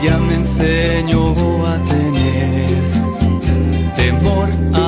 ella me enseñó a tener temor a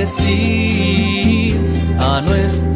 decir a nuestro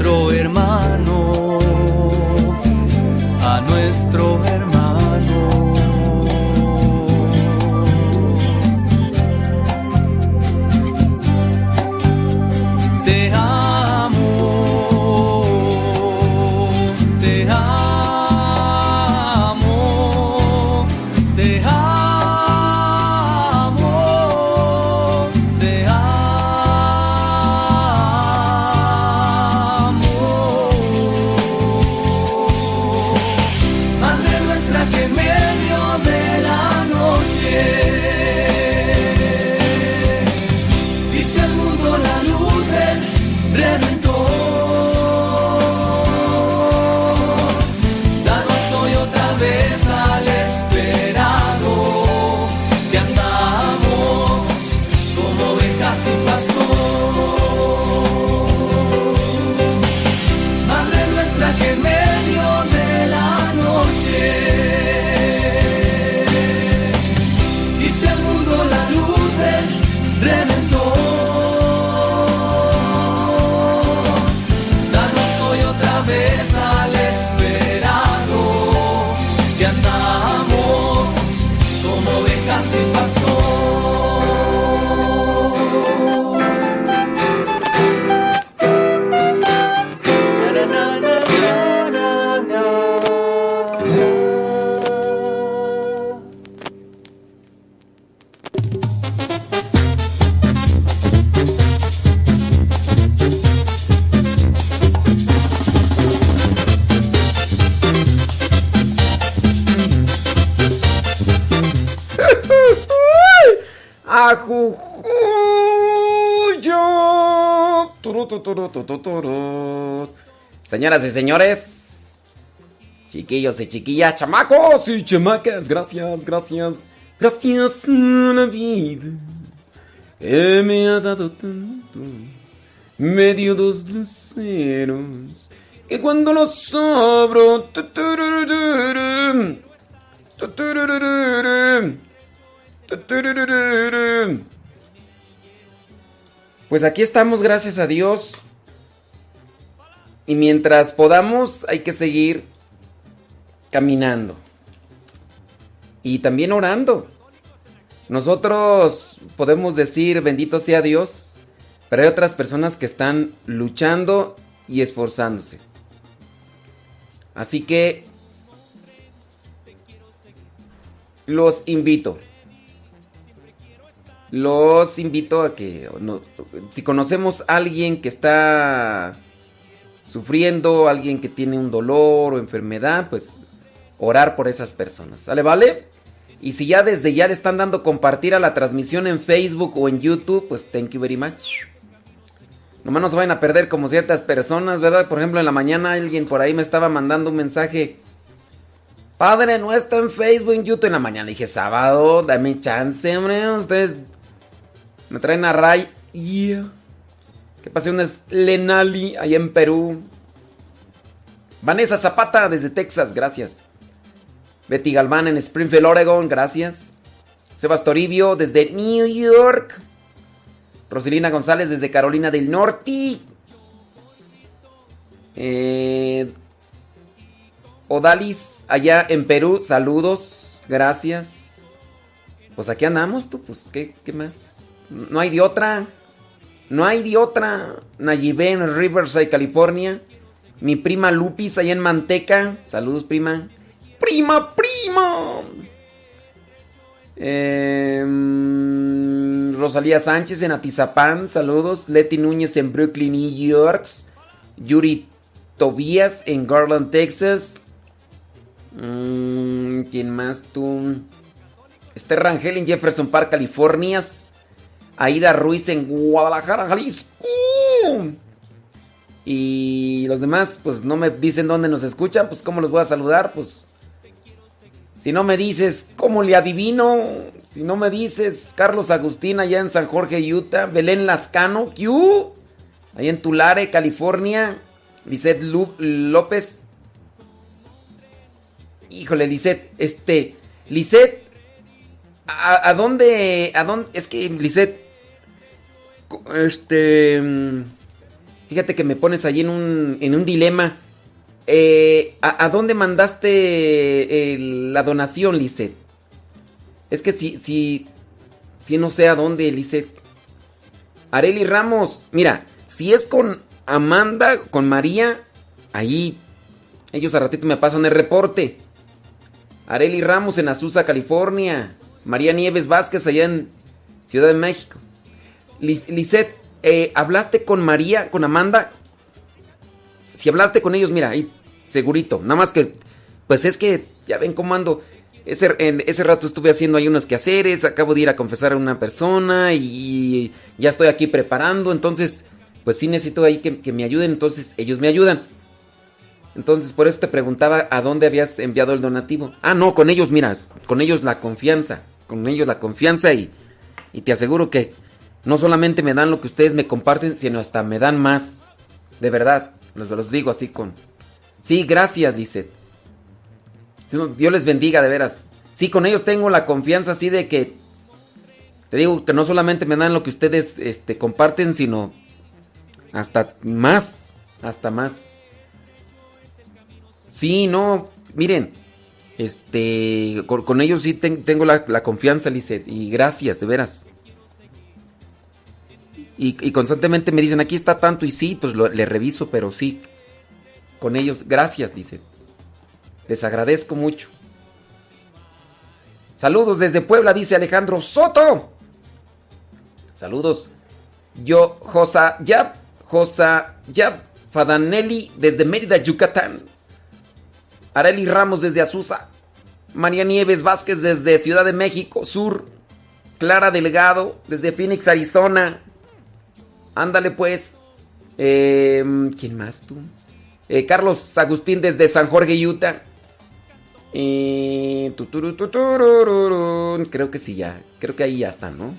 Señoras y señores, chiquillos y chiquillas, chamacos y chamacas, gracias, gracias, gracias a la vida me ha dado tanto. Me dio dos luceros que cuando los sobro. Pues aquí estamos, gracias a Dios. Y mientras podamos, hay que seguir caminando. Y también orando. Nosotros podemos decir, bendito sea Dios, pero hay otras personas que están luchando y esforzándose. Así que los invito. Los invito a que si conocemos a alguien que está sufriendo, alguien que tiene un dolor o enfermedad, pues orar por esas personas. ¿Sale, vale? Y si ya desde ya le están dando compartir a la transmisión en Facebook o en YouTube, pues thank you very much. Nomás no se vayan a perder como ciertas personas, ¿verdad? Por ejemplo, en la mañana alguien por ahí me estaba mandando un mensaje. Padre, no está en Facebook, en YouTube en la mañana. Dije, sábado, dame chance, hombre. Ustedes me traen a Ray. Yeah. ¿Qué pasión es Lenali, allá en Perú? Vanessa Zapata, desde Texas, gracias. Betty Galván en Springfield, Oregon, gracias. Sebas Toribio desde New York. Roselina González desde Carolina del Norte. Eh, Odalis allá en Perú, saludos, gracias. Pues aquí andamos, tú, pues, ¿qué, qué más? No hay de otra. No hay de otra. Nayibé en Riverside, California. Mi prima Lupis allá en Manteca. Saludos, prima. Prima, prima. Em, Rosalía Sánchez en Atizapán, saludos. Leti Núñez en Brooklyn, New York. Yuri Tobías en Garland, Texas. Mm, ¿Quién más tú? Esther Rangel en Jefferson Park, California. Aida Ruiz en Guadalajara, Jalisco. Y los demás, pues no me dicen dónde nos escuchan, pues cómo los voy a saludar, pues si no me dices, ¿cómo le adivino? Si no me dices, Carlos Agustín allá en San Jorge, Utah. Belén Lascano, Q. Allá en Tulare, California. Lisette López. Híjole, Lisette, este. Lisette, ¿a, dónde? ¿A dónde? Es que, Lisette. Este. Fíjate que me pones allí en un, en un dilema. Eh, ¿a, dónde mandaste la donación, Lisette? Es que si, si, si no sé a dónde, Lisette. Areli Ramos, mira, si es con Amanda, con María, ahí ellos a ratito me pasan el reporte. Areli Ramos en Azusa, California. María Nieves Vázquez allá en Ciudad de México. Lisette, eh, ¿hablaste con María, con Amanda? Si hablaste con ellos, mira, ahí, segurito. Nada más que, pues es que, ya ven cómo ando. Ese, en ese rato estuve haciendo ahí unos quehaceres, acabo de ir a confesar a una persona y ya estoy aquí preparando. Entonces, pues sí necesito ahí que, que me ayuden. Entonces, ellos me ayudan. Entonces, por eso te preguntaba a dónde habías enviado el donativo. Ah, no, con ellos, mira, con ellos la confianza. Con ellos la confianza y, y te aseguro que no solamente me dan lo que ustedes me comparten, sino hasta me dan más. De verdad. Les los digo así con... Sí, gracias, dice. Dios les bendiga, de veras. Sí, con ellos tengo la confianza así de que... Te digo que no solamente me dan lo que ustedes este, comparten, sino hasta más. Hasta más. Sí, no, miren, este, con, ellos sí tengo la, la confianza, Lizeth, y gracias, de veras. Y, constantemente me dicen, aquí está tanto y sí, pues le reviso, pero sí. Con ellos, gracias, dice. Les agradezco mucho. Saludos desde Puebla, dice Alejandro Soto. Saludos. Yo, Josa, ya, Josa, ya, Fadanelli desde Mérida, Yucatán. Areli Ramos desde Azusa. María Nieves Vázquez desde Ciudad de México, Sur. Clara Delgado desde Phoenix, Arizona. Ándale pues. Em, ¿Quién más tú? Eh, Carlos Agustín desde San Jorge, Utah. Eh, creo que sí, ya. Creo que ahí ya está, ¿no?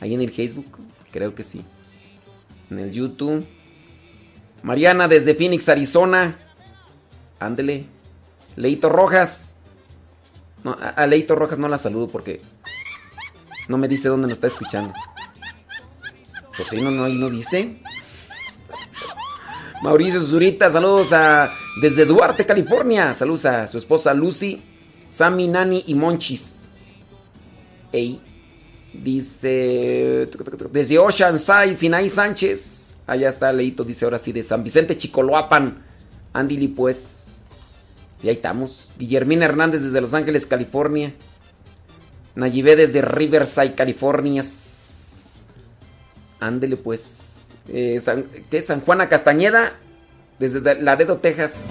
Ahí en el Facebook. Creo que sí. En el YouTube. Mariana desde Phoenix, Arizona. Ándele. Leito Rojas. No, a Leito Rojas no la saludo porque no me dice dónde nos está escuchando. Pues ahí no, no, no dice. Mauricio Zurita, saludos a desde Duarte, California. Saludos a su esposa Lucy, Sammy, Nani y Monchis. Ey. Dice desde Oceanside, Sinai Sánchez. Allá está Leito, dice ahora sí, de San Vicente Chicoloapan. Andy pues. Sí, ahí estamos. Guillermina Hernández desde Los Ángeles, California. Nayibé desde Riverside, California. Ándele pues. Eh, San, ¿qué? San Juana Castañeda, desde Laredo, Texas.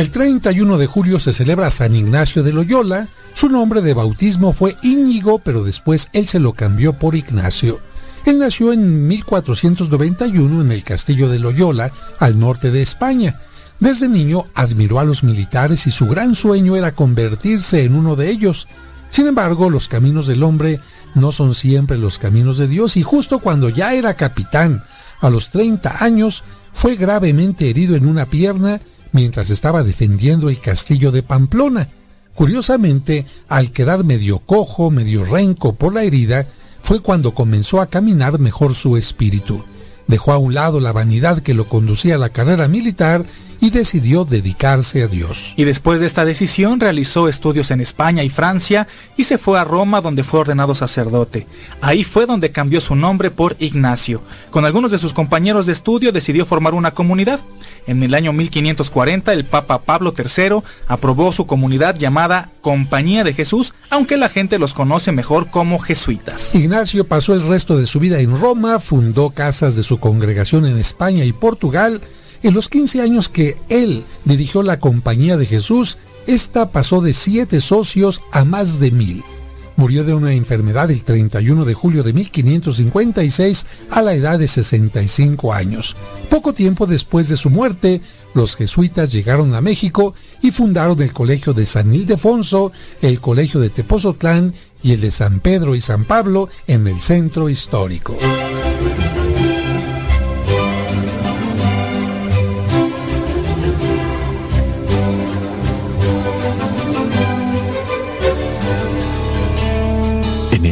El 31 de julio se celebra San Ignacio de Loyola. Su nombre de bautismo fue Íñigo, pero después él se lo cambió por Ignacio. Él nació en 1491 en el castillo de Loyola, al norte de España. Desde niño admiró a los militares y su gran sueño era convertirse en uno de ellos. Sin embargo, los caminos del hombre no son siempre los caminos de Dios y justo cuando ya era capitán, a los 30 años, fue gravemente herido en una pierna mientras estaba defendiendo el castillo de Pamplona. Curiosamente, al quedar medio cojo, medio renco por la herida, fue cuando comenzó a caminar mejor su espíritu. Dejó a un lado la vanidad que lo conducía a la carrera militar y decidió dedicarse a Dios. Y después de esta decisión realizó estudios en España y Francia y se fue a Roma donde fue ordenado sacerdote. Ahí fue donde cambió su nombre por Ignacio. Con algunos de sus compañeros de estudio decidió formar una comunidad. En el año 1540 el Papa Pablo III aprobó su comunidad llamada Compañía de Jesús, aunque la gente los conoce mejor como jesuitas. Ignacio pasó el resto de su vida en Roma, fundó casas de su congregación en España y Portugal, en los 15 años que él dirigió la Compañía de Jesús, esta pasó de siete socios a más de mil. Murió de una enfermedad el 31 de julio de 1556 a la edad de 65 años. Poco tiempo después de su muerte, los jesuitas llegaron a México y fundaron el Colegio de San Ildefonso, el Colegio de Tepozotlán y el de San Pedro y San Pablo en el centro histórico.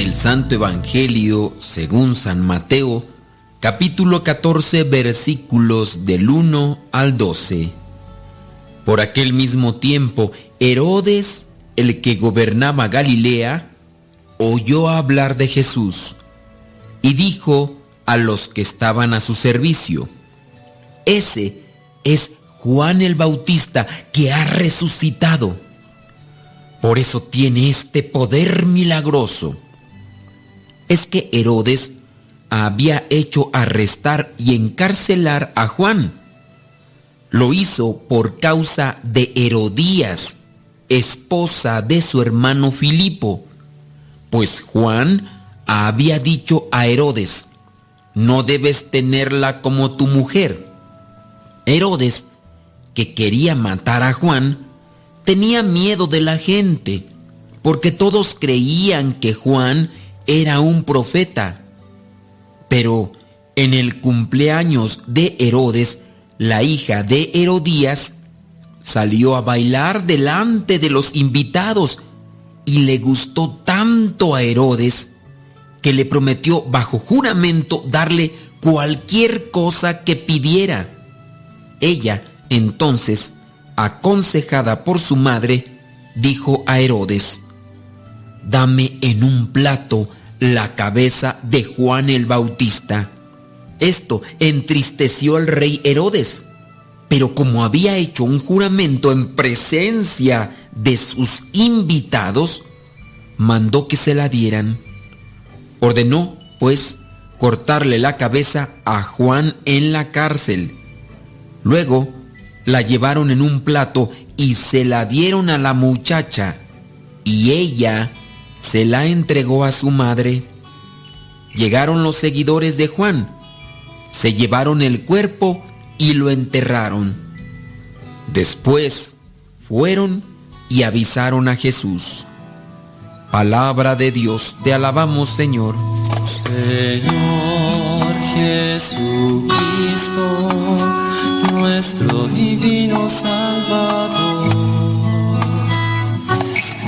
del Santo Evangelio según San Mateo, capítulo 14, versículos del 1 al 12. Por aquel mismo tiempo, Herodes, el que gobernaba Galilea, oyó hablar de Jesús y dijo a los que estaban a su servicio, ese es Juan el Bautista que ha resucitado. Por eso tiene este poder milagroso es que Herodes había hecho arrestar y encarcelar a Juan. Lo hizo por causa de Herodías, esposa de su hermano Filipo, pues Juan había dicho a Herodes, no debes tenerla como tu mujer. Herodes, que quería matar a Juan, tenía miedo de la gente, porque todos creían que Juan era un profeta. Pero en el cumpleaños de Herodes, la hija de Herodías salió a bailar delante de los invitados y le gustó tanto a Herodes que le prometió bajo juramento darle cualquier cosa que pidiera. Ella, entonces, aconsejada por su madre, dijo a Herodes, Dame en un plato la cabeza de Juan el Bautista. Esto entristeció al rey Herodes, pero como había hecho un juramento en presencia de sus invitados, mandó que se la dieran. Ordenó, pues, cortarle la cabeza a Juan en la cárcel. Luego la llevaron en un plato y se la dieron a la muchacha, y ella se la entregó a su madre. Llegaron los seguidores de Juan, se llevaron el cuerpo y lo enterraron. Después fueron y avisaron a Jesús. Palabra de Dios, te alabamos Señor. Señor Jesucristo, nuestro divino Salvador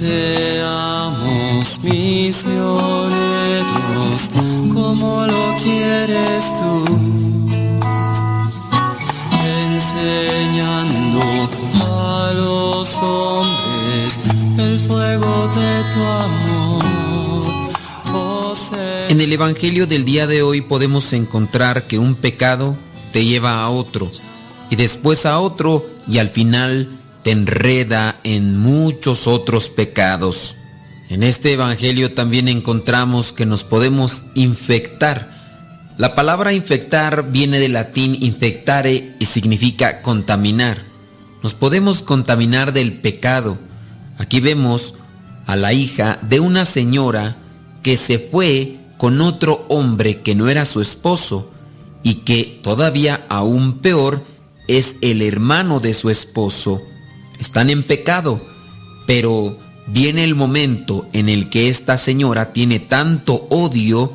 Seamos misioneros como lo quieres tú, enseñando a los hombres el fuego de tu amor. Oh, en el Evangelio del día de hoy podemos encontrar que un pecado te lleva a otro y después a otro y al final te enreda en muchos otros pecados. En este Evangelio también encontramos que nos podemos infectar. La palabra infectar viene del latín infectare y significa contaminar. Nos podemos contaminar del pecado. Aquí vemos a la hija de una señora que se fue con otro hombre que no era su esposo y que todavía aún peor es el hermano de su esposo están en pecado, pero viene el momento en el que esta señora tiene tanto odio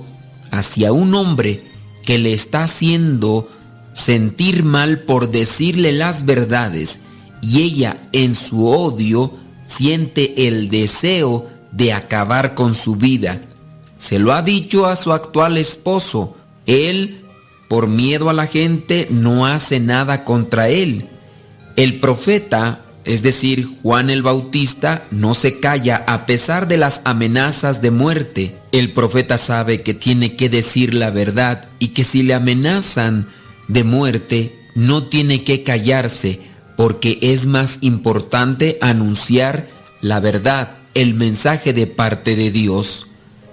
hacia un hombre que le está haciendo sentir mal por decirle las verdades y ella en su odio siente el deseo de acabar con su vida. Se lo ha dicho a su actual esposo. Él, por miedo a la gente, no hace nada contra él. El profeta es decir, Juan el Bautista no se calla a pesar de las amenazas de muerte. El profeta sabe que tiene que decir la verdad y que si le amenazan de muerte, no tiene que callarse porque es más importante anunciar la verdad, el mensaje de parte de Dios.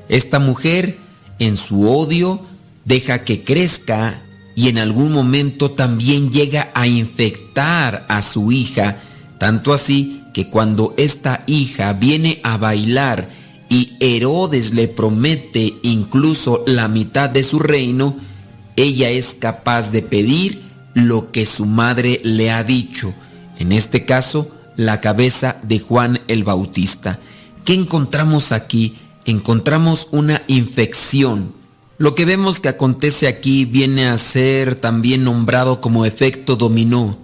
Esta mujer, en su odio, deja que crezca y en algún momento también llega a infectar a su hija tanto así que cuando esta hija viene a bailar y Herodes le promete incluso la mitad de su reino, ella es capaz de pedir lo que su madre le ha dicho, en este caso la cabeza de Juan el Bautista. ¿Qué encontramos aquí? Encontramos una infección. Lo que vemos que acontece aquí viene a ser también nombrado como efecto dominó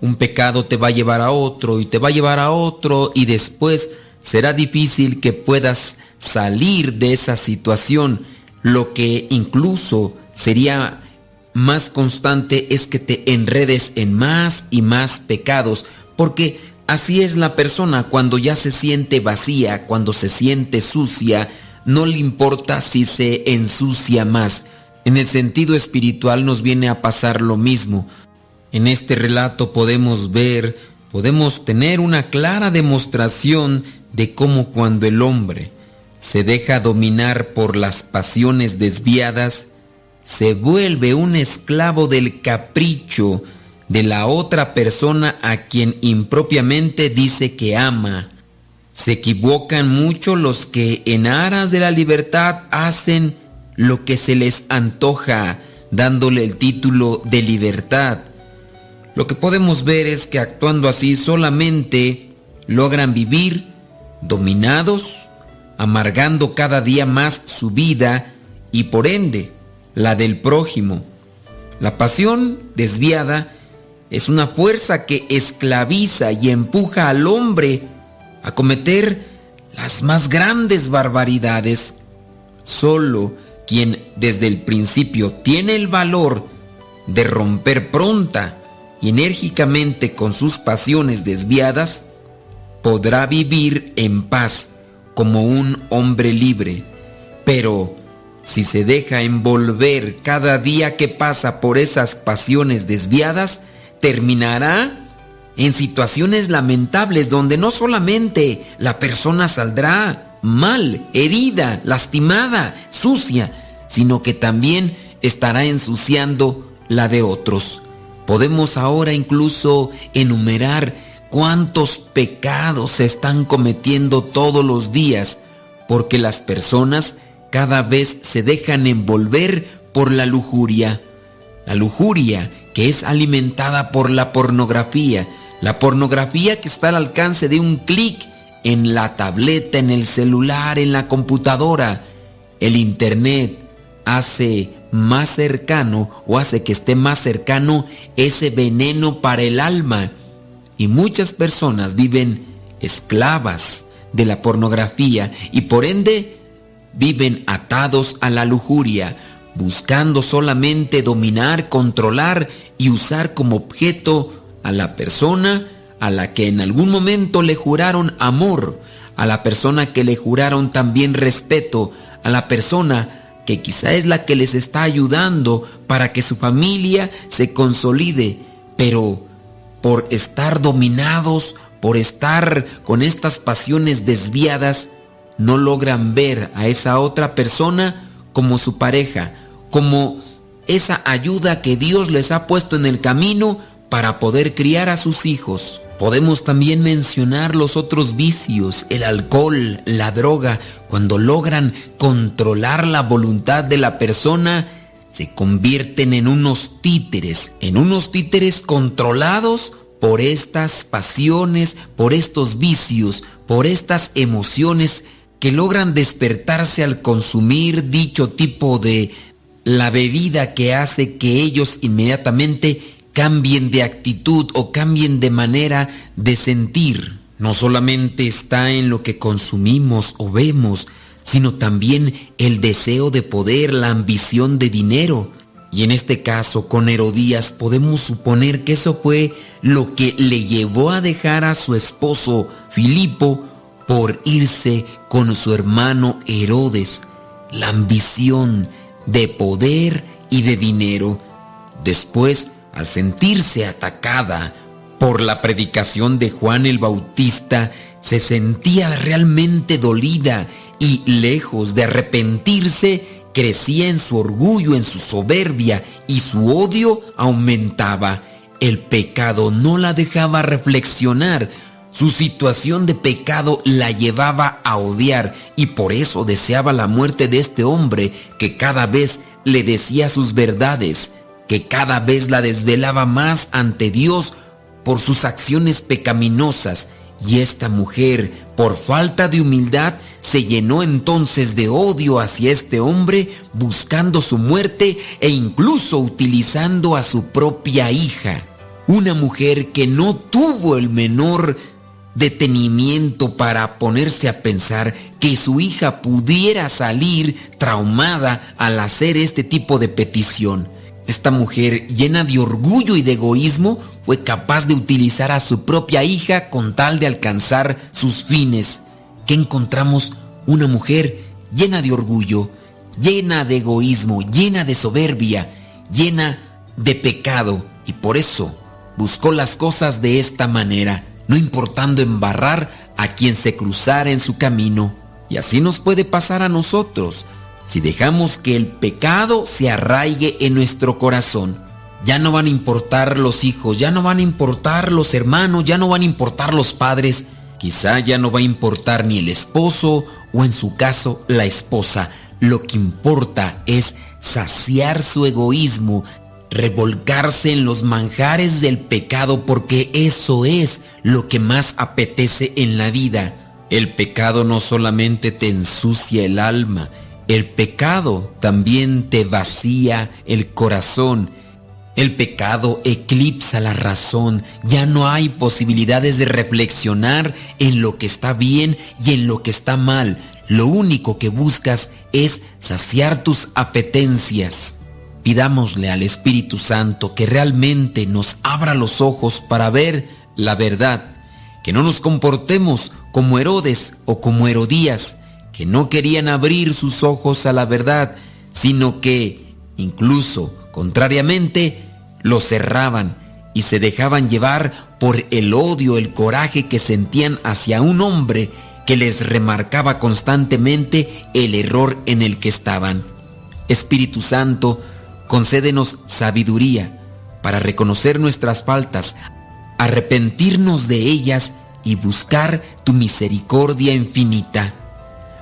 un pecado te va a llevar a otro y te va a llevar a otro y después será difícil que puedas salir de esa situación. Lo que incluso sería más constante es que te enredes en más y más pecados, porque así es la persona cuando ya se siente vacía, cuando se siente sucia, no le importa si se ensucia más. En el sentido espiritual nos viene a pasar lo mismo. En este relato podemos ver, podemos tener una clara demostración de cómo cuando el hombre se deja dominar por las pasiones desviadas, se vuelve un esclavo del capricho de la otra persona a quien impropiamente dice que ama. Se equivocan mucho los que en aras de la libertad hacen lo que se les antoja, dándole el título de libertad lo que podemos ver es que actuando así solamente logran vivir dominados, amargando cada día más su vida y por ende la del prójimo. La pasión desviada es una fuerza que esclaviza y empuja al hombre a cometer las más grandes barbaridades. Solo quien desde el principio tiene el valor de romper pronta y enérgicamente con sus pasiones desviadas, podrá vivir en paz como un hombre libre. Pero si se deja envolver cada día que pasa por esas pasiones desviadas, terminará en situaciones lamentables donde no solamente la persona saldrá mal, herida, lastimada, sucia, sino que también estará ensuciando la de otros. Podemos ahora incluso enumerar cuántos pecados se están cometiendo todos los días, porque las personas cada vez se dejan envolver por la lujuria. La lujuria que es alimentada por la pornografía, La pornografía que está al alcance de un clic en la tableta, en el celular, en la computadora. El Internet hace más cercano o hace que esté más cercano ese veneno para el alma. Y muchas personas viven esclavas de la pornografía y por ende viven atados a la lujuria, buscando solamente dominar, controlar y usar como objeto a la persona a la que en algún momento le juraron amor, a la persona que le juraron también respeto, a la persona que quizá es la que les está ayudando para que su familia se consolide, pero por estar dominados, por estar con estas pasiones desviadas, no logran ver a esa otra persona como su pareja, como esa ayuda que Dios les ha puesto en el camino para poder criar a sus hijos. Podemos también mencionar los otros vicios, el alcohol, la droga, cuando logran controlar la voluntad de la persona, se convierten en unos títeres, en unos títeres controlados por estas pasiones, por estos vicios, por estas emociones que logran despertarse al consumir dicho tipo de la bebida que hace que ellos inmediatamente cambien de actitud o cambien de manera de sentir. No solamente está en lo que consumimos o vemos, sino también el deseo de poder, la ambición de dinero. Y en este caso, con Herodías, podemos suponer que eso fue lo que le llevó a dejar a su esposo Filipo por irse con su hermano Herodes. La ambición de poder y de dinero. Después, al sentirse atacada por la predicación de Juan el Bautista, se sentía realmente dolida y lejos de arrepentirse, crecía en su orgullo, en su soberbia y su odio aumentaba. El pecado no la dejaba reflexionar, su situación de pecado la llevaba a odiar y por eso deseaba la muerte de este hombre que cada vez le decía sus verdades que cada vez la desvelaba más ante Dios por sus acciones pecaminosas, y esta mujer, por falta de humildad, se llenó entonces de odio hacia este hombre, buscando su muerte e incluso utilizando a su propia hija. Una mujer que no tuvo el menor detenimiento para ponerse a pensar que su hija pudiera salir traumada al hacer este tipo de petición. Esta mujer, llena de orgullo y de egoísmo, fue capaz de utilizar a su propia hija con tal de alcanzar sus fines. ¿Qué encontramos? Una mujer llena de orgullo, llena de egoísmo, llena de soberbia, llena de pecado. Y por eso buscó las cosas de esta manera, no importando embarrar a quien se cruzara en su camino. Y así nos puede pasar a nosotros si dejamos que el pecado se arraigue en nuestro corazón, ya no van a importar los hijos, ya no van a importar los hermanos, ya no van a importar los padres, quizá ya no va a importar ni el esposo o en su caso la esposa. Lo que importa es saciar su egoísmo, revolcarse en los manjares del pecado porque eso es lo que más apetece en la vida. El pecado no solamente te ensucia el alma, el pecado también te vacía el corazón. El pecado eclipsa la razón. Ya no hay posibilidades de reflexionar en lo que está bien y en lo que está mal. Lo único que buscas es saciar tus apetencias. Pidámosle al Espíritu Santo que realmente nos abra los ojos para ver la verdad. Que no nos comportemos como Herodes o como Herodías que no querían abrir sus ojos a la verdad, sino que, incluso contrariamente, los cerraban y se dejaban llevar por el odio, el coraje que sentían hacia un hombre que les remarcaba constantemente el error en el que estaban. Espíritu Santo, concédenos sabiduría para reconocer nuestras faltas, arrepentirnos de ellas y buscar tu misericordia infinita.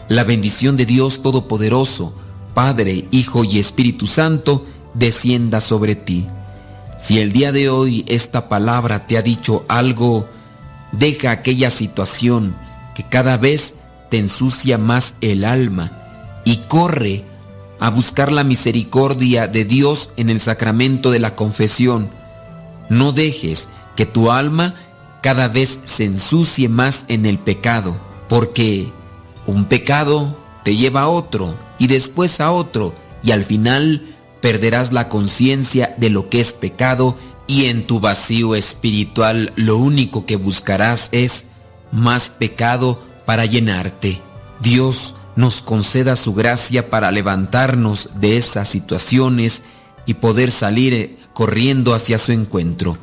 La bendición de Dios Todopoderoso, Padre, Hijo y Espíritu Santo, descienda sobre ti. Si el día de hoy esta palabra te ha dicho algo, deja aquella situación que cada vez te ensucia más el alma y corre a buscar la misericordia de Dios en el sacramento de la confesión. No dejes que tu alma cada vez se ensucie más en el pecado, porque un pecado te lleva a otro y después a otro y al final perderás la conciencia de lo que es pecado y en tu vacío espiritual lo único que buscarás es más pecado para llenarte. Dios nos conceda su gracia para levantarnos de esas situaciones y poder salir eh, corriendo hacia su encuentro.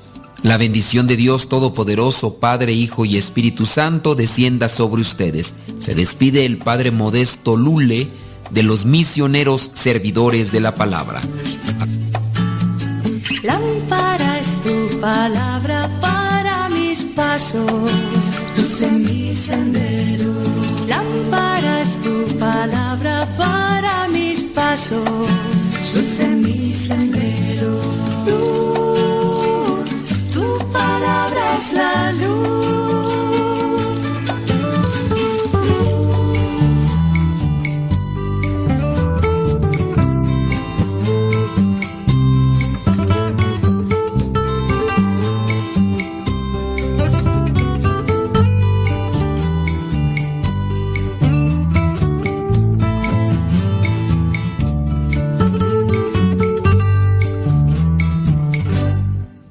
La bendición de Dios Todopoderoso, Padre, Hijo y Espíritu Santo descienda sobre ustedes. Se despide el Padre Modesto Lule de los misioneros servidores de la palabra. Tu palabra para mis pasos, mi tu palabra para mis pasos, mi palabra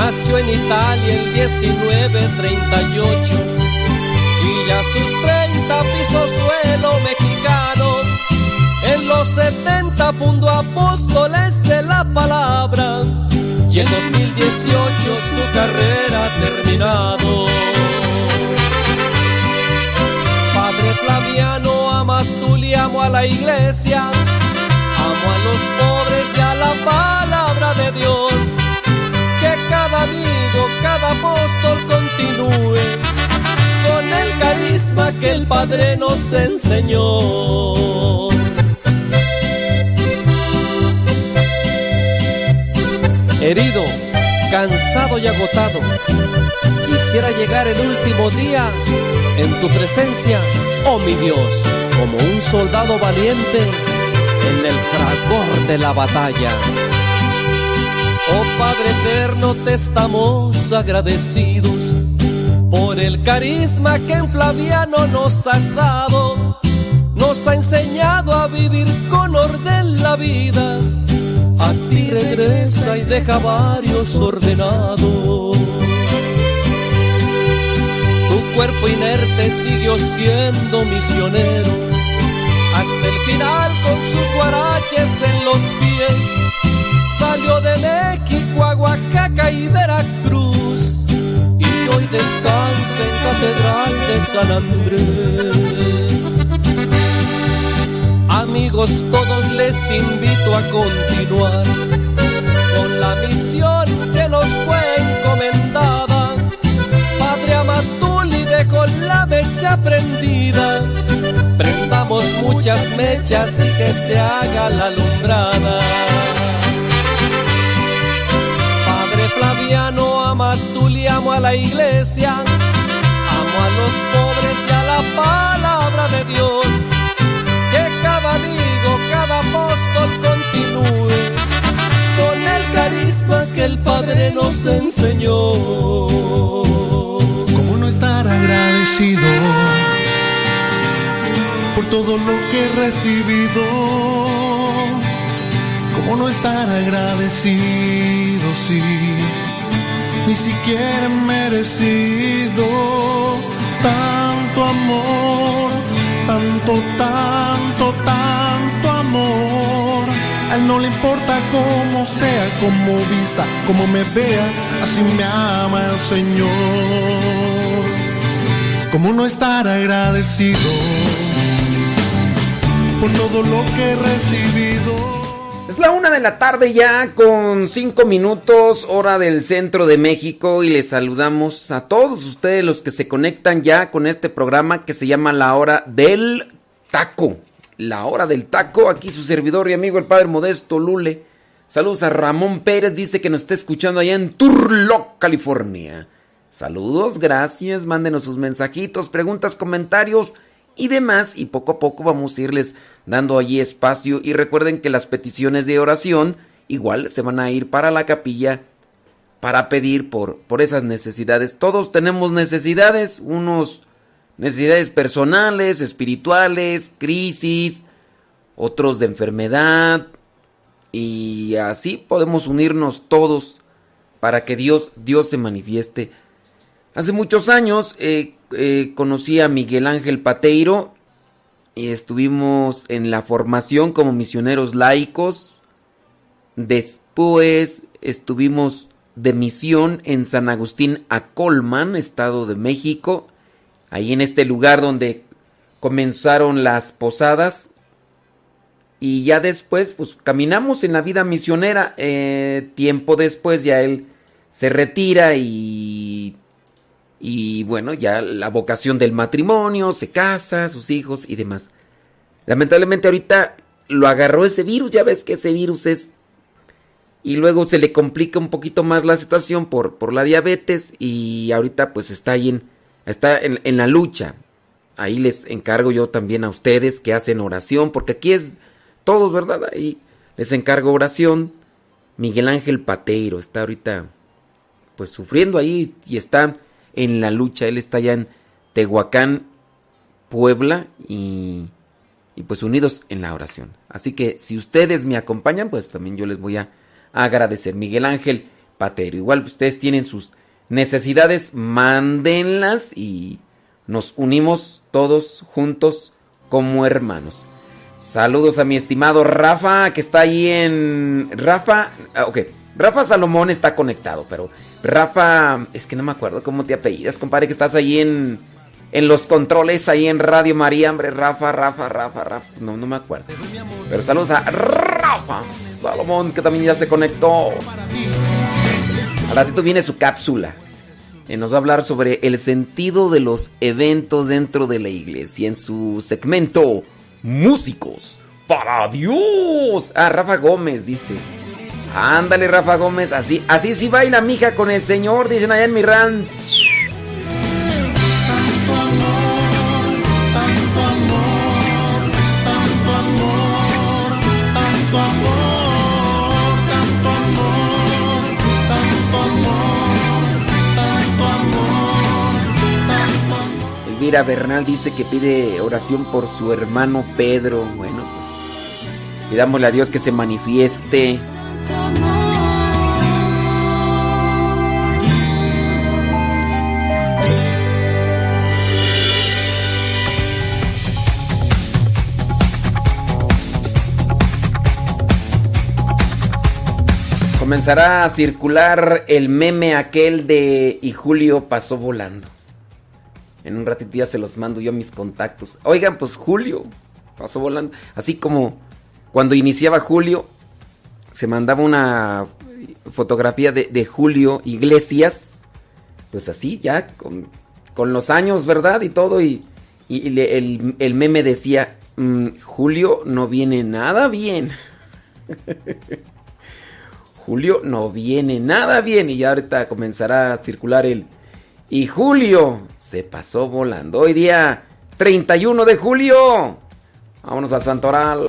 Nació en Italia el 1938 y ya sus 30 pisos suelo mexicano. En los 70 fundó apóstoles de la palabra y en 2018 su carrera ha terminado. Padre Flaviano, ama tú le amo a la iglesia, amo a los pobres y a la palabra de Dios. Cada amigo, cada apóstol continúe con el carisma que el Padre nos enseñó. Herido, cansado y agotado, quisiera llegar el último día en tu presencia, oh mi Dios, como un soldado valiente en el fragor de la batalla. Oh Padre eterno, te estamos agradecidos por el carisma que en Flaviano nos has dado. Nos ha enseñado a vivir con orden la vida. A ti regresa y deja varios ordenados. Tu cuerpo inerte siguió siendo misionero hasta el final con sus guaraches en los pies. San Andrés. Amigos, todos les invito a continuar con la misión que nos fue encomendada. Padre Amatuli dejó la mecha prendida. Prendamos muchas mechas y que se haga la alumbrada. Padre Flaviano, Amatuli, amo a la iglesia. A los pobres y a la palabra de Dios. Que cada amigo, cada apóstol continúe con el carisma que el Padre nos enseñó. ¿Cómo no estar agradecido por todo lo que he recibido? ¿Cómo no estar agradecido si ni siquiera he merecido tanto amor, tanto, tanto, tanto amor? A él no le importa cómo sea, cómo vista, cómo me vea, así me ama el Señor. ¿Cómo no estar agradecido por todo lo que he recibido? Es la una de la tarde ya con cinco minutos, hora del centro de México y les saludamos a todos ustedes los que se conectan ya con este programa que se llama La Hora del Taco. La Hora del Taco, aquí su servidor y amigo el Padre Modesto Lule. Saludos a Ramón Pérez, dice que nos está escuchando allá en Turlock, California. Saludos, gracias, mándenos sus mensajitos, preguntas, comentarios y demás y poco a poco vamos a irles dando allí espacio y recuerden que las peticiones de oración igual se van a ir para la capilla para pedir por, por esas necesidades. Todos tenemos necesidades, unos necesidades personales, espirituales, crisis, otros de enfermedad y así podemos unirnos todos para que Dios, Dios se manifieste. Hace muchos años eh, eh, conocí a Miguel Ángel Pateiro y estuvimos en la formación como misioneros laicos. Después estuvimos de misión en San Agustín Acolman, Estado de México, ahí en este lugar donde comenzaron las posadas. Y ya después, pues caminamos en la vida misionera. Eh, tiempo después ya él se retira y... Y bueno, ya la vocación del matrimonio, se casa, sus hijos y demás. Lamentablemente ahorita lo agarró ese virus, ya ves que ese virus es y luego se le complica un poquito más la situación por, por la diabetes y ahorita pues está ahí en, está en, en, la lucha. Ahí les encargo yo también a ustedes que hacen oración, porque aquí es todos, ¿verdad? Ahí les encargo oración. Miguel Ángel Pateiro está ahorita pues sufriendo ahí y está en la lucha. Él está allá en Tehuacán, Puebla y, y pues unidos en la oración. Así que si ustedes me acompañan, pues también yo les voy a agradecer. Miguel Ángel Patero. Igual ustedes tienen sus necesidades, mándenlas y nos unimos todos juntos como hermanos. Saludos a mi estimado Rafa, que está ahí en... Rafa, ah, ok, Rafa Salomón está conectado, pero Rafa, es que no me acuerdo cómo te apellidas, compadre, que estás ahí en, en los controles, ahí en Radio María, hombre, Rafa, Rafa, Rafa, Rafa, no, no me acuerdo. Pero saludos a Rafa Salomón, que también ya se conectó. Al ratito viene su cápsula. Y nos va a hablar sobre el sentido de los eventos dentro de la iglesia en su segmento Músicos para Dios. Ah, Rafa Gómez dice. Ándale, Rafa Gómez, así, así sí baila mija con el Señor, dicen allá en mi ranch. Elvira Bernal dice que pide oración por su hermano Pedro. Bueno, pues, pidámosle a Dios que se manifieste. Comenzará a circular el meme aquel de y Julio pasó volando. En un ratito ya se los mando yo a mis contactos. Oigan, pues Julio pasó volando. Así como cuando iniciaba Julio, se mandaba una fotografía de, de Julio Iglesias. Pues así, ya, con, con, los años, ¿verdad? Y todo. Y, y el, el, meme decía, mmm, Julio no viene nada bien. Julio no viene nada bien. Y ya ahorita comenzará a circular el... Y Julio se pasó volando. Hoy día 31 de julio. Vámonos al Santoral.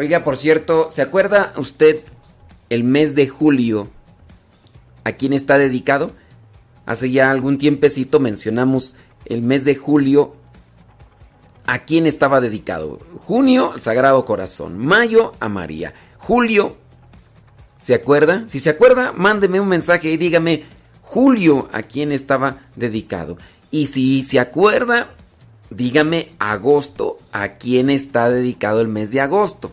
Oiga, por cierto, ¿se acuerda usted el mes de julio a quién está dedicado? Hace ya algún tiempecito mencionamos el mes de julio a quién estaba dedicado. Junio, Sagrado Corazón. Mayo, a María. Julio, ¿se acuerda? Si se acuerda, mándeme un mensaje y dígame Julio a quién estaba dedicado. Y si se acuerda, dígame agosto a quién está dedicado el mes de agosto.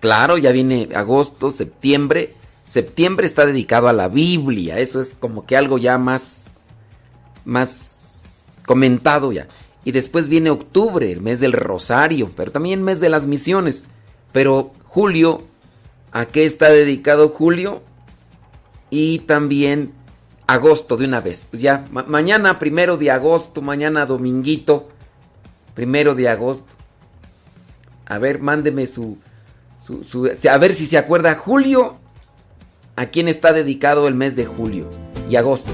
Claro, ya viene agosto, septiembre. Septiembre está dedicado a la Biblia. Eso es como que algo ya más, más comentado ya. Y después viene octubre, el mes del rosario, pero también el mes de las misiones. Pero julio, ¿a qué está dedicado julio? Y también agosto de una vez. Pues ya, ma mañana primero de agosto, mañana dominguito Primero de agosto. A ver, mándeme su, A ver si se acuerda. Julio. ¿A quién está dedicado el mes de julio y agosto?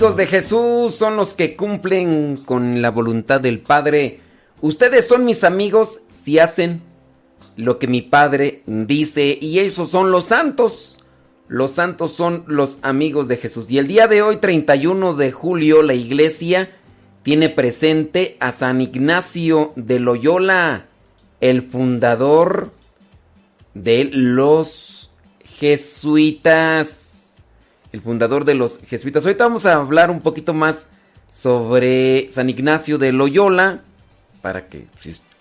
Amigos de Jesús son los que cumplen con la voluntad del Padre. Ustedes son mis amigos si hacen lo que mi Padre dice y esos son los santos. Los santos son los amigos de Jesús. Y el día de hoy, 31 de julio, la iglesia tiene presente a San Ignacio de Loyola, el fundador de los jesuitas. El fundador de los jesuitas. Ahorita vamos a hablar un poquito más sobre San Ignacio de Loyola. Para que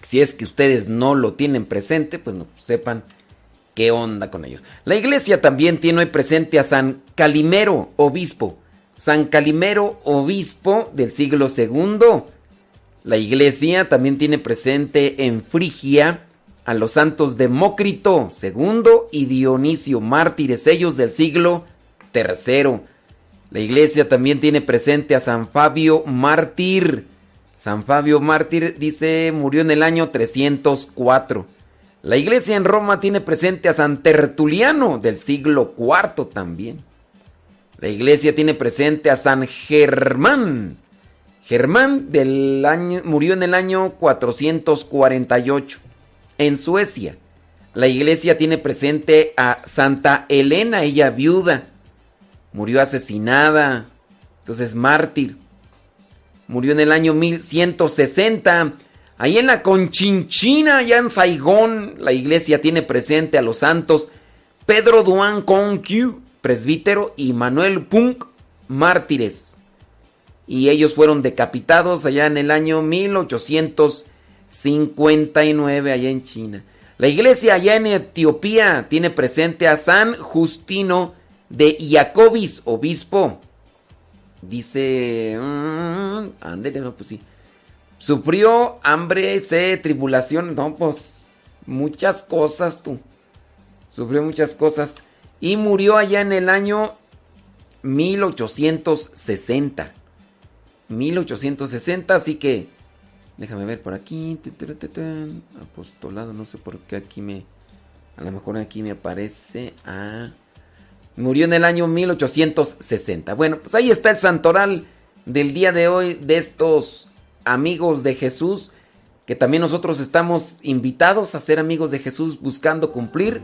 si, es que ustedes no lo tienen presente, pues no sepan qué onda con ellos. La iglesia también tiene hoy presente a San Calimero, obispo. San Calimero, obispo del siglo II. La iglesia también tiene presente en Frigia a los santos Demócrito II y Dionisio, mártires ellos del siglo III. La iglesia también tiene presente a San Fabio mártir. San Fabio mártir dice murió en el año 304. La iglesia en Roma tiene presente a San Tertuliano del siglo IV también. La iglesia tiene presente a San Germán. Germán del año, murió en el año 448 en Suecia. La iglesia tiene presente a Santa Elena, ella viuda. Murió asesinada, entonces mártir. Murió en el año 1160. Ahí en la Conchinchina, allá en Saigón, la iglesia tiene presente a los santos Pedro Duan Conquiu, presbítero, y Manuel Punk, mártires. Y ellos fueron decapitados allá en el año 1859, allá en China. La iglesia allá en Etiopía tiene presente a San Justino de Iacobis, obispo. Dice, mm, ándele, no, pues sí. Sufrió hambre, sed, tribulación, no, pues muchas cosas tú. Sufrió muchas cosas y murió allá en el año 1860. 1860, así que déjame ver por aquí. Apostolado, no sé por qué aquí me a lo mejor aquí me aparece ah, Murió en el año 1860. Bueno, pues ahí está el santoral del día de hoy de estos amigos de Jesús, que también nosotros estamos invitados a ser amigos de Jesús buscando cumplir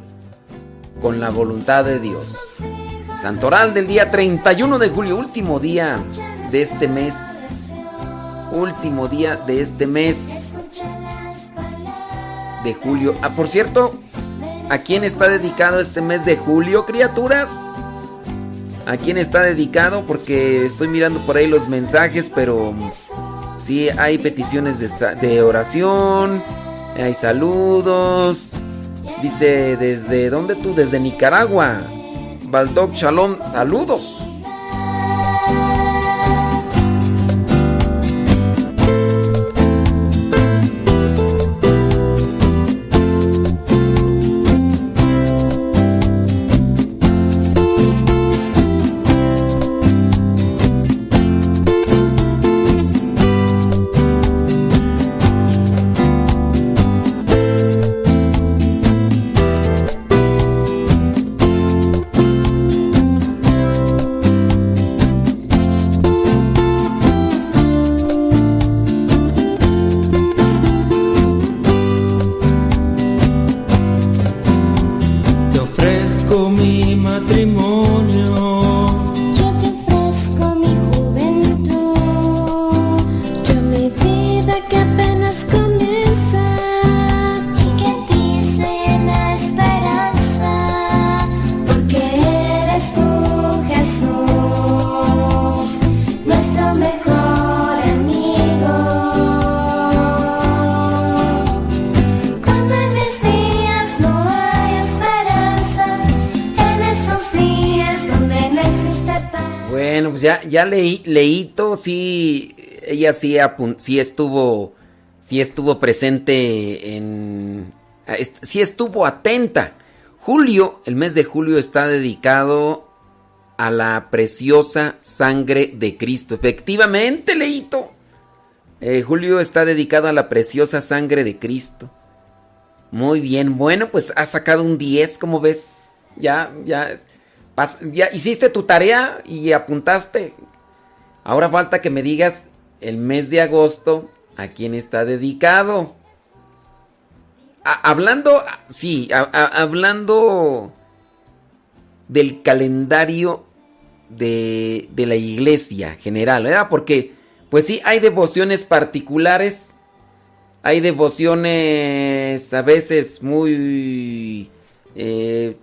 con la voluntad de Dios. Santoral del día 31 de julio, último día de este mes. Último día de este mes de julio. Ah, por cierto, ¿a quién está dedicado este mes de julio, criaturas? ¿A quién está dedicado? Porque estoy mirando por ahí los mensajes, pero sí hay peticiones de, oración, hay saludos, Dice, ¿desde dónde tú? Desde Nicaragua. Baldoc Shalom, saludos. Leíto, sí, ella sí, estuvo, sí estuvo presente en, sí estuvo atenta. Julio, el mes de julio está dedicado a la preciosa sangre de Cristo. Efectivamente, leíto. Eh, julio está dedicado a la preciosa sangre de Cristo. Muy bien, bueno, pues has sacado un 10, como ves. Ya, ya hiciste tu tarea y apuntaste. Ahora falta que me digas el mes de agosto a quién está dedicado. A- hablando, sí, hablando del calendario de, de la iglesia general, ¿verdad? Porque, pues sí, hay devociones particulares, hay devociones a veces muy, eh,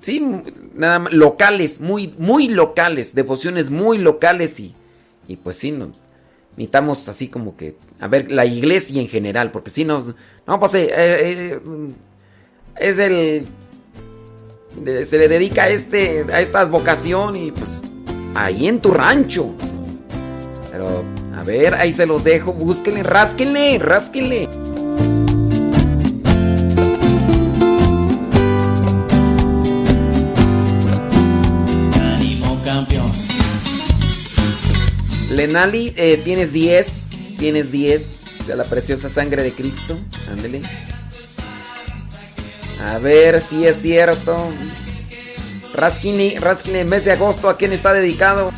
sí, nada más, locales, muy, muy locales, devociones muy locales y, y pues sí, no, necesitamos así como que, a ver, la iglesia en general, porque si nos, no, pues eh, eh, es el, se le dedica a este, a esta vocación y pues ahí en tu rancho. Pero, a ver, ahí se los dejo, búsquenle, rásquenle, rásquenle. Lenali, eh, tienes 10, tienes 10 de la preciosa sangre de Cristo. Ándele. A ver si es cierto. Rasquini, Rasquini, mes de agosto, ¿a quién está dedicado?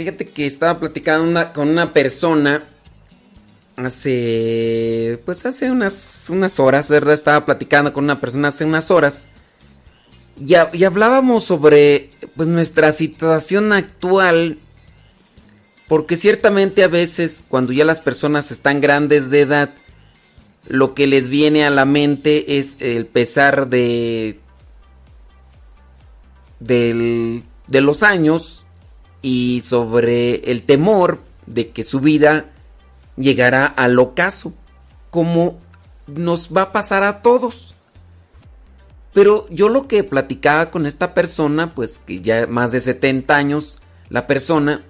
Fíjate que estaba platicando con una persona hace, pues hace unas, unas horas, ¿verdad? Estaba platicando con una persona hace unas horas. Y, y hablábamos sobre, pues, nuestra situación actual. Porque ciertamente a veces, cuando ya las personas están grandes de edad, lo que les viene a la mente es el pesar de del- de los años y sobre el temor de que su vida llegará al ocaso, como nos va a pasar a todos. Pero yo lo que platicaba con esta persona, pues que ya más de 70 años, la persona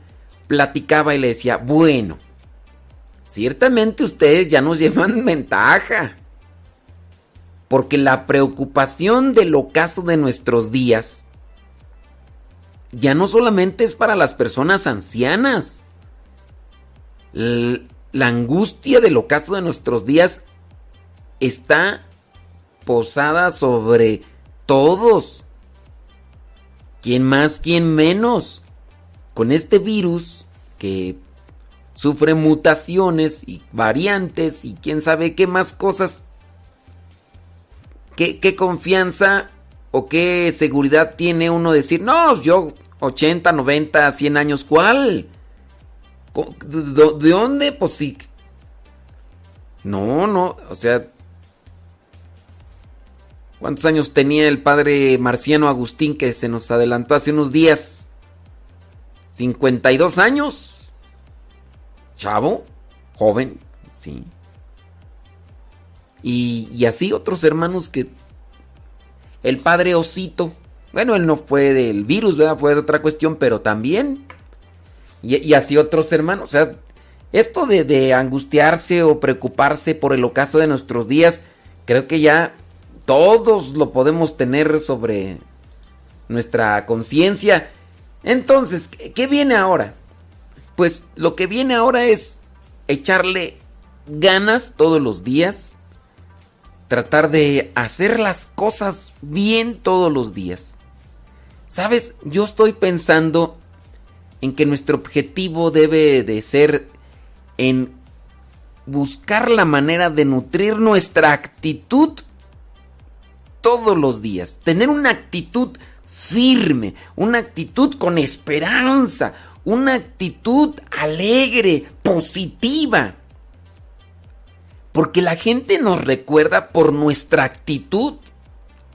platicaba y le decía, bueno, ciertamente ustedes ya nos llevan ventaja. Porque la preocupación del ocaso de nuestros días ya no solamente es para las personas ancianas. La angustia del ocaso de nuestros días está posada sobre todos. ¿Quién más, quién menos? Con este virus que sufre mutaciones y variantes y quién sabe qué más cosas. ¿Qué, qué confianza o qué seguridad tiene uno decir, no, yo 80, 90, 100 años, ¿cuál? Co- ¿De, de dónde? Pues sí. No, no, o sea... ¿Cuántos años tenía el padre Marciano Agustín que se nos adelantó hace unos días? 52 años. Chavo, joven, sí. Y, y así otros hermanos que... El padre Osito. Bueno, él no fue del virus, ¿verdad? Fue de otra cuestión, pero también. Y, así otros hermanos. O sea, esto de, angustiarse o preocuparse por el ocaso de nuestros días, creo que ya todos lo podemos tener sobre nuestra conciencia. Entonces, ¿qué qué viene ahora? Pues lo que viene ahora es echarle ganas todos los días, tratar de hacer las cosas bien todos los días. Sabes, yo estoy pensando en que nuestro objetivo debe de ser en buscar la manera de nutrir nuestra actitud todos los días. Tener una actitud firme, una actitud con esperanza, una actitud alegre, positiva. Porque la gente nos recuerda por nuestra actitud,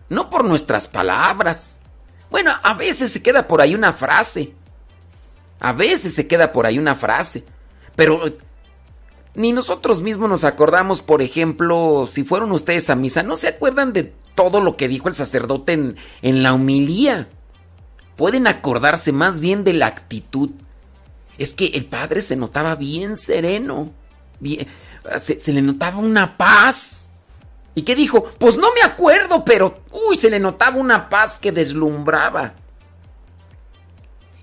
no por nuestras palabras. Bueno, a veces se queda por ahí una frase. A veces se queda por ahí una frase. Pero eh, ni nosotros mismos nos acordamos, por ejemplo, si fueron ustedes a misa, no se acuerdan de todo lo que dijo el sacerdote en, en la humilía. Pueden acordarse más bien de la actitud. Es que el padre se notaba bien sereno. bien- se, se le notaba una paz. ¿Y qué dijo? Pues no me acuerdo, pero uy, se le notaba una paz que deslumbraba.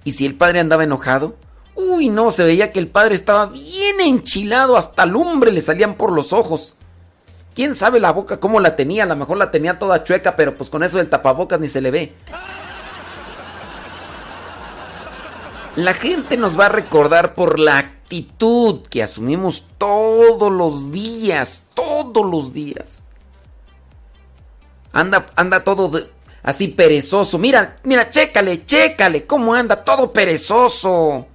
Y si el padre andaba enojado, uy, no, se veía que el padre estaba bien enchilado, hasta lumbre le salían por los ojos. ¿Quién sabe la boca cómo la tenía? A lo mejor la tenía toda chueca, pero pues con eso del tapabocas ni se le ve. La gente nos va a recordar por la actitud que asumimos todos los días, todos los días. Anda, anda todo así perezoso. Mira, mira, chécale, chécale, cómo anda todo perezoso.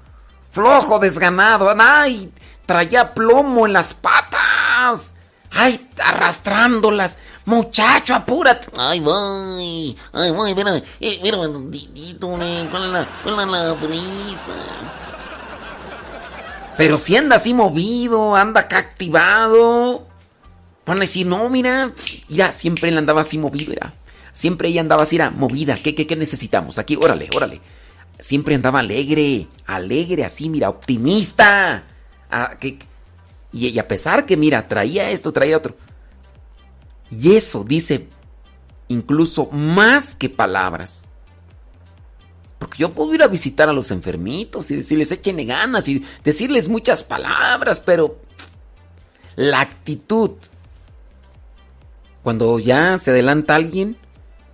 Flojo, desganado. Ay, traía plomo en las patas. Ay, arrastrándolas. Muchacho, apúrate. Ay, voy. Ay, voy, mira, eh, mira, tantitito, eh, ¿cuál es la, cuál la prisa? Pero si anda así movido, anda acá activado. Van a decir, no, mira, mira, siempre él andaba así movido, era. Siempre ella andaba así, era movida. ¿Qué, qué, qué necesitamos? Aquí, órale, órale. Siempre andaba alegre, alegre, así, mira, optimista. Ah, que- y, y a pesar que, mira, traía esto, traía otro. Y eso dice incluso más que palabras. Porque yo puedo ir a visitar a los enfermitos y decirles échenle ganas y decirles muchas palabras, pero la actitud, cuando ya se adelanta alguien,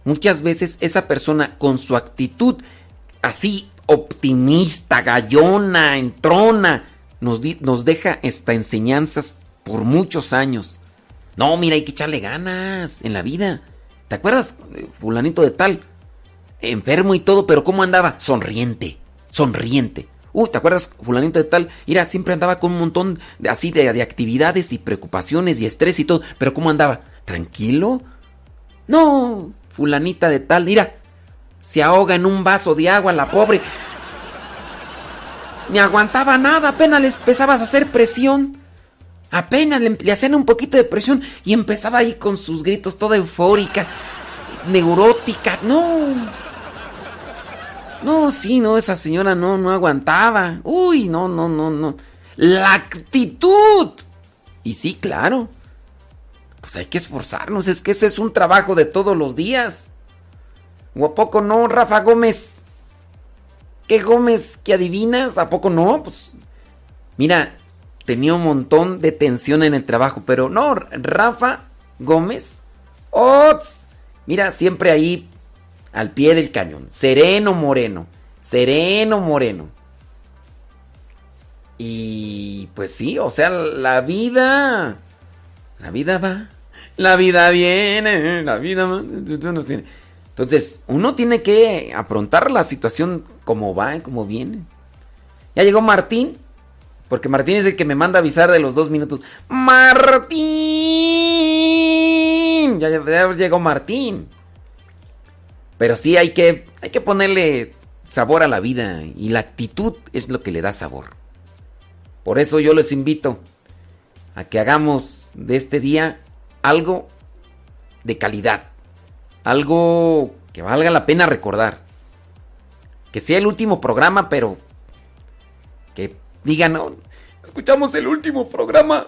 muchas veces esa persona con su actitud así optimista, gallona, entrona. Nos, nos deja esta enseñanzas por muchos años. No, mira, hay que echarle ganas en la vida. ¿Te acuerdas, eh, fulanito de tal? Enfermo y todo, pero ¿cómo andaba? Sonriente, sonriente. Uy, ¿te acuerdas, fulanito de tal? Mira, siempre andaba con un montón de, así de, de actividades y preocupaciones y estrés y todo, pero ¿cómo andaba? ¿Tranquilo? No, fulanita de tal, mira, se ahoga en un vaso de agua la pobre. Ni aguantaba nada, apenas les empezabas a hacer presión. Apenas le, le hacían un poquito de presión y empezaba ahí con sus gritos toda eufórica, neurótica. No. No, sí, no, esa señora no, no aguantaba. Uy, no, no, no, no. La actitud. Y sí, claro. Pues hay que esforzarnos, es que ese es un trabajo de todos los días. ¿O a poco no, Rafa Gómez? ¿Qué Gómez que adivinas? ¿A poco no? Pues mira, tenía un montón de tensión en el trabajo, pero no, Rafa Gómez. ¡Ots! Mira, siempre ahí al pie del cañón. Sereno moreno. Sereno moreno. Y pues sí, o sea, la vida. La vida va. La vida viene. La vida. Entonces, uno tiene que afrontar la situación como va, como viene. Ya llegó Martín. Porque Martín es el que me manda avisar de los dos minutos. Martín. Ya, ya- ya llegó Martín. Pero sí hay que, hay que ponerle sabor a la vida. Y la actitud es lo que le da sabor. Por eso yo les invito a que hagamos de este día algo de calidad. Algo que valga la pena recordar. Que sea el último programa, pero que digan, "No, escuchamos el último programa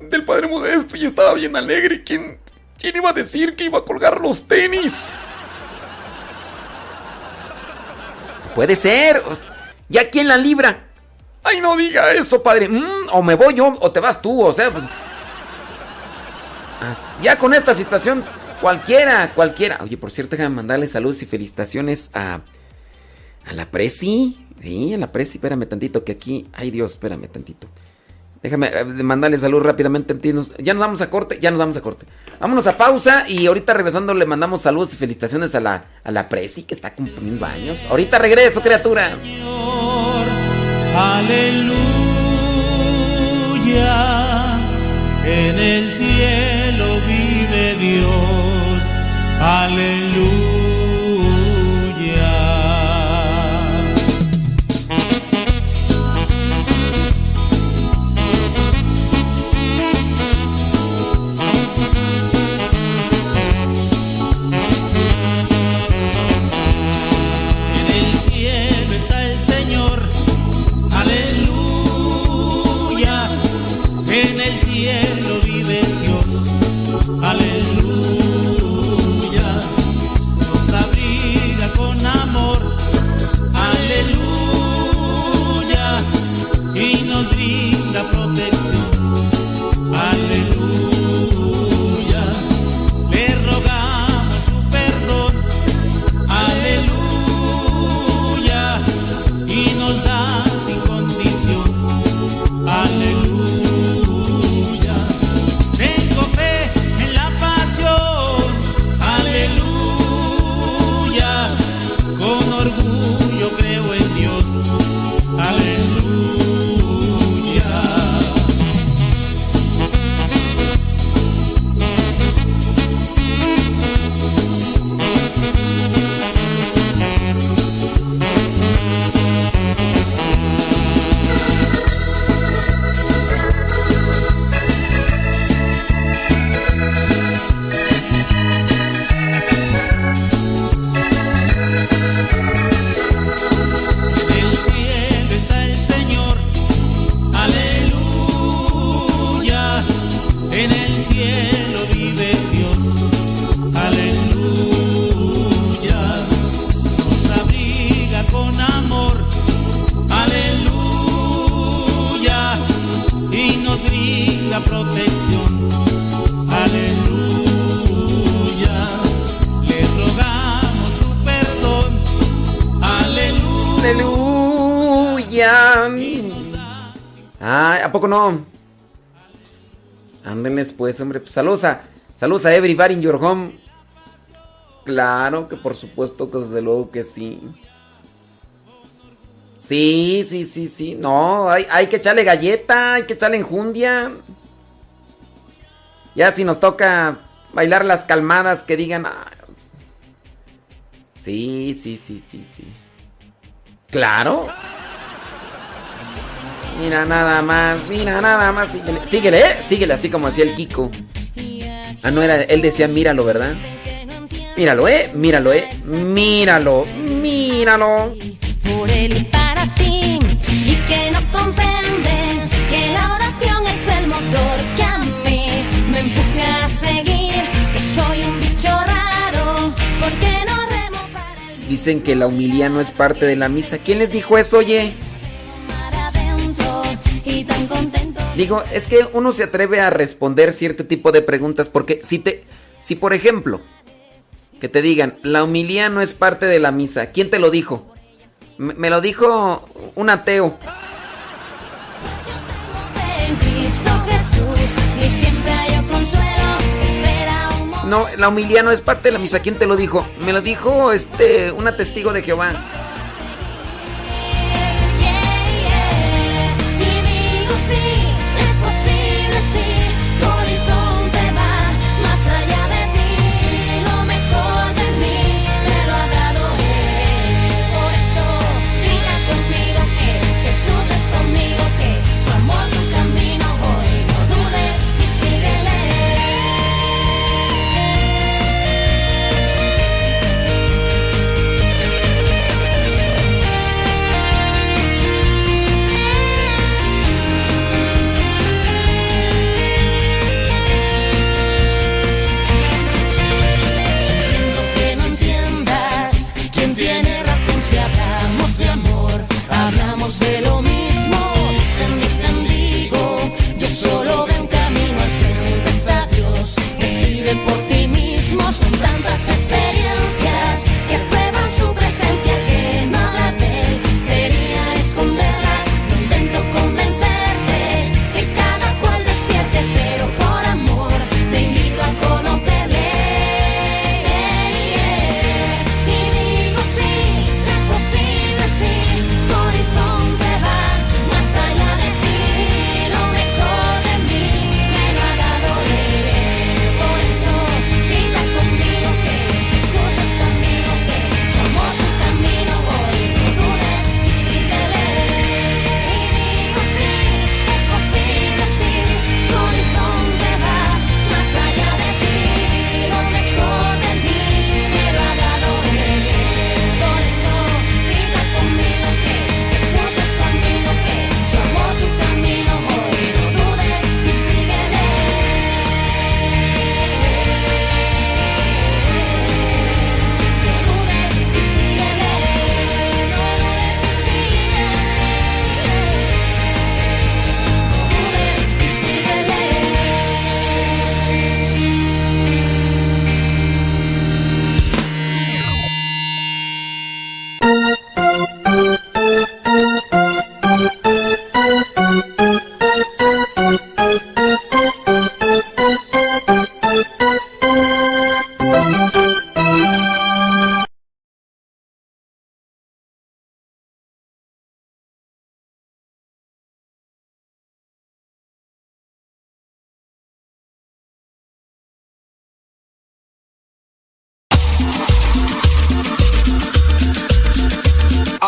del Padre Modesto y estaba bien alegre. ¿Quién, quién iba a decir que iba a colgar los tenis? Puede ser. Ya quién la libra. Ay, no diga eso, padre. Mm, o me voy yo o te vas tú, o sea. pues- Ya con esta situación, cualquiera, cualquiera. Oye, por cierto, déjame mandarle saludos y felicitaciones a, a la Presi. Sí, a la Presi, espérame tantito, que aquí. Ay, Dios, espérame tantito. Déjame eh, mandarle salud rápidamente. Ya nos vamos a corte, ya nos vamos a corte. Vámonos a pausa y ahorita regresando le mandamos saludos y felicitaciones a la, a la Presi que está cumpliendo años. Ahorita regreso, criaturas. Aleluya, en el cielo Dios. Aleluya. Ay, ¿a poco no? Ándenles pues, hombre. Pues, saludos a, saludos a everybody in your home. Claro que por supuesto que desde luego que sí. Sí, sí, sí, sí. No, hay, hay que echarle galleta, hay que echarle enjundia. Ya si nos toca bailar las calmadas que digan... "Ah, Sí, sí, sí, sí, sí. Claro. Mira nada más, mira nada más. Síguele, síguele, ¿eh? síguele así como hacía el Kiko. Ah, no era, él decía míralo, ¿verdad? Míralo, ¿eh? Míralo, ¿eh? Míralo, míralo. por él y para ti y que no comprenden que la oración es el motor que a mí me empuja a seguir que soy un bicho raro porque no remo Dicen que la humilía no es parte de la misa. ¿Quién les dijo eso, oye? Y tan contento Digo, es que uno se atreve a responder cierto tipo de preguntas porque si te, si por ejemplo, que te digan, la humilía no es parte de la misa, ¿quién te lo dijo? Me, me lo dijo un ateo. No, la humilía no es parte de la misa, ¿quién te lo dijo? Me lo dijo este, una testigo de Jehová.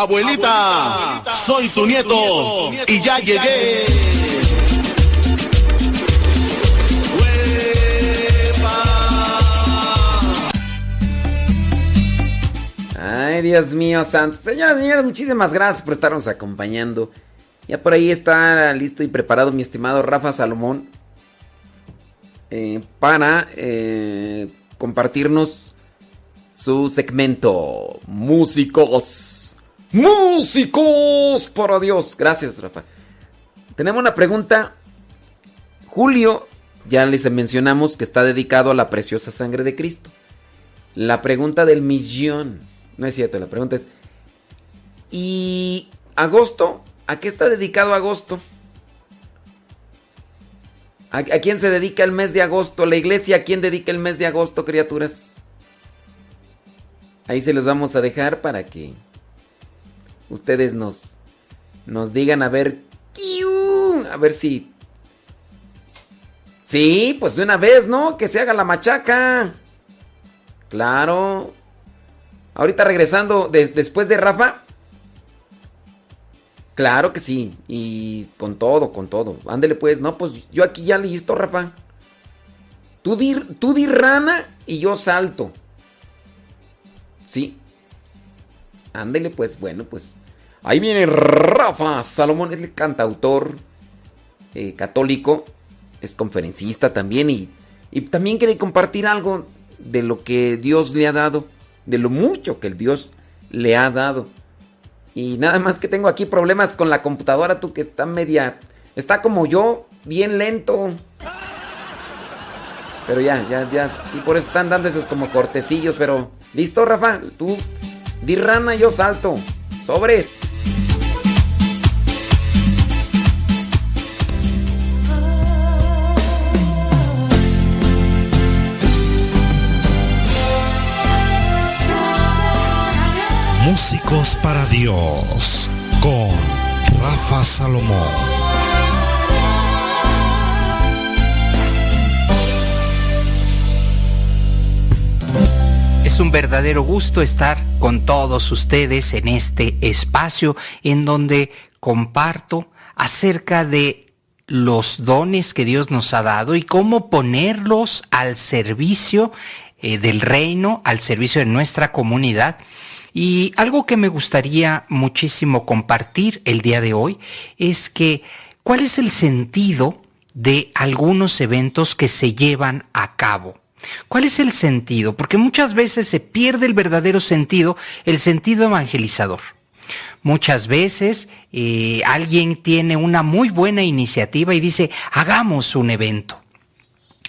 Abuelita, soy tu nieto y ya llegué. Ay, Dios mío, santo. Señoras y señores, muchísimas gracias por estarnos acompañando. Ya por ahí está listo y preparado mi estimado Rafa Salomón eh, para eh, compartirnos su segmento. Músicos. Músicos, por Dios. Gracias, Rafa. Tenemos una pregunta. Julio, ya les mencionamos que está dedicado a la preciosa sangre de Cristo. La pregunta del millón. No es cierto, la pregunta es, ¿Y agosto? ¿A qué está dedicado agosto? ¿A, a quién se dedica el mes de agosto? ¿La iglesia a quién dedica el mes de agosto, criaturas? Ahí se los vamos a dejar para que ustedes nos, nos digan a ver, a ver si... Sí, pues de una vez, ¿no? Que se haga la machaca. Claro. Ahorita regresando de- después de Rafa. Claro que sí. Y con todo, con todo. Ándele pues. No, pues yo aquí ya listo, Rafa. Tú di, tú di rana y yo salto. Sí. Ándele pues. Bueno, pues. Ahí viene Rafa Salomón. Es el cantautor eh, católico. Es conferencista también. Y, y también quiere compartir algo de lo que Dios le ha dado. De lo mucho que el Dios le ha dado. Y nada más que tengo aquí problemas con la computadora, tú que está media. Está como yo, bien lento. Pero ya, ya, ya. Sí, por eso están dando esos como cortecillos, pero. ¿Listo, Rafa? Tú di rana, yo salto. Sobres. Músicos para Dios con Rafa Salomón. Es un verdadero gusto estar con todos ustedes en este espacio en donde comparto acerca de los dones que Dios nos ha dado y cómo ponerlos al servicio eh, del reino, al servicio de nuestra comunidad. Y algo que me gustaría muchísimo compartir el día de hoy es que cuál es el sentido de algunos eventos que se llevan a cabo. ¿Cuál es el sentido? Porque muchas veces se pierde el verdadero sentido, el sentido evangelizador. Muchas veces eh, alguien tiene una muy buena iniciativa y dice, hagamos un evento.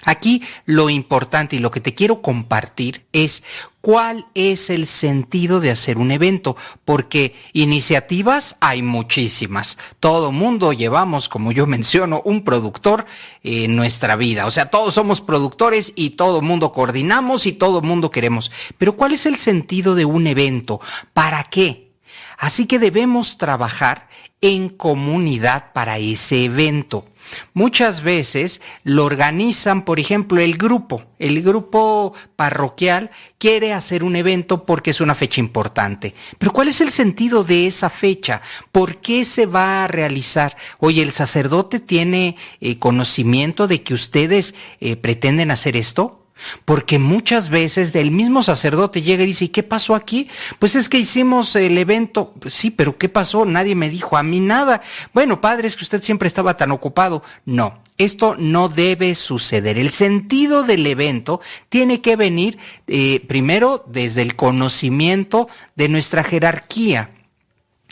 Aquí lo importante y lo que te quiero compartir es cuál es el sentido de hacer un evento, porque iniciativas hay muchísimas. Todo mundo llevamos, como yo menciono, un productor en nuestra vida. O sea, todos somos productores y todo mundo coordinamos y todo mundo queremos. Pero ¿cuál es el sentido de un evento? ¿Para qué? Así que debemos trabajar en comunidad para ese evento. Muchas veces lo organizan, por ejemplo, el grupo. El grupo parroquial quiere hacer un evento porque es una fecha importante. Pero ¿cuál es el sentido de esa fecha? ¿Por qué se va a realizar? Oye, ¿el sacerdote tiene eh, conocimiento de que ustedes eh, pretenden hacer esto? Porque muchas veces el mismo sacerdote llega y dice, ¿y qué pasó aquí? Pues es que hicimos el evento. Pues sí, pero ¿qué pasó? Nadie me dijo a mí nada. Bueno, padre, es que usted siempre estaba tan ocupado. No, esto no debe suceder. El sentido del evento tiene que venir eh, primero desde el conocimiento de nuestra jerarquía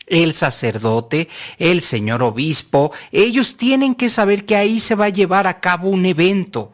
el sacerdote, el señor obispo, ellos tienen que saber que ahí se va a llevar a cabo un evento.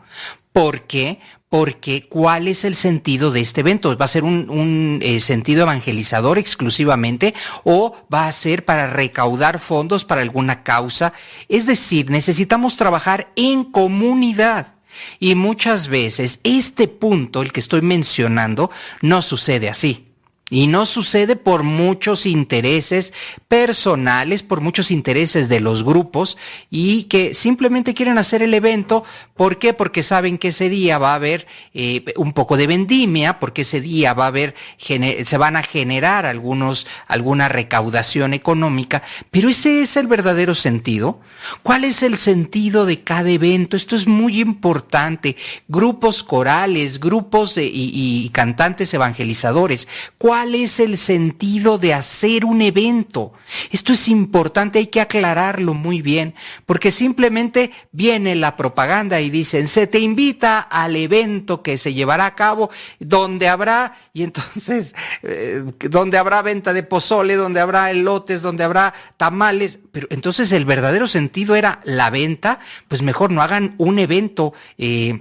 ¿Por qué? Porque ¿cuál es el sentido de este evento? ¿Va a ser un, un eh, sentido evangelizador exclusivamente o va a ser para recaudar fondos para alguna causa? Es decir, necesitamos trabajar en comunidad. Y muchas veces este punto, el que estoy mencionando, no sucede así. Y no sucede por muchos intereses personales, por muchos intereses de los grupos y que simplemente quieren hacer el evento. ¿Por qué? Porque saben que ese día va a haber eh, un poco de vendimia, porque ese día va a haber, se van a generar algunos, alguna recaudación económica. Pero ese es el verdadero sentido. ¿Cuál es el sentido de cada evento? Esto es muy importante. Grupos corales, grupos y, cantantes evangelizadores. ¿Cuál ¿Cuál es el sentido de hacer un evento? Esto es importante, hay que aclararlo muy bien, porque simplemente viene la propaganda y dicen, se te invita al evento que se llevará a cabo, donde habrá, y entonces, eh, donde habrá venta de pozole, donde habrá elotes, donde habrá tamales, pero entonces el verdadero sentido era la venta, pues mejor no hagan un evento. Eh,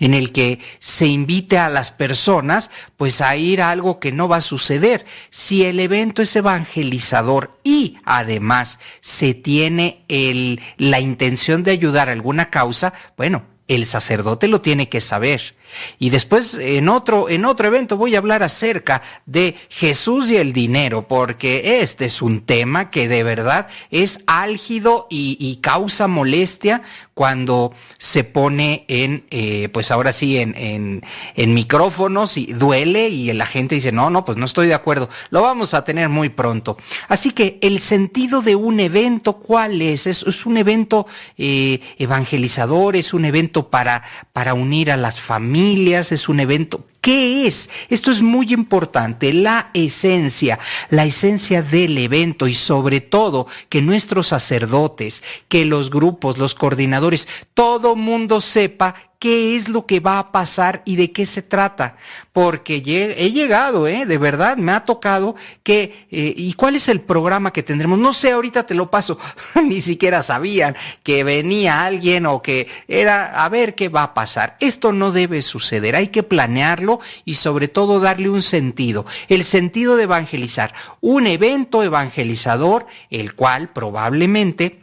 en el que se invite a las personas pues a ir a algo que no va a suceder. Si el evento es evangelizador y además se tiene el, la intención de ayudar a alguna causa, bueno, el sacerdote lo tiene que saber. Y después en otro, en otro evento voy a hablar acerca de Jesús y el dinero, porque este es un tema que de verdad es álgido y, y causa molestia cuando se pone en, eh, pues ahora sí, en, en, micrófonos y duele y la gente dice, no, no, pues no estoy de acuerdo. Lo vamos a tener muy pronto. Así que el sentido de un evento, ¿cuál es? Es, es un evento eh, evangelizador, es un evento para, para unir a las familias, es un evento ¿Qué es? Esto es muy importante, la esencia, la esencia del evento y sobre todo que nuestros sacerdotes, que los grupos, los coordinadores, todo mundo sepa qué es lo que va a pasar y de qué se trata. Porque he llegado, ¿eh? de verdad, me ha tocado que, eh, ¿y cuál es el programa que tendremos? No sé, ahorita te lo paso. Ni siquiera sabían que venía alguien o que era, a ver qué va a pasar. Esto no debe suceder, hay que planearlo y sobre todo darle un sentido. El sentido de evangelizar. Un evento evangelizador, el cual probablemente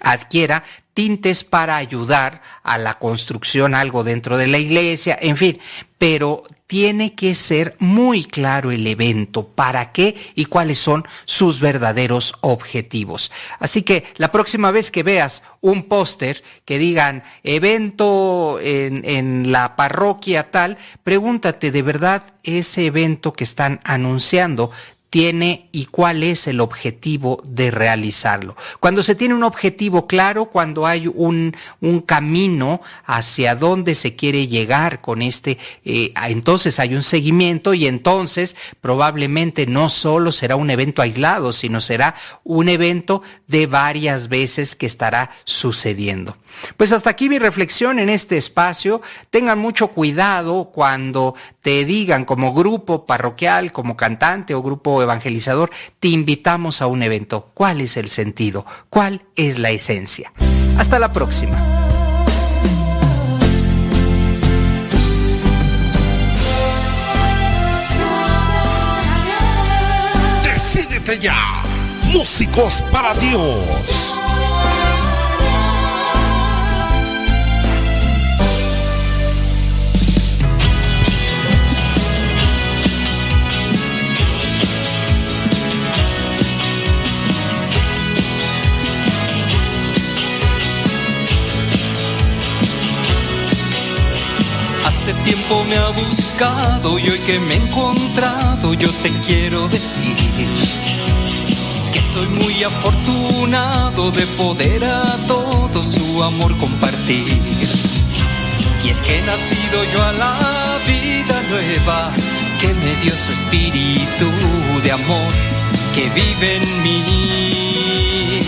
adquiera tintes para ayudar a la construcción algo dentro de la iglesia, en fin, pero tiene que ser muy claro el evento, para qué y cuáles son sus verdaderos objetivos. Así que la próxima vez que veas un póster que digan evento en, en, la parroquia tal, pregúntate de verdad ese evento que están anunciando tiene y cuál es el objetivo de realizarlo. Cuando se tiene un objetivo claro, cuando hay un, un camino hacia dónde se quiere llegar con este, eh, entonces hay un seguimiento y entonces probablemente no solo será un evento aislado, sino será un evento de varias veces que estará sucediendo. Pues hasta aquí mi reflexión en este espacio. Tengan mucho cuidado cuando te digan como grupo parroquial, como cantante o grupo evangelizador, te invitamos a un evento. ¿Cuál es el sentido? ¿Cuál es la esencia? Hasta la próxima. Decídete ya. Músicos para Dios. Me ha buscado y hoy que me he encontrado yo te quiero decir que soy muy afortunado de poder a todo su amor compartir. Y es que he nacido yo a la vida nueva que me dio su espíritu de amor que vive en mí.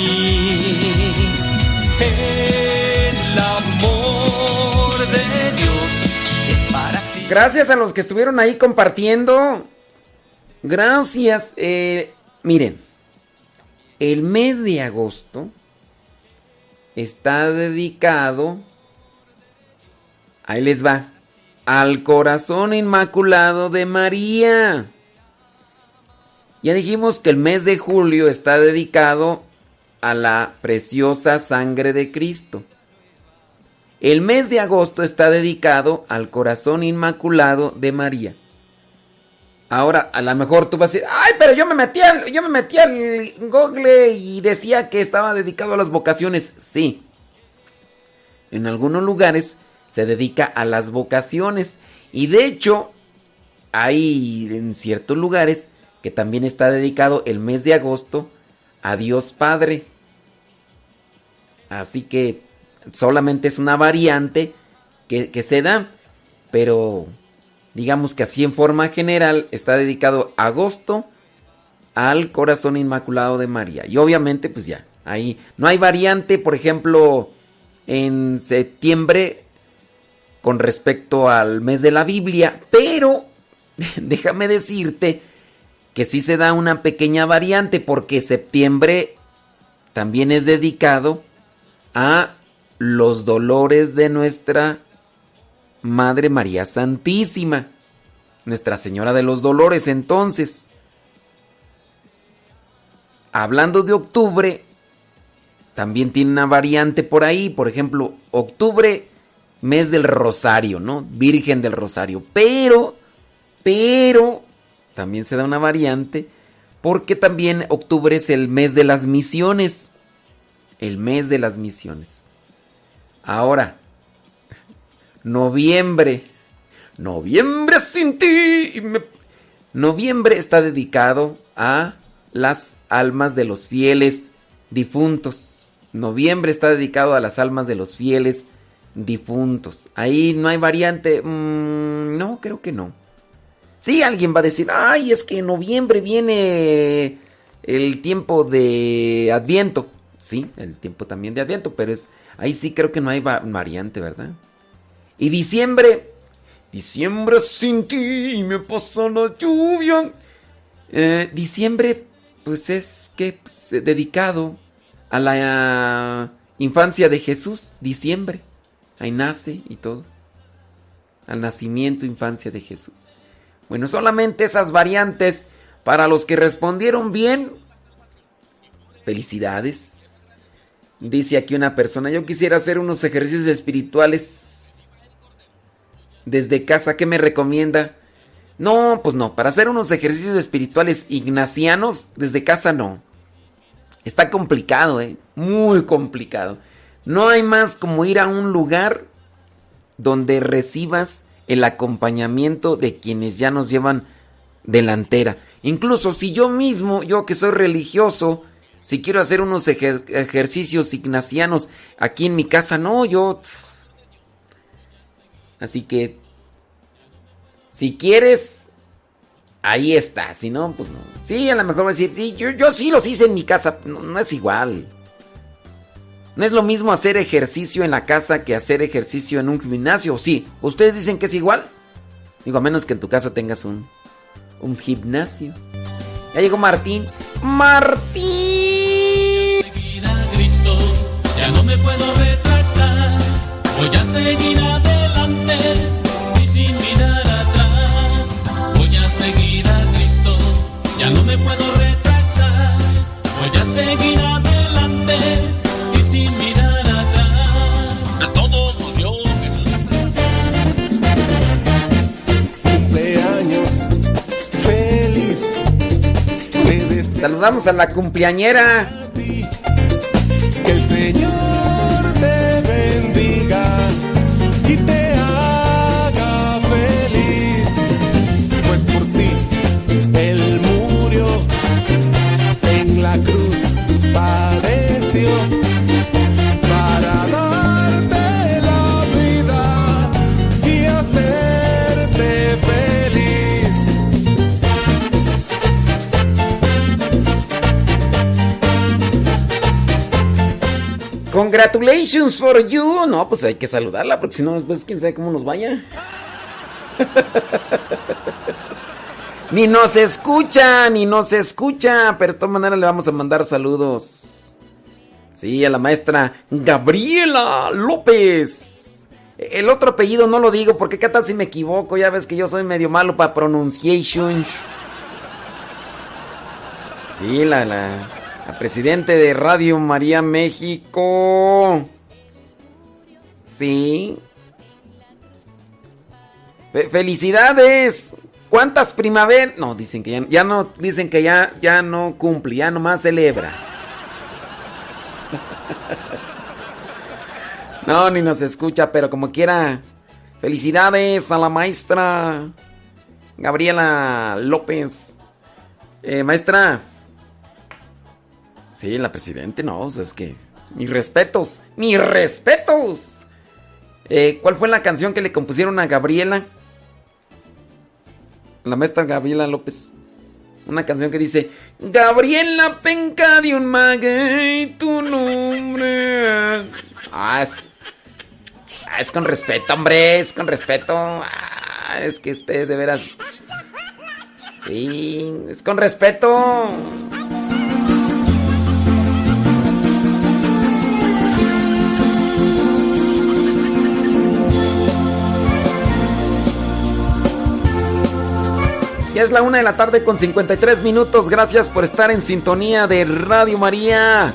Gracias a los que estuvieron ahí compartiendo. Gracias. Eh, miren, el mes de agosto está dedicado, ahí les va, al corazón inmaculado de María. Ya dijimos que el mes de julio está dedicado a la preciosa sangre de Cristo. El mes de agosto está dedicado al corazón inmaculado de María. Ahora, a lo mejor tú vas a decir, ay, pero yo me metí al, yo me metí al Google y decía que estaba dedicado a las vocaciones. Sí. En algunos lugares se dedica a las vocaciones. Y de hecho, hay en ciertos lugares que también está dedicado el mes de agosto a Dios Padre. Así que solamente es una variante que, se da, pero digamos que así en forma general está dedicado agosto al corazón inmaculado de María. Y obviamente pues ya, ahí no hay variante, por ejemplo, en septiembre con respecto al mes de la Biblia, pero déjame decirte que sí se da una pequeña variante porque septiembre también es dedicado a los dolores de nuestra Madre María Santísima, Nuestra Señora de los Dolores. Entonces, hablando de octubre, también tiene una variante por ahí, por ejemplo, octubre, mes del Rosario, ¿no? Virgen del Rosario. Pero, pero, también se da una variante porque también octubre es el mes de las misiones. El mes de las misiones. Ahora, noviembre. Noviembre sin ti. Noviembre está dedicado a las almas de los fieles difuntos. Noviembre está dedicado a las almas de los fieles difuntos. Ahí no hay variante. Mm, no, creo que no. Sí, alguien va a decir, ay, es que en noviembre viene el tiempo de Adviento. Sí, el tiempo también de Adviento, pero es ahí sí creo que no hay va- variante, ¿verdad? Y diciembre, diciembre sin ti me pasa la lluvia. Eh, diciembre, pues es que pues, dedicado a la infancia de Jesús, diciembre. Ahí nace y todo. Al nacimiento, infancia de Jesús. Bueno, solamente esas variantes para los que respondieron bien. Felicidades. Dice aquí una persona, yo quisiera hacer unos ejercicios espirituales desde casa. ¿Qué me recomienda? No, pues no, para hacer unos ejercicios espirituales ignacianos desde casa no. Está complicado, ¿eh? Muy complicado. No hay más como ir a un lugar donde recibas el acompañamiento de quienes ya nos llevan delantera. Incluso si yo mismo, yo que soy religioso, si quiero hacer unos ejer- ejercicios ignacianos aquí en mi casa, no, yo... Así que, si quieres, ahí está. Si no, pues no. Sí, a lo mejor va a decir, sí, yo, yo sí los hice en mi casa. No, no es igual. No es lo mismo hacer ejercicio en la casa que hacer ejercicio en un gimnasio. Sí, ustedes dicen que es igual. Digo, a menos que en tu casa tengas un, un gimnasio. Ya llegó Martín. Martín. Ya no me puedo retractar. Voy a seguir adelante y sin mirar atrás. Voy a seguir a Cristo, ya no me puedo retractar. Voy a seguir adelante y sin mirar atrás. De todos los dioses. Cumpleaños feliz. Saludamos a la cumpleañera. Congratulations for you. No, pues hay que saludarla porque si no, después quién sabe cómo nos vaya. ni nos escucha, ni nos escucha. Pero de todas maneras le vamos a mandar saludos. Sí, a la maestra Gabriela López. El otro apellido no lo digo porque qué tal si me equivoco. Ya ves que yo soy medio malo para pronunciation. Sí, la, la, presidente de Radio María México. Sí. Fe- felicidades. ¿Cuántas primaveras? No, dicen que ya, ya no, dicen que ya, ya no cumple, ya nomás celebra. No, ni nos escucha, pero como quiera. Felicidades a la maestra Gabriela López. Eh, maestra. Sí, la presidente, no, o sea, es que. Mis respetos, mis respetos. Eh, ¿Cuál fue la canción que le compusieron a Gabriela? La maestra Gabriela López. Una canción que dice: Gabriela penca de un maguey, tu nombre. Ah, es, ah, es con respeto, hombre, es con respeto. Ah, es que este, de veras. Sí, es con respeto. Ya es la una de la tarde con 53 minutos. Gracias por estar en sintonía de Radio María.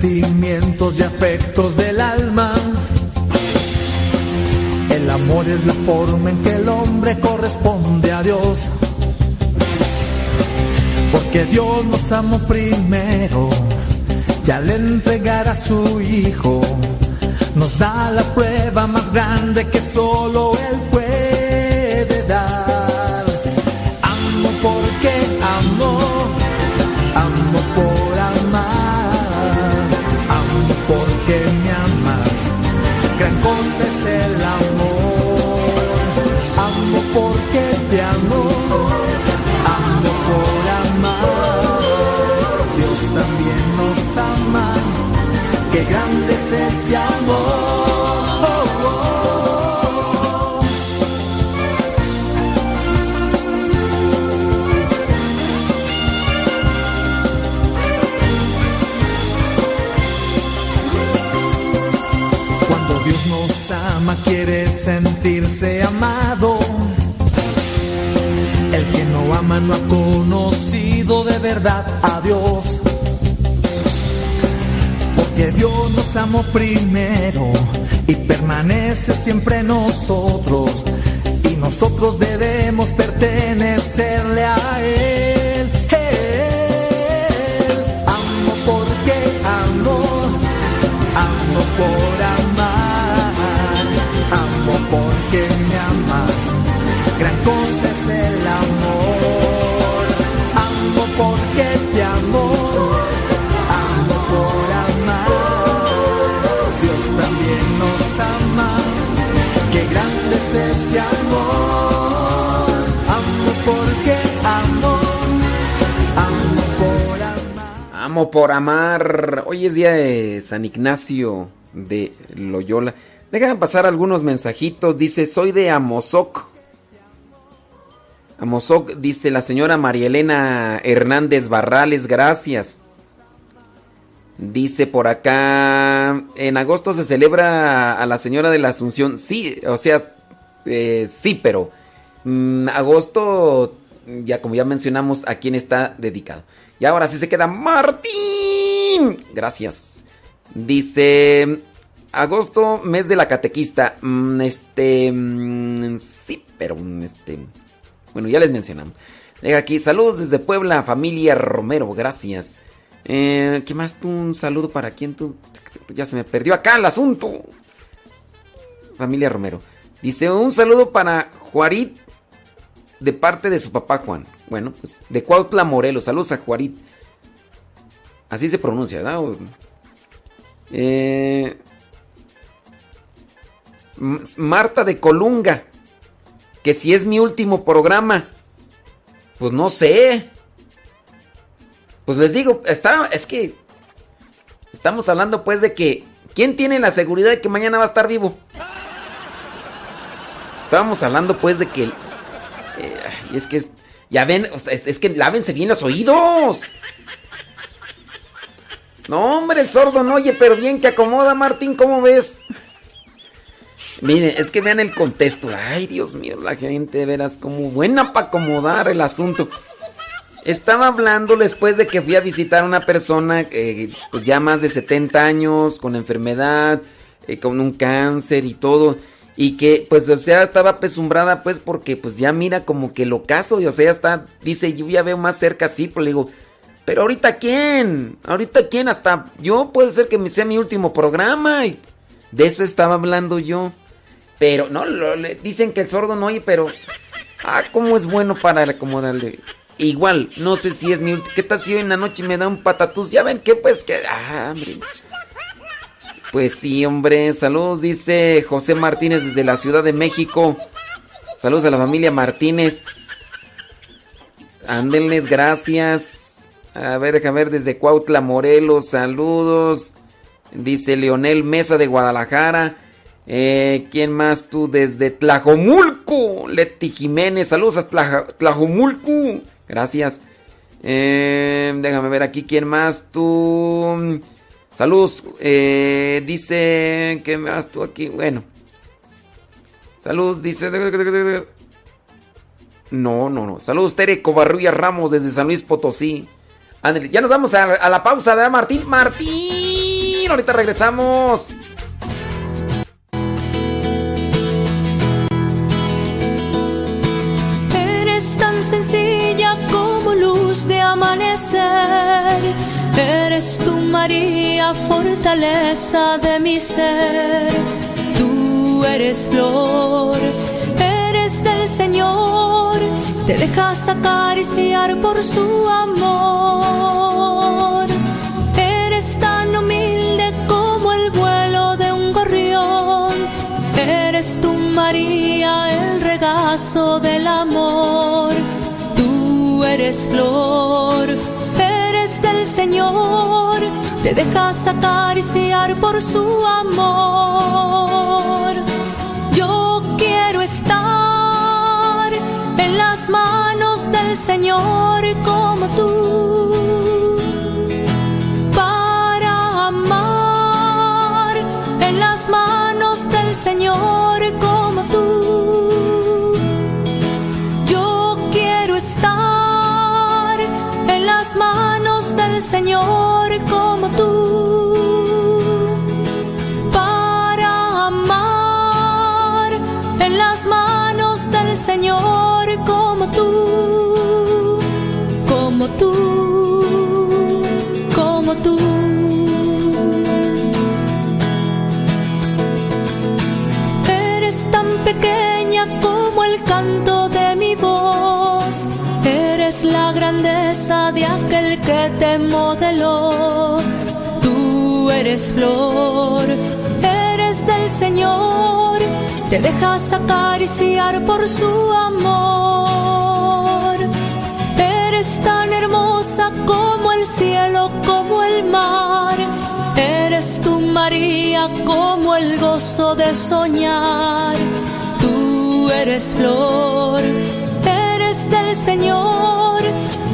Sentimientos y afectos del alma. El amor es la forma en que el hombre corresponde a Dios. Porque Dios nos amó primero y al entregar a su Hijo nos da la prueba más grande que solo Él puede dar. Amo porque amo, amo por amar, es el amor. Amo porque te amo, amo por amar, Dios también nos ama, qué grande es ese amor. Sentirse amado. El que no ama no ha conocido de verdad a Dios. Porque Dios nos amó primero y permanece siempre nosotros. Y nosotros debemos pertenecerle a Él. Él. Amo porque amo, amo por amar, amo porque me amas, gran cosa es el amor, amo porque te amo, amo por amar, Dios también nos ama, qué grande es ese amor, amo porque amo, amo por amar. Amo por amar. Hoy es día de San Ignacio de Loyola. Déjame pasar algunos mensajitos. Dice, soy de Amozoc. Amozoc, dice la señora María Elena Hernández Barrales, gracias. Dice por acá, en agosto se celebra a la señora de la Asunción. Sí, o sea, eh, sí, pero mm, agosto, ya como ya mencionamos, a quién está dedicado. Y ahora sí se queda Martín. Gracias. Dice, Agosto, mes de la catequista. Mm, este. mm, sí, pero. mm, Este. Bueno, ya les mencionamos. Deja aquí. Saludos desde Puebla, familia Romero. Gracias. Eh, ¿Qué más tú? Un saludo para quién tú. Ya se me perdió acá el asunto. Familia Romero. Dice un saludo para Juarit de parte de su papá Juan. Bueno, pues de Cuautla Morelos. Saludos a Juarit. Así se pronuncia, ¿verdad? Eh, Marta de Colunga. Que si es mi último programa. Pues no sé. Pues les digo, está, es que estamos hablando pues de que ¿quién tiene la seguridad de que mañana va a estar vivo? Estábamos hablando pues de que eh, y es que ya ven, es, es que lávense bien los oídos. No, hombre, el sordo no oye, pero bien que acomoda, Martín, ¿cómo ves? Miren, es que vean el contexto. Ay, Dios mío, la gente, de veras, como buena para acomodar el asunto. Estaba hablando después de que fui a visitar a una persona eh, pues ya más de 70 años, con enfermedad, eh, con un cáncer y todo. Y que, pues, o sea, estaba apesumbrada, pues, porque, pues, ya mira como que lo caso. Y, o sea, está, dice, yo ya veo más cerca así. Pues le digo, pero ahorita quién? ¿Ahorita quién? Hasta yo puede ser que sea mi último programa. Y de eso estaba hablando yo. Pero, no, le- dicen que el sordo no oye, pero... Ah, cómo es bueno para acomodarle. Igual, no sé si es mi. ¿Qué tal si hoy en la noche me da un patatús? Ya ven que pues que... Ah, hombre. Pues sí, hombre. Saludos, dice José Martínez desde la Ciudad de México. Saludos a la familia Martínez. Ándenles, gracias. A ver, déjame ver desde Cuautla, Morelos. Saludos. Dice Leonel Mesa de Guadalajara. Eh, ¿Quién más tú? Desde Tlajomulco. Leti Jiménez. Saludos a Tlaja- Tlajomulco. Gracias. Eh, déjame ver aquí quién más tú. Saludos. eh, dice. ¿Qué más tú aquí? Bueno. Saludos, dice. No, no, no. Saludos, Tere Covarrulla Ramos desde San Luis Potosí. Ya nos vamos a, a la pausa, ¿verdad, Martín? Martín, ahorita regresamos. Sencilla como luz de amanecer. Eres tu María, fortaleza de mi ser. Tú eres flor, eres del Señor. Te dejas acariciar por su amor. Eres tan humilde como el vuelo de un gorrión. Eres tú, María, el regazo del amor. Eres flor, eres del Señor. Te dejas acariciar por su amor. Yo quiero estar en las manos del Señor como tú. Para amar en las manos del Señor como Señor como tú. Grandeza de aquel que te modeló. Tú eres flor, eres del Señor. Te dejas acariciar por su amor. Eres tan hermosa como el cielo, como el mar. Eres tú, María, como el gozo de soñar. Tú eres flor, eres del Señor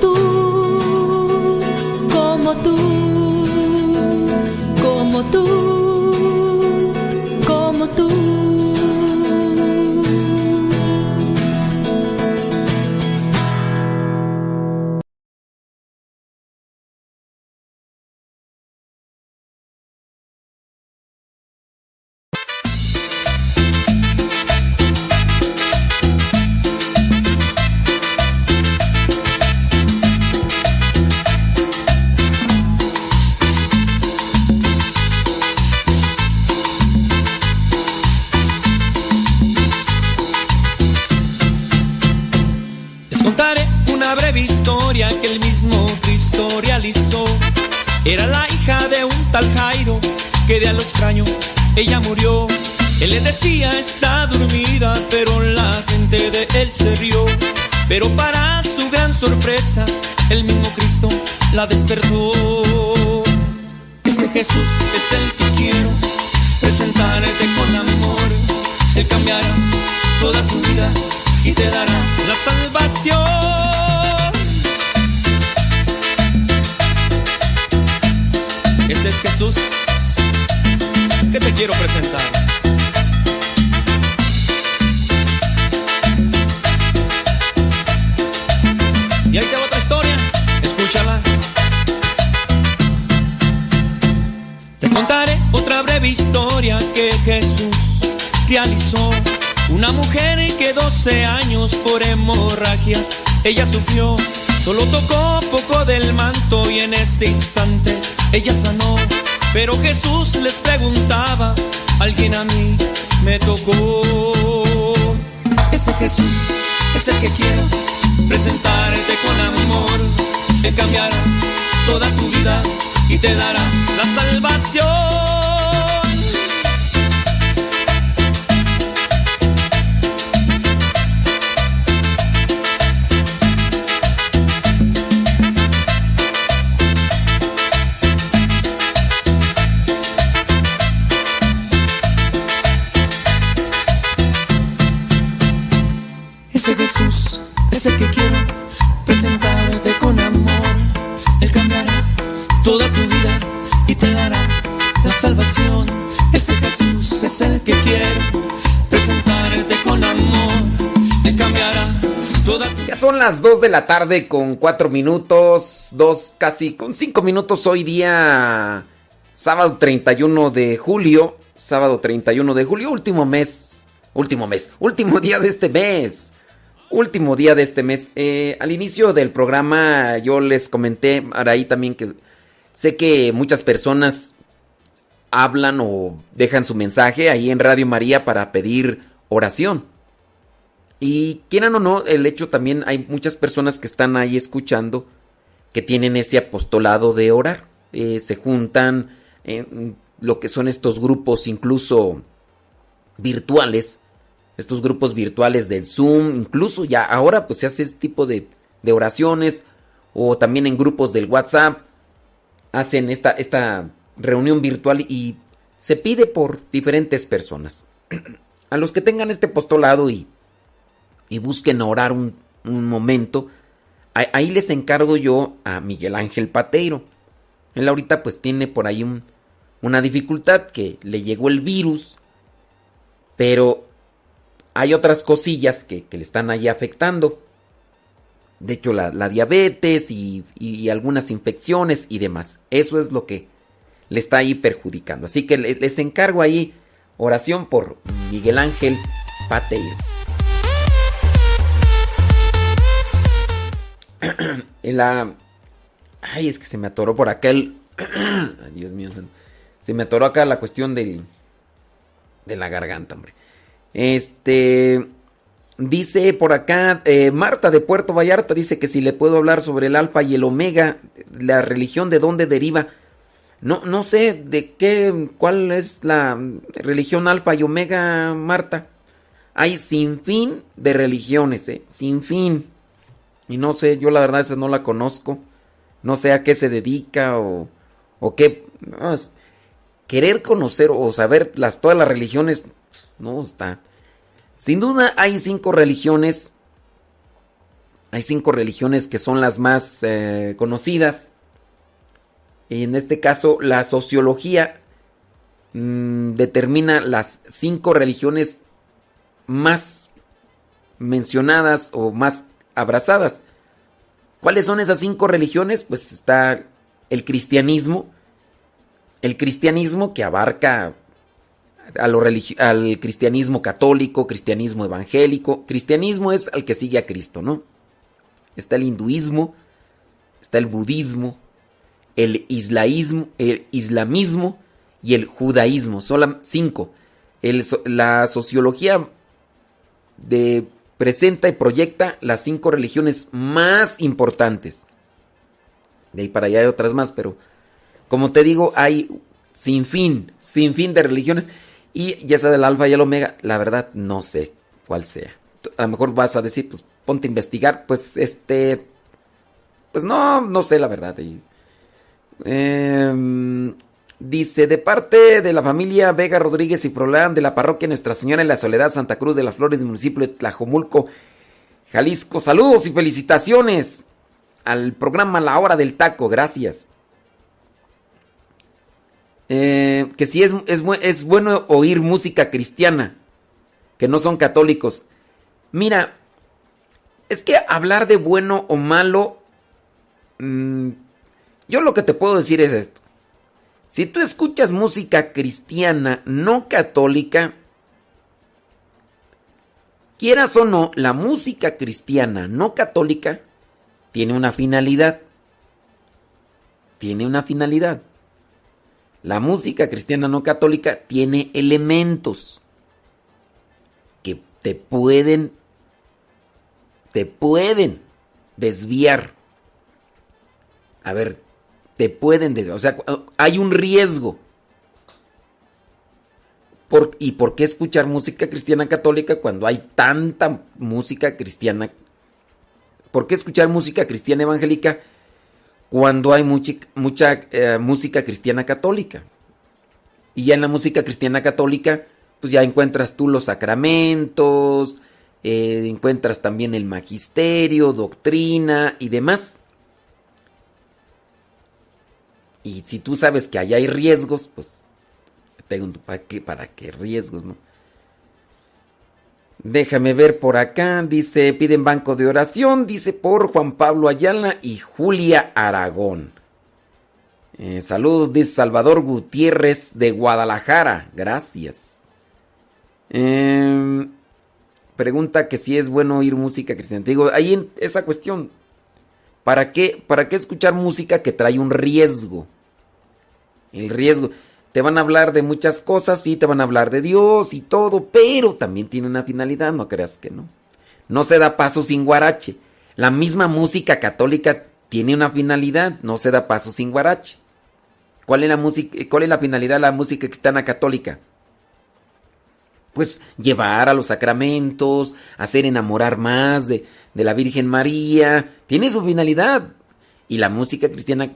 Tú, como tú, Ese Jesús es el que quiero presentarte con amor. Él cambiará toda tu vida y te dará la salvación. Ese Jesús es el que quiero presentarte con amor. Él cambiará toda tu Ya son las 2 de la tarde con 4 minutos, 2 casi con 5 minutos hoy día, sábado 31 de julio, sábado 31 de julio, último mes, último mes, último día de este mes, último día de este mes. Eh, al inicio del programa yo les comenté, ahora ahí también que sé que muchas personas hablan o dejan su mensaje ahí en Radio María para pedir oración. Y quieran o no, el hecho también hay muchas personas que están ahí escuchando que tienen ese apostolado de orar. Eh, se juntan en lo que son estos grupos incluso virtuales, estos grupos virtuales del Zoom, incluso ya ahora pues se hace este tipo de, de oraciones o también en grupos del WhatsApp hacen esta, esta reunión virtual y se pide por diferentes personas. A los que tengan este apostolado y y busquen orar un, un momento, ahí les encargo yo a Miguel Ángel Pateiro. Él ahorita pues tiene por ahí un, una dificultad que le llegó el virus, pero hay otras cosillas que, le están ahí afectando. De hecho, la, diabetes y, algunas infecciones y demás. Eso es lo que le está ahí perjudicando. Así que le- les encargo ahí oración por Miguel Ángel Pateiro. la. Ay, es que se me atoró por acá el. Ay, Dios mío. Se me atoró acá la cuestión del. De la garganta, hombre. Este. Dice por acá, eh, Marta de Puerto Vallarta dice que si le puedo hablar sobre el alfa y el omega, la religión de dónde deriva. No, no sé de qué, cuál es la religión alfa y omega, Marta. Hay sin fin de religiones, ¿eh? Sin fin. Y no sé, yo la verdad esa no la conozco. no sé a qué se dedica o, o qué. no, querer conocer o saber las, todas las religiones, no está. Sin duda hay cinco religiones. Hay cinco religiones que son las más eh, conocidas. En este caso, la sociología mm, determina las cinco religiones más mencionadas o más abrazadas. ¿Cuáles son esas cinco religiones? Pues está el cristianismo. El cristianismo que abarca a lo al cristianismo católico, cristianismo evangélico. Cristianismo es al que sigue a Cristo, ¿no? Está el hinduismo, está el budismo, el islaísmo, el islamismo y el judaísmo. Son cinco. El la sociología de, presenta y proyecta las cinco religiones más importantes. De ahí para allá hay otras más, pero como te digo, hay sin fin, sin fin de religiones. Y ya sea del alfa y el omega, la verdad no sé cuál sea. A lo mejor vas a decir, pues ponte a investigar, pues este, pues no, no sé la verdad. Em, dice, de parte de la familia Vega Rodríguez y Prolán de la parroquia Nuestra Señora de la Soledad Santa Cruz de las Flores del municipio de Tlajomulco, Jalisco. Saludos y felicitaciones al programa La Hora del Taco, gracias. Eh, que si es, es, es bueno oír música cristiana, que no son católicos. Mira, es que hablar de bueno o malo, mm, yo lo que te puedo decir es esto. Si tú escuchas música cristiana no católica, quieras o no, la música cristiana no católica tiene una finalidad. Tiene una finalidad. La música cristiana no católica tiene elementos que te pueden te pueden desviar. A ver, te pueden desviar, o sea, hay un riesgo. ¿Y por qué escuchar música cristiana católica cuando hay tanta música cristiana? ¿Por qué escuchar música cristiana evangélica cuando hay mucha, mucha eh, música cristiana católica? Y ya en la música cristiana católica, pues ya encuentras tú los sacramentos, eh, encuentras también el magisterio, doctrina y demás. Y si tú sabes que allá hay riesgos, pues para qué, para qué riesgos, ¿no? Déjame ver por acá, dice, piden banco de oración, dice por Juan Pablo Ayala y Julia Aragón. Eh, saludos, dice Salvador Gutiérrez de Guadalajara, gracias. Em, pregunta que si es bueno oír música cristiana. Te digo, ahí en esa cuestión, ¿para qué, ¿para qué escuchar música que trae un riesgo? El riesgo. Te van a hablar de muchas cosas, sí, te van a hablar de Dios y todo, pero también tiene una finalidad, no creas que no. No se da paso sin guarache. La misma música católica tiene una finalidad, no se da paso sin guarache. ¿Cuál es la música, cuál es la finalidad de la música cristiana católica? Pues llevar a los sacramentos, hacer enamorar más de, de la Virgen María, tiene su finalidad. Y la música cristiana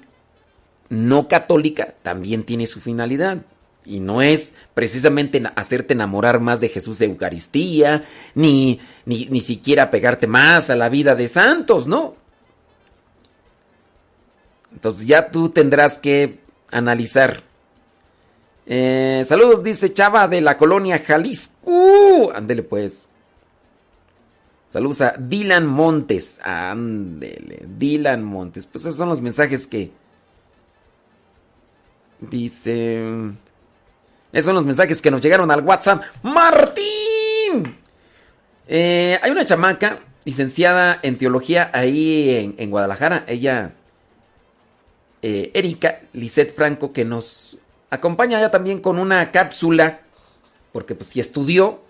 no católica también tiene su finalidad. Y no es precisamente hacerte enamorar más de Jesús de Eucaristía, ni, ni, ni siquiera pegarte más a la vida de santos, ¿no? Entonces ya tú tendrás que analizar. Eh, saludos, dice Chava de la colonia Jalisco. Ándele pues. Saludos a Dylan Montes. Ándele, Dylan Montes. Pues esos son los mensajes que, Dice. Esos son los mensajes que nos llegaron al WhatsApp. ¡Martín! Eh, hay una chamaca licenciada en teología ahí en, en Guadalajara. Ella, eh, Erika Lisette Franco, que nos acompaña ya también con una cápsula. Porque pues si estudió,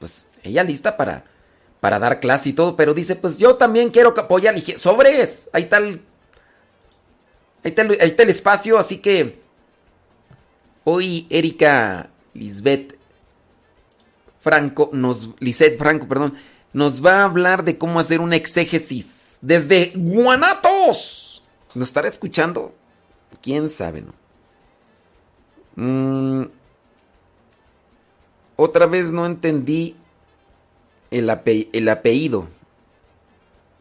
pues ella lista para, para dar clase y todo. Pero dice, pues yo también quiero apoyar. Dije, sobres, ahí el, ahí ahí está el espacio, así que hoy Erika Lisbeth Franco, nos, Franco, perdón, nos va a hablar de cómo hacer una exégesis desde Guanatos. ¿Nos estará escuchando? ¿Quién sabe, no? Mm, otra vez no entendí el apellido.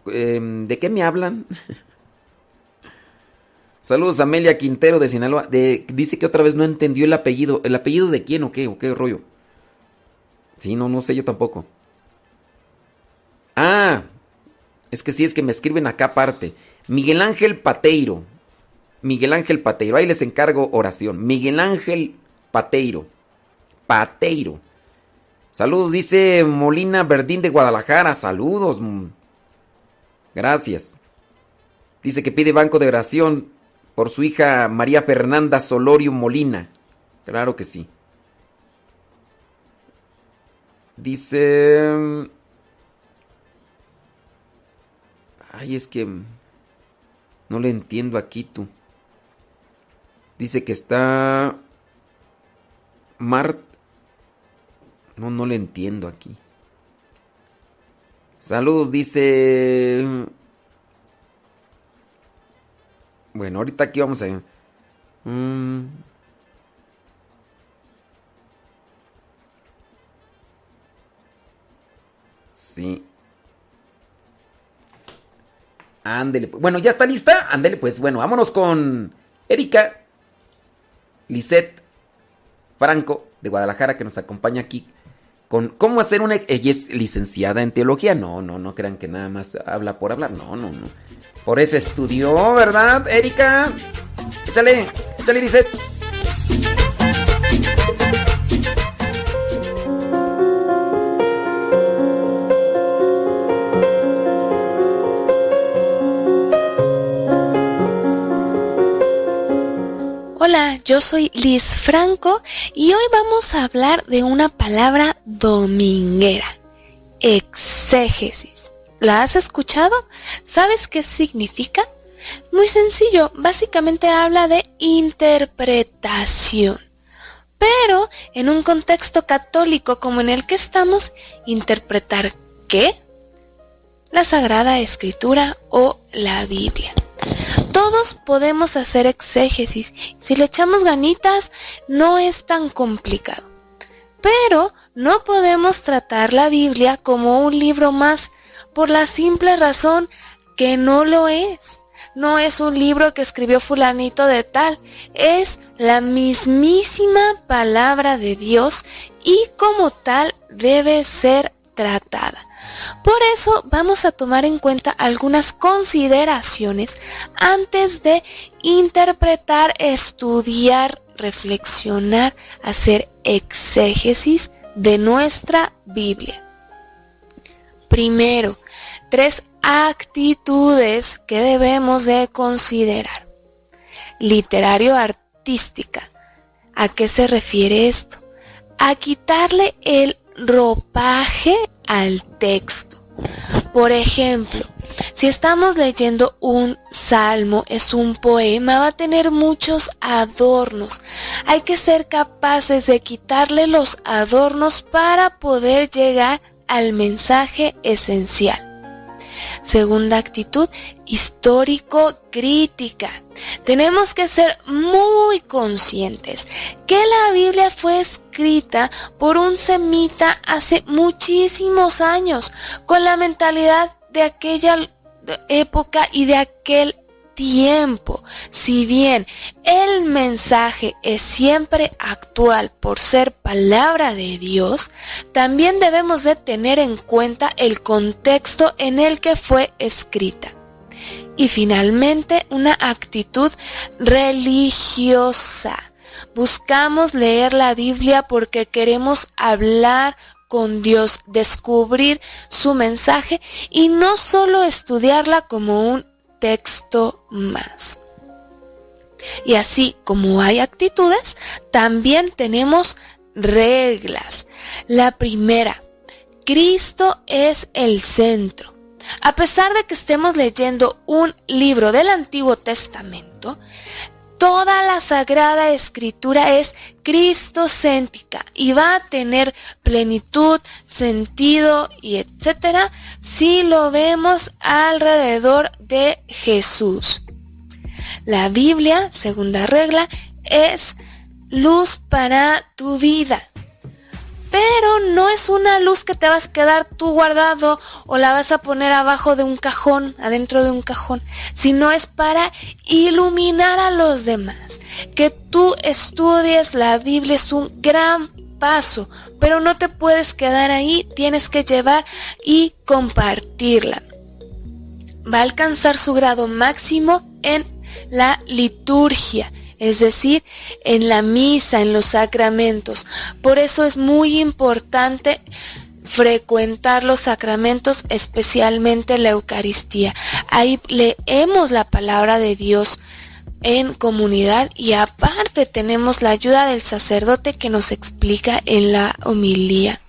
Em, ¿De qué me hablan? Saludos Amelia Quintero de Sinaloa. Dice que otra vez no entendió el apellido. ¿El apellido de quién o qué? ¿O qué rollo? Sí, no, no sé yo tampoco. Ah, es que sí, es que me escriben acá aparte. Miguel Ángel Pateiro. Miguel Ángel Pateiro. Ahí les encargo oración. Miguel Ángel Pateiro. Pateiro. Saludos, dice Molina Verdín de Guadalajara. Saludos. Gracias. Dice que pide banco de oración por su hija María Fernanda Solorio Molina. Claro que sí. Dice... Ay, es que... No le entiendo aquí tú. Dice que está... Mart... No, no le entiendo aquí. Saludos, dice... Bueno, ahorita aquí vamos a... Mm. Sí. Ándele. pues. Bueno, ¿ya está lista? Ándele, pues. Bueno, vámonos con Erika Lisette Franco de Guadalajara que nos acompaña aquí con cómo hacer una... Ella es licenciada en teología. No, no, no crean que nada más habla por hablar. No, no, no. Por eso estudió, ¿verdad, Erika? Échale, échale, Lisette. Hola, yo soy Liz Franco y hoy vamos a hablar de una palabra dominguera, exégesis. ¿La has escuchado? ¿Sabes qué significa? Muy sencillo, básicamente habla de interpretación. Pero en un contexto católico como en el que estamos, ¿interpretar qué? La Sagrada Escritura o la Biblia. Todos podemos hacer exégesis. Si le echamos ganitas, no es tan complicado. Pero no podemos tratar la Biblia como un libro más por la simple razón que no lo es. No es un libro que escribió fulanito de tal, es la mismísima palabra de Dios y como tal debe ser tratada. Por eso vamos a tomar en cuenta algunas consideraciones antes de interpretar, estudiar, reflexionar, hacer exégesis de nuestra Biblia. Primero, tres actitudes que debemos de considerar. Literario artística. ¿A qué se refiere esto? A quitarle el ropaje al texto. Por ejemplo, si estamos leyendo un salmo, es un poema, va a tener muchos adornos. Hay que ser capaces de quitarle los adornos para poder llegar al mensaje esencial. Segunda actitud, histórico-crítica. Tenemos que ser muy conscientes que la Biblia fue escrita por un semita hace muchísimos años, con la mentalidad de aquella época y de aquel tiempo. Si bien el mensaje es siempre actual por ser palabra de Dios, también debemos de tener en cuenta el contexto en el que fue escrita. Y finalmente, una actitud religiosa. Buscamos leer la Biblia porque queremos hablar con Dios, descubrir su mensaje y no solo estudiarla como un texto más. Y así como hay actitudes, también tenemos reglas. La primera, Cristo es el centro. A pesar de que estemos leyendo un libro del Antiguo Testamento, toda la Sagrada Escritura es cristocéntrica y va a tener plenitud, sentido y etcétera si lo vemos alrededor de Jesús. La Biblia, segunda regla, es luz para tu vida. Pero no es una luz que te vas a quedar tú guardado o la vas a poner abajo de un cajón, adentro de un cajón, sino es para iluminar a los demás. Que tú estudies la Biblia es un gran paso, pero no te puedes quedar ahí, tienes que llevar y compartirla. Va a alcanzar su grado máximo en la liturgia, es decir, en la misa, en los sacramentos. Por eso es muy importante frecuentar los sacramentos, especialmente la Eucaristía. Ahí leemos la palabra de Dios en comunidad y aparte tenemos la ayuda del sacerdote que nos explica en la homilía.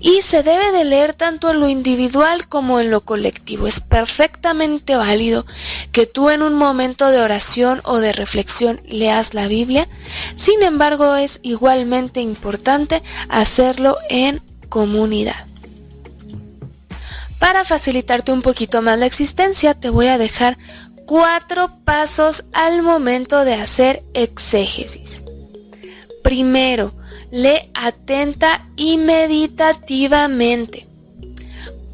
Y se debe de leer tanto en lo individual como en lo colectivo. Es perfectamente válido que tú en un momento de oración o de reflexión leas la Biblia. Sin embargo, es igualmente importante hacerlo en comunidad. Para facilitarte un poquito más la existencia, te voy a dejar cuatro pasos al momento de hacer exégesis. Primero, lee atenta y meditativamente.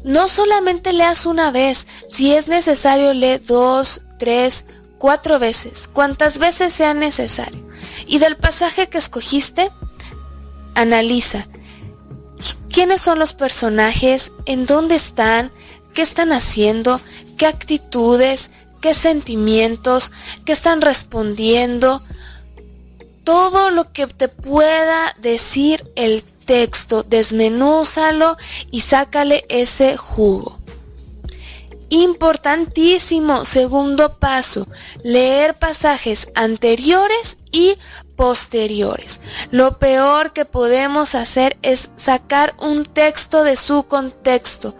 No solamente leas una vez, si es necesario lee dos, tres, cuatro veces, cuantas veces sea necesario. Y del pasaje que escogiste, analiza quiénes son los personajes, en dónde están, qué están haciendo, qué actitudes, qué sentimientos, qué están respondiendo, todo lo que te pueda decir el texto, desmenúzalo y sácale ese jugo. Importantísimo, segundo paso, leer pasajes anteriores y posteriores. Lo peor que podemos hacer es sacar un texto de su contexto.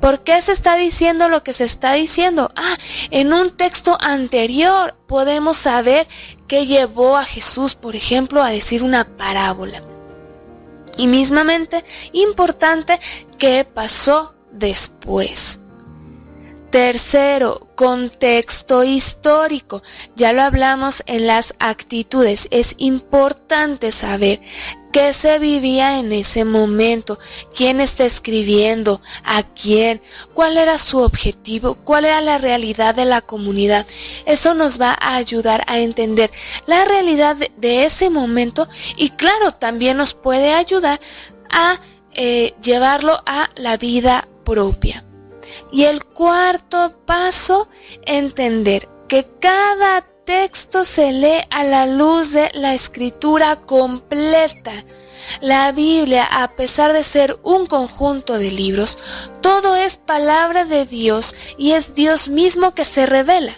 ¿Por qué se está diciendo lo que se está diciendo? Ah, en un texto anterior podemos saber qué llevó a Jesús, por ejemplo, a decir una parábola. Y mismamente importante qué pasó después. Tercero, contexto histórico. Ya lo hablamos en las actitudes. Es importante saber qué se vivía en ese momento, quién está escribiendo, a quién, cuál era su objetivo, cuál era la realidad de la comunidad. Eso nos va a ayudar a entender la realidad de, ese momento y claro, también nos puede ayudar a eh, llevarlo a la vida propia. Y el cuarto paso, entender que cada texto se lee a la luz de la escritura completa. La Biblia, a pesar de ser un conjunto de libros, todo es palabra de Dios y es Dios mismo que se revela.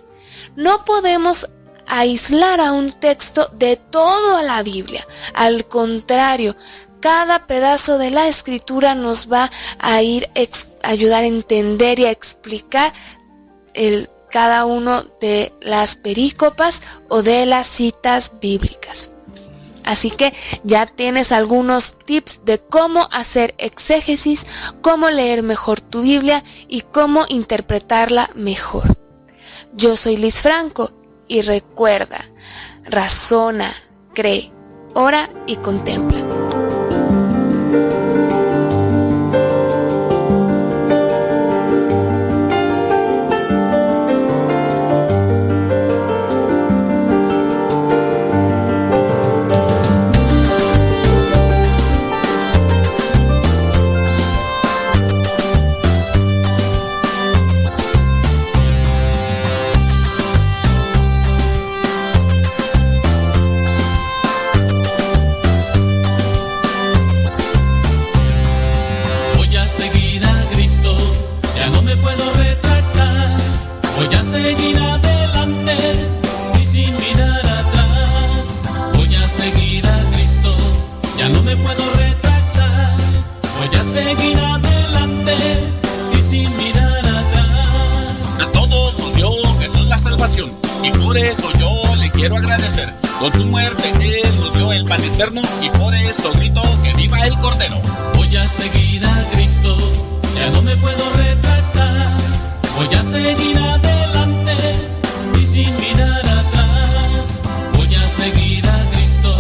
No podemos aislar a un texto de toda la Biblia. Al contrario, cada pedazo de la escritura nos va a ir ayudar a entender y a explicar el, cada uno de las perícopas o de las citas bíblicas. Así que ya tienes algunos tips de cómo hacer exégesis, cómo leer mejor tu Biblia y cómo interpretarla mejor. Yo soy Liz Franco y recuerda, razona, cree, ora y contempla. Salvación y por eso yo le quiero agradecer. Con su muerte Él nos dio el pan eterno y por eso grito que viva el Cordero. Voy a seguir a Cristo, ya no me puedo retractar. Voy a seguir adelante y sin mirar atrás. Voy a seguir a Cristo,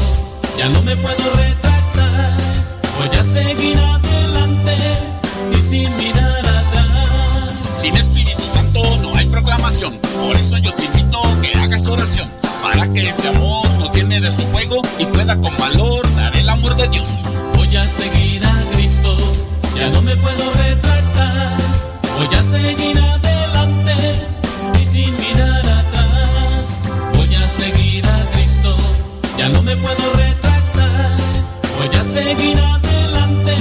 ya no me puedo retractar. Voy a seguir adelante y sin mirar atrás. Sin Espíritu Santo no hay proclamación. Por eso yo te invito a que hagas oración. Para que ese amor nos llene de su fuego y pueda con valor dar el amor de Dios. Voy a seguir a Cristo, ya no me puedo retractar. Voy a seguir adelante y sin mirar atrás. Voy a seguir a Cristo, ya no me puedo retractar. Voy a seguir adelante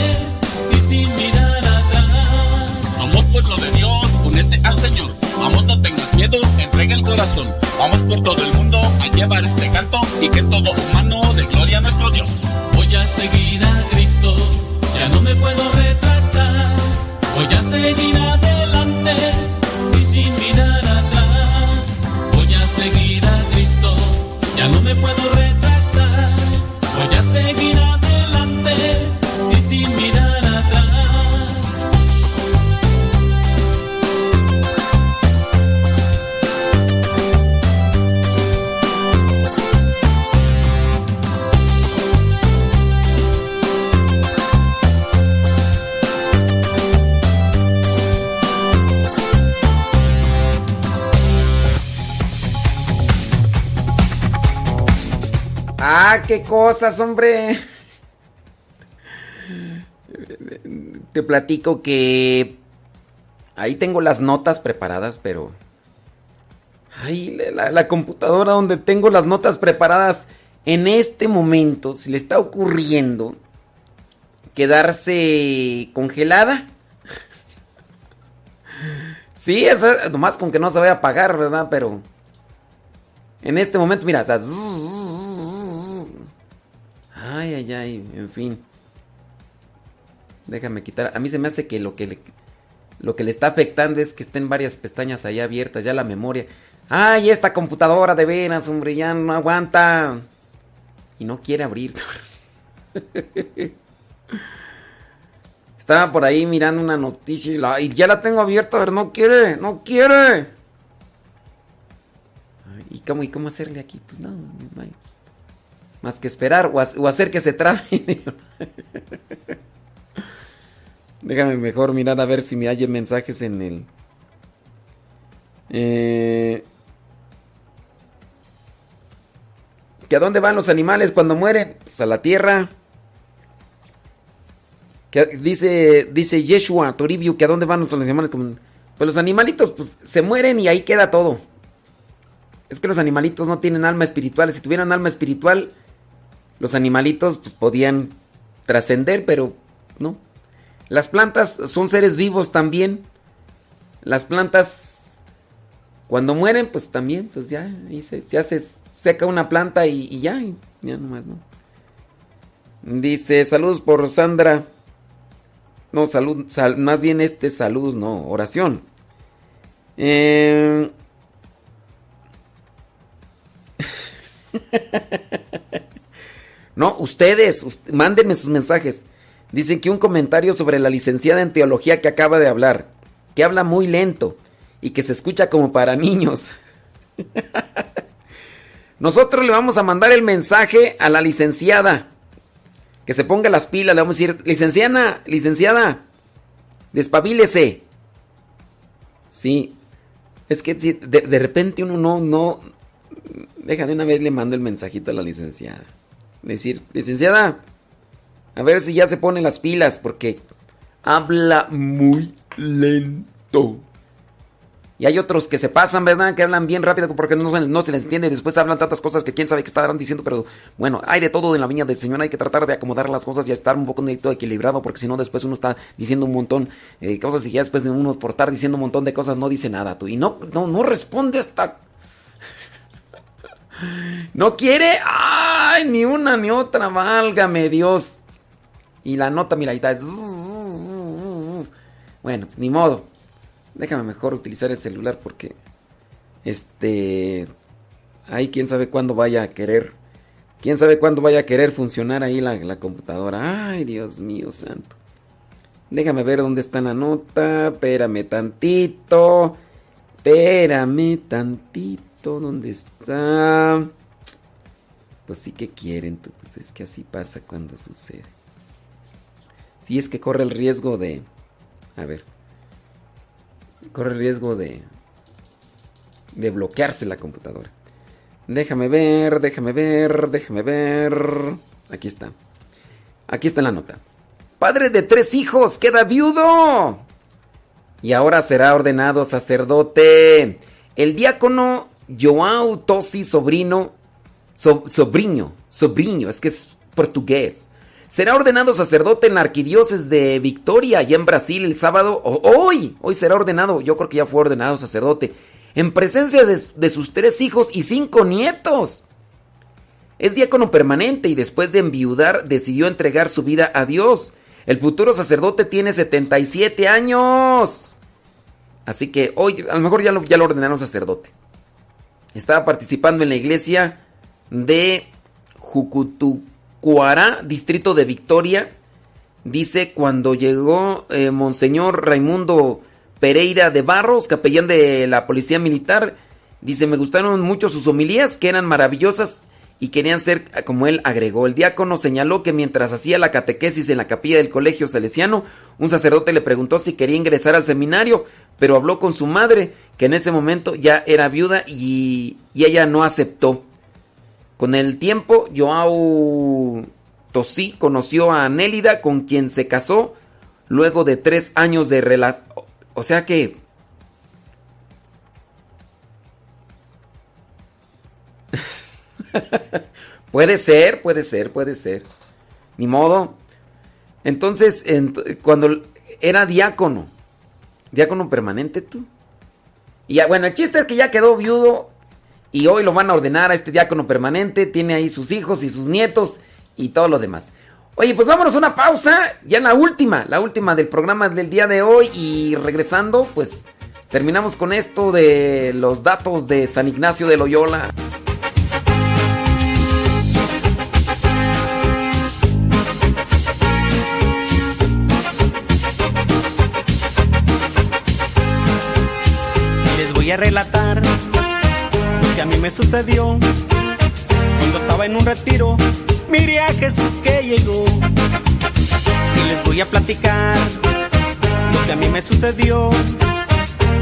y sin mirar atrás. Somos pueblo de Dios, únete al Señor. Vamos, no tengas miedo, entrega el corazón. Vamos por todo el mundo a llevar este canto y que todo humano de gloria a nuestro Dios. Voy a seguir a Cristo, ya no me puedo retractar. Voy a seguir adelante y sin mirar atrás. Voy a seguir a Cristo, ya no me puedo retractar. Voy a seguir adelante Ah, qué cosas, hombre. Te platico que ahí tengo las notas preparadas, pero... Ay, la, computadora donde tengo las notas preparadas en este momento, si le está ocurriendo quedarse congelada. Sí, eso, nomás con que no se vaya a apagar, ¿verdad? Pero en este momento, mira, está... Ay, ay, ay, en fin. Déjame quitar. A mí se me hace que lo que le, lo que le está afectando es que estén varias pestañas ahí abiertas, ya la memoria. Ay, esta computadora de veras, hombre, ya no aguanta. Y no quiere abrir. Estaba por ahí mirando una noticia y, la- y ya la tengo abierta, pero no quiere, no quiere. ¿Y cómo, ¿Y cómo hacerle aquí? Pues no, no hay más que esperar o, ha- o hacer que se trabe. Déjame mejor mirar a ver si me hay mensajes en el. Eh, ¿Que a dónde van los animales cuando mueren? Pues a la tierra. Que dice, dice Yeshua Toribio que a dónde van los animales. Pues los animalitos pues, se mueren y ahí queda todo. Es que los animalitos no tienen alma espiritual. Si tuvieran alma espiritual, los animalitos pues, podían trascender, pero no. Las plantas son seres vivos también. Las plantas, cuando mueren, pues también, pues ya, se, hace, seca una planta y, y ya, y ya nomás, ¿no? Dice, saludos por Sandra. No, salud, sal- más bien este saludos, no, oración. Eh, No, ustedes, ust- mándenme sus mensajes. Dicen que un comentario sobre la licenciada en teología que acaba de hablar, que habla muy lento y que se escucha como para niños. Nosotros le vamos a mandar el mensaje a la licenciada. Que se ponga las pilas, le vamos a decir, licenciada, licenciada, despabilese. Sí, es que de, de repente uno no, no, deja de una vez le mando el mensajito a la licenciada. Decir, licenciada, a ver si ya se ponen las pilas, porque habla muy lento. Y hay otros que se pasan, ¿verdad? Que hablan bien rápido porque no, se- les entiende. Después hablan tantas cosas que quién sabe qué estarán diciendo. Pero bueno, hay de todo en la viña del Señor. Hay que tratar de acomodar las cosas y estar un poco equilibrado. Porque si no, después uno está diciendo un montón de cosas. Y ya después de uno por estar diciendo un montón de cosas no dice nada. Tú. Y no, no, no responde esta no quiere. ¡Ay! Ni una ni otra. Válgame Dios. Y la nota, mira, está. Bueno, pues, ni modo. Déjame mejor utilizar el celular porque. Este. Ahí quién sabe cuándo vaya a querer. Quién sabe cuándo vaya a querer funcionar ahí la, la computadora. Ay, Dios mío santo. Déjame ver dónde está la nota. Espérame tantito. Espérame tantito. Cristo, ¿dónde está? Pues sí que quieren, pues es que así pasa cuando sucede. Si es que corre el riesgo de... A ver. Corre el riesgo de... De bloquearse la computadora. Déjame ver, déjame ver, déjame ver. Aquí está. Aquí está la nota. Padre de tres hijos, queda viudo. Y ahora será ordenado sacerdote. El diácono Joao Tosi Sobrino, so, sobrino, sobrino, es que es portugués. Será ordenado sacerdote en la arquidiócesis de Victoria, allá en Brasil, el sábado. hoy, hoy será ordenado, yo creo que ya fue ordenado sacerdote. En presencia de, de sus tres hijos y cinco nietos. Es diácono permanente y después de enviudar decidió entregar su vida a Dios. El futuro sacerdote tiene 77 años. Así que hoy a lo mejor ya lo, ya lo ordenaron sacerdote. Estaba participando en la iglesia de Jucutucuará, distrito de Victoria. Dice cuando llegó eh, Monseñor Raimundo Pereira de Barros, capellán de la Policía Militar. Dice, me gustaron mucho sus homilías, que eran maravillosas y querían ser como él agregó. El diácono señaló que mientras hacía la catequesis en la capilla del colegio salesiano, un sacerdote le preguntó si quería ingresar al seminario, pero habló con su madre, que en ese momento ya era viuda y, y ella no aceptó. Con el tiempo, Joao Tosí conoció a Nélida, con quien se casó luego de tres años de relación. O sea que puede ser, puede ser, puede ser. Ni modo. Entonces, ent- cuando era diácono, diácono permanente tú. Y ya, bueno, el chiste es que ya quedó viudo y hoy lo van a ordenar a este diácono permanente. Tiene ahí sus hijos y sus nietos y todo lo demás. Oye, pues vámonos a una pausa, ya la última, la última del programa del día de hoy y regresando, pues terminamos con esto de los datos de San Ignacio de Loyola. Relatar lo que a mí me sucedió cuando estaba en un retiro. Miré a Jesús que llegó y les voy a platicar lo que a mí me sucedió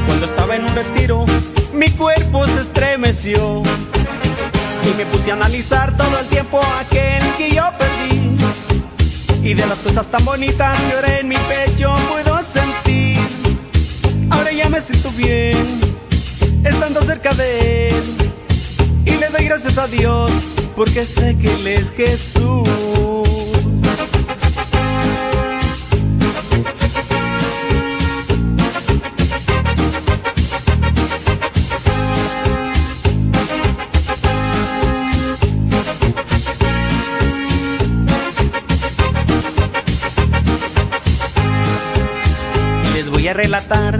cuando estaba en un retiro. Mi cuerpo se estremeció y me puse a analizar todo el tiempo aquel que yo perdí. Y de las cosas tan bonitas que ahora en mi pecho puedo sentir. Ahora ya me siento bien, estando cerca de Él. Y le doy gracias a Dios, porque sé que Él es Jesús. Les voy a relatar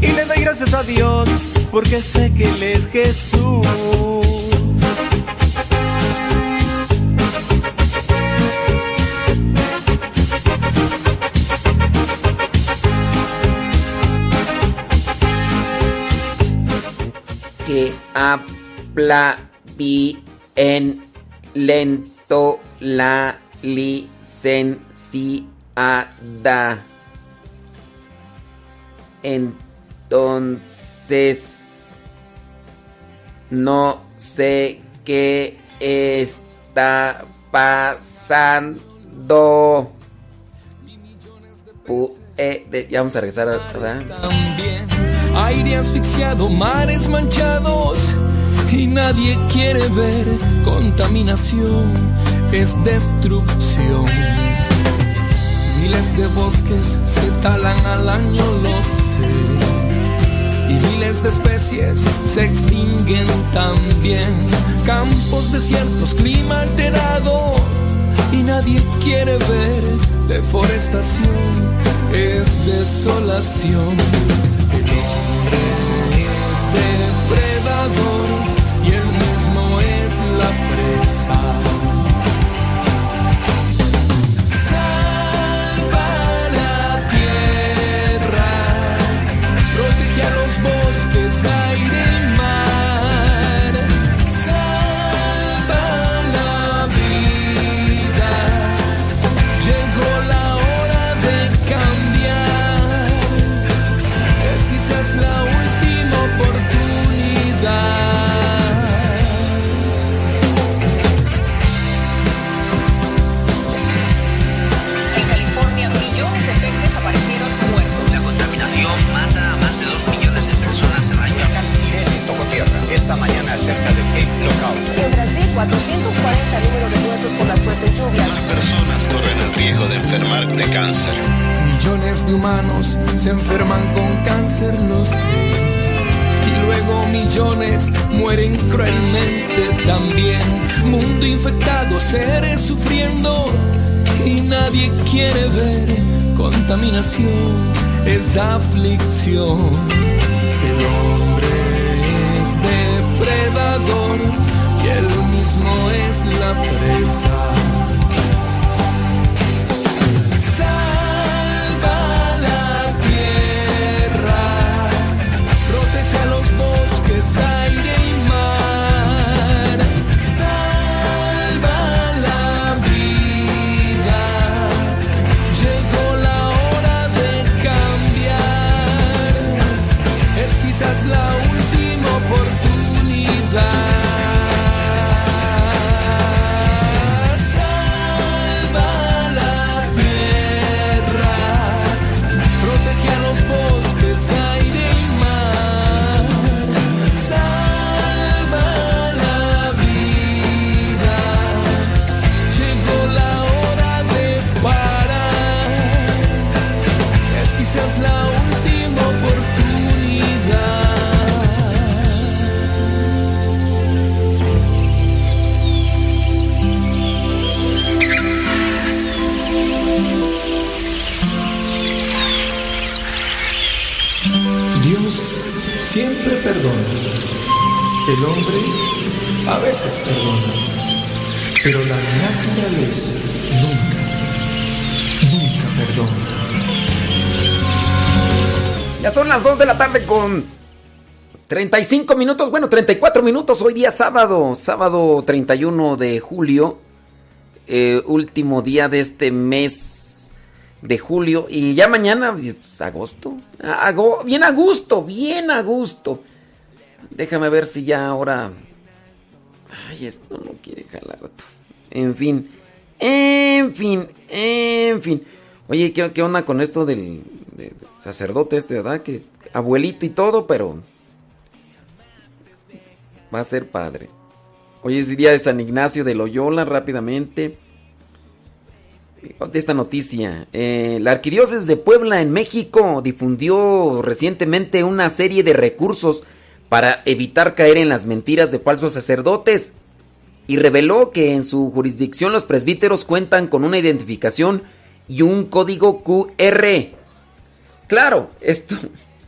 Y le doy gracias a Dios, porque sé que Él es Jesús. que habla bien lento la licenciada. Entonces, no sé qué está pasando. Pu- eh, de- ya vamos a regresar a... ¿verdad? También aire asfixiado, mares manchados y nadie quiere ver contaminación, es destrucción. Miles de bosques se talan al año, lo sé. Y miles de especies se extinguen también. Campos desiertos, clima alterado y nadie quiere ver deforestación, es desolación. El hombre es depredador y él mismo es la presa. Es aflicción. El hombre es depredador y él mismo es la presa. El hombre a veces perdona. Pero la naturaleza nunca, nunca perdona. Ya son las 2 de la tarde con 35 minutos, bueno, 34 minutos. Hoy día sábado, sábado 31 de julio, eh, último día de este mes de julio. Y ya mañana, es agosto, Ago- bien a gusto, bien a gusto. Déjame ver si ya ahora... Ay, esto no quiere jalar. En fin, en fin, en fin. Oye, ¿qué, qué onda con esto del de- de sacerdote este, verdad? Que abuelito y todo, pero va a ser padre. Hoy es día de San Ignacio de Loyola, rápidamente. Esta noticia, eh, la Arquidiócesis de Puebla en México difundió recientemente una serie de recursos para evitar caer en las mentiras de falsos sacerdotes y reveló que en su jurisdicción los presbíteros cuentan con una identificación y un código QR. Claro, esto,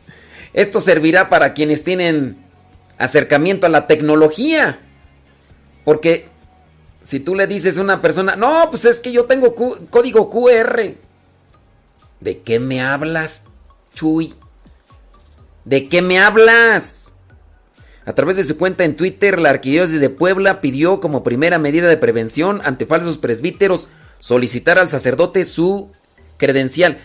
esto servirá para quienes tienen acercamiento a la tecnología. Porque si tú le dices a una persona, no, pues es que yo tengo código QR. ¿De qué me hablas, Chuy? ¿De qué me hablas? A través de su cuenta en Twitter, la Arquidiócesis de Puebla pidió como primera medida de prevención ante falsos presbíteros solicitar al sacerdote su credencial.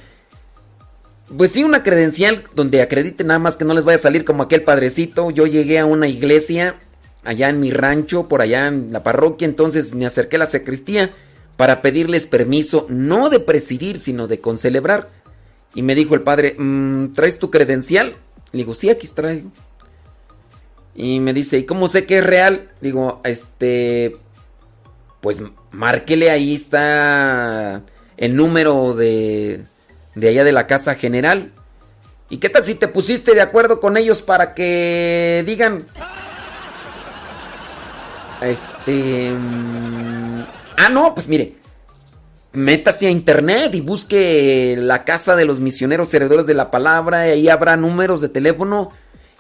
Pues sí, una credencial donde acredite nada más que no les vaya a salir como aquel padrecito. Yo llegué a una iglesia allá en mi rancho, por allá en la parroquia, entonces me acerqué a la sacristía para pedirles permiso, no de presidir, sino de concelebrar. Y me dijo el padre, "Mm, ¿traes tu credencial? Le digo, sí, aquí traigo. Y me dice, ¿y cómo sé que es real? Digo, este, pues márquele, ahí está el número de, de allá de la casa general. ¿Y qué tal si te pusiste de acuerdo con ellos para que digan... Este... mm, Ah, no, pues mire. Métase a internet y busque la casa de los misioneros heredores de la palabra. Y ahí habrá números de teléfono.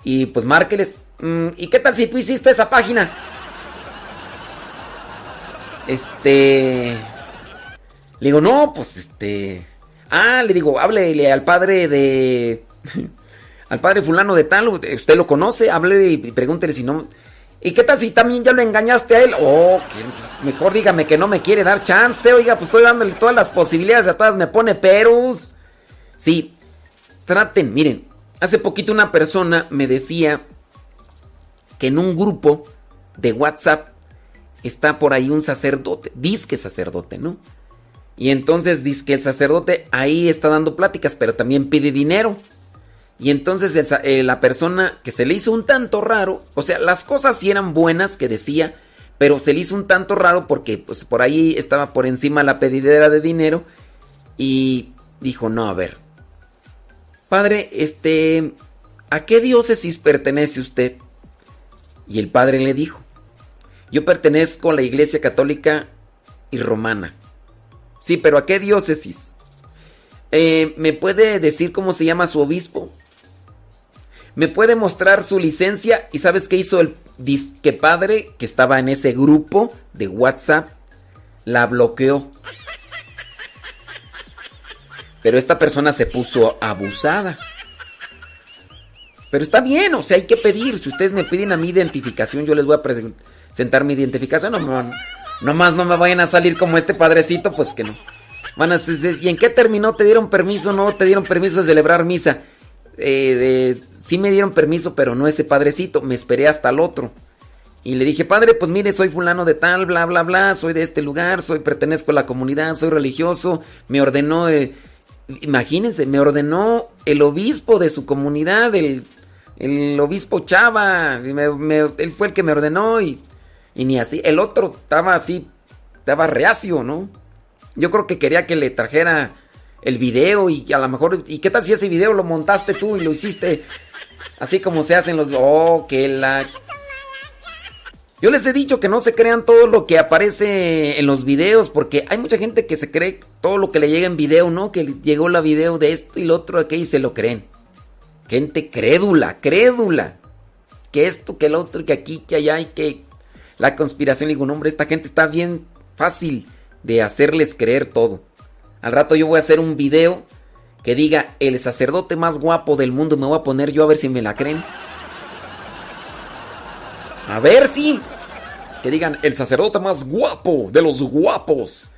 Y pues márqueles. Mm, ¿Y qué tal si tú hiciste esa página? Este. Le digo, no, pues este. Ah, le digo, háblele al padre de. al padre fulano de tal. Usted lo conoce, háblele y pregúntele si no. ¿Y qué tal si también ya lo engañaste a él? Oh, pues, mejor dígame que no me quiere dar chance. Oiga, pues estoy dándole todas las posibilidades a todas me pone perus. Sí, traten, miren. Hace poquito una persona me decía que en un grupo de WhatsApp está por ahí un sacerdote, disque sacerdote, ¿no? Y entonces dice que el sacerdote ahí está dando pláticas, pero también pide dinero. Y entonces eh, la persona que se le hizo un tanto raro, o sea, las cosas sí eran buenas que decía, pero se le hizo un tanto raro porque pues por ahí estaba por encima la pedidera de dinero y dijo, no, a ver, padre, este, ¿a qué diócesis pertenece usted? Y el padre le dijo, yo pertenezco a la Iglesia Católica y Romana. Sí, pero ¿a qué diócesis? Eh, ¿Me puede decir cómo se llama su obispo? ¿Me puede mostrar su licencia? ¿Y sabes qué hizo el disque padre que estaba en ese grupo de WhatsApp? La bloqueó. Pero esta persona se puso abusada. Pero está bien, o sea, hay que pedir. Si ustedes me piden a mi identificación, yo les voy a presentar mi identificación. No, no, nomás no me vayan a salir como este padrecito, pues que no. Decir, ¿y en qué terminó? ¿Te dieron permiso? No, te dieron permiso de celebrar misa. Eh, eh, sí me dieron permiso, pero no ese padrecito. Me esperé hasta el otro. Y le dije, padre, pues mire, soy fulano de tal, bla, bla, bla, soy de este lugar, soy, pertenezco a la comunidad, soy religioso, me ordenó, eh, imagínense, me ordenó el obispo de su comunidad, el, el obispo Chava, me- me- él fue el que me ordenó y, y ni así, el otro estaba así, estaba reacio, ¿no? Yo creo que quería que le trajera el video y a lo mejor, ¿y qué tal si ese video lo montaste tú y lo hiciste así como se hacen los... Oh, que la... Yo les he dicho que no se crean todo lo que aparece en los videos, porque hay mucha gente que se cree todo lo que le llega en video, ¿no? Que le llegó la video de esto y lo otro, aquello y se lo creen. Gente crédula, crédula. Que esto, que el otro, que aquí, que allá y que la conspiración. Digo, no, hombre, esta gente está bien fácil de hacerles creer todo. Al rato yo voy a hacer un video que diga el sacerdote más guapo del mundo. Me voy a poner yo a ver si me la creen. A ver si. Que digan el sacerdote más guapo de los guapos.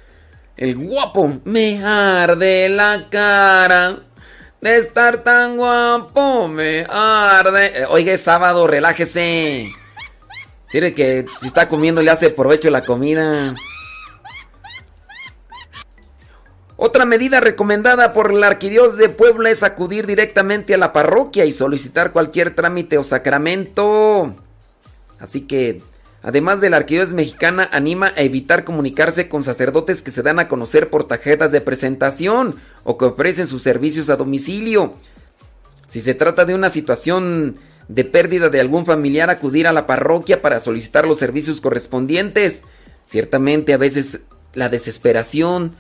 El guapo. Me arde la cara de estar tan guapo. Me arde. Eh, Oiga, es sábado, relájese. Sirve que si está comiendo le hace provecho la comida. Otra medida recomendada por la Arquidiós de Puebla es acudir directamente a la parroquia y solicitar cualquier trámite o sacramento. Así que, además de la Arquidiós mexicana, anima a evitar comunicarse con sacerdotes que se dan a conocer por tarjetas de presentación o que ofrecen sus servicios a domicilio. Si se trata de una situación de pérdida de algún familiar, acudir a la parroquia para solicitar los servicios correspondientes. Ciertamente a veces la desesperación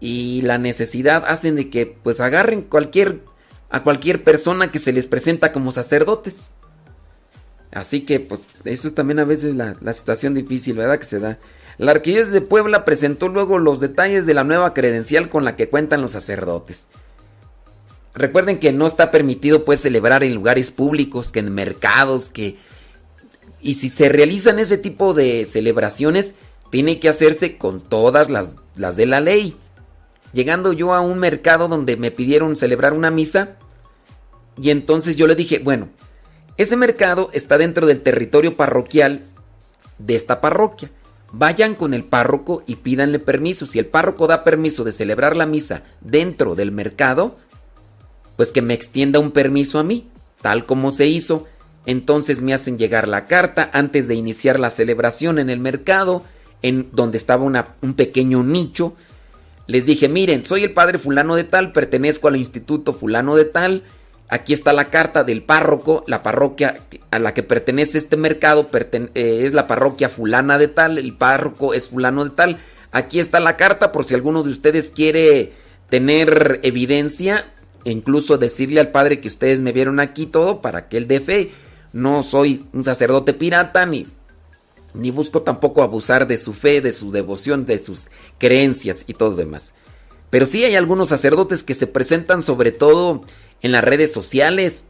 y la necesidad hacen de que pues agarren cualquier a cualquier persona que se les presenta como sacerdotes. Así que pues eso es también a veces la, la situación difícil, ¿verdad? Que se da. La Arquidiócesis de Puebla presentó luego los detalles de la nueva credencial con la que cuentan los sacerdotes. Recuerden que no está permitido pues celebrar en lugares públicos, que en mercados, que... Y si se realizan ese tipo de celebraciones, tiene que hacerse con todas las, las de la ley. Llegando yo a un mercado donde me pidieron celebrar una misa, y entonces yo le dije, bueno, ese mercado está dentro del territorio parroquial de esta parroquia. Vayan con el párroco y pídanle permiso. Si el párroco da permiso de celebrar la misa dentro del mercado, pues que me extienda un permiso a mí, tal como se hizo. Entonces me hacen llegar la carta antes de iniciar la celebración en el mercado, en donde estaba un pequeño nicho. Les dije, miren, soy el padre fulano de tal, pertenezco al instituto fulano de tal, Aquí está la carta del párroco, la parroquia a la que pertenece este mercado eh, es la parroquia fulana de tal, el párroco es fulano de tal. Aquí está la carta por si alguno de ustedes quiere tener evidencia e incluso decirle al padre que ustedes me vieron aquí todo para que él dé fe. No soy un sacerdote pirata ni ni busco tampoco abusar de su fe, de su devoción, de sus creencias y todo demás. Pero sí hay algunos sacerdotes que se presentan sobre todo en las redes sociales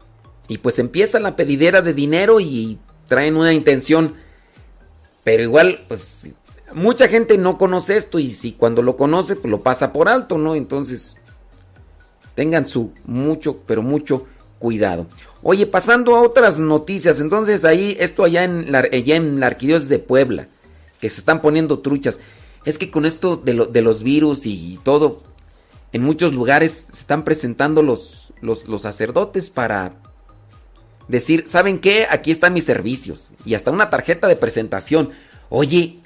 y pues empieza la pedidera de dinero y traen una intención. Pero igual, pues mucha gente no conoce esto y si cuando lo conoce, pues lo pasa por alto, ¿no? Entonces, tengan su mucho, pero mucho cuidado. Oye, pasando a otras noticias, entonces ahí, esto allá en la, allá en la arquidiócesis de Puebla, que se están poniendo truchas. Es que con esto de, lo- de los virus y todo, en muchos lugares se están presentando los, los, los sacerdotes para decir, ¿saben qué? Aquí están mis servicios. Y hasta una tarjeta de presentación. Oye,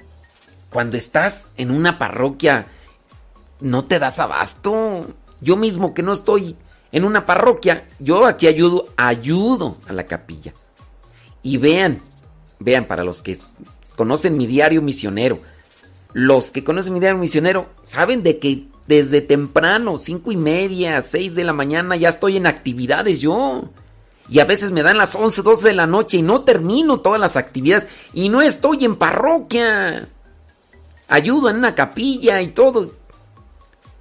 cuando estás en una parroquia, no te das abasto. Yo mismo que no estoy en una parroquia, yo aquí ayudo, ayudo a la capilla. Y vean, vean, para los que conocen mi diario misionero, los que conocen mi diario misionero, saben de que desde temprano, cinco y media, seis de la mañana, ya estoy en actividades yo. Y a veces me dan las 11, 12 de la noche y no termino todas las actividades. Y no estoy en parroquia. Ayudo en una capilla y todo.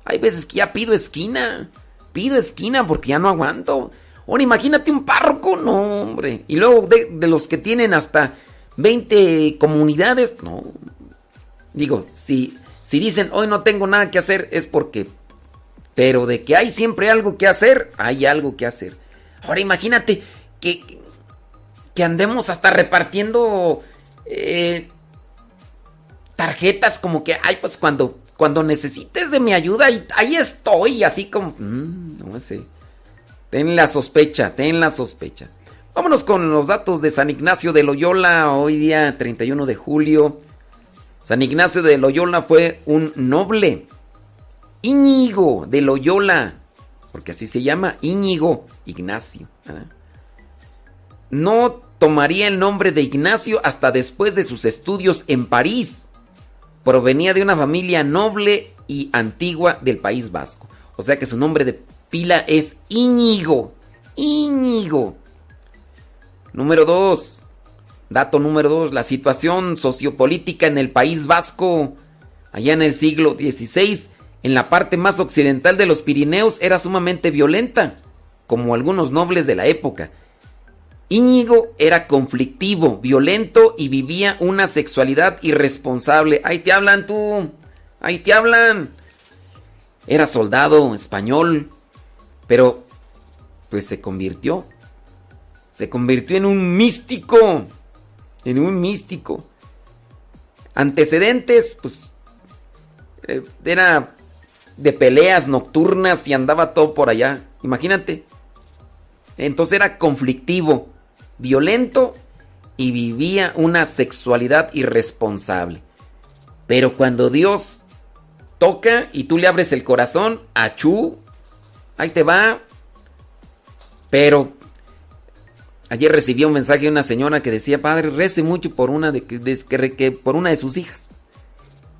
Hay veces que ya pido esquina. Pido esquina porque ya no aguanto. Ahora imagínate un párroco, no, hombre. Y luego de, de los que tienen hasta 20 comunidades, no. Digo, si, si dicen hoy no tengo nada que hacer, es porque. Pero de que hay siempre algo que hacer, hay algo que hacer. Ahora imagínate que, que andemos hasta repartiendo eh, tarjetas como que, ay, pues cuando, cuando necesites de mi ayuda, ahí, estoy, así como, mm, no sé. Ten la sospecha, ten la sospecha. Vámonos con los datos de San Ignacio de Loyola, hoy día 31 de julio. San Ignacio de Loyola fue un noble. Íñigo de Loyola, porque así se llama, Íñigo Ignacio. No tomaría el nombre de Ignacio hasta después de sus estudios en París. Provenía de una familia noble y antigua del País Vasco. O sea que su nombre de pila es Íñigo. Íñigo. Número 2. Dato número 2. La situación sociopolítica en el País Vasco. Allá en el siglo XVI, en la parte más occidental de los Pirineos, era sumamente violenta, como algunos nobles de la época. Íñigo era conflictivo, violento y vivía una sexualidad irresponsable. Ahí te hablan tú, ahí te hablan. Era soldado español, pero pues se convirtió. Se convirtió en un místico, en un místico. Antecedentes, pues eh, era de peleas nocturnas y andaba todo por allá. Imagínate. Entonces era conflictivo, violento y vivía una sexualidad irresponsable. Pero cuando Dios toca y tú le abres el corazón, achú, ahí te va. Pero ayer recibí un mensaje de una señora que decía, padre, rece mucho por una de, que- por una de sus hijas.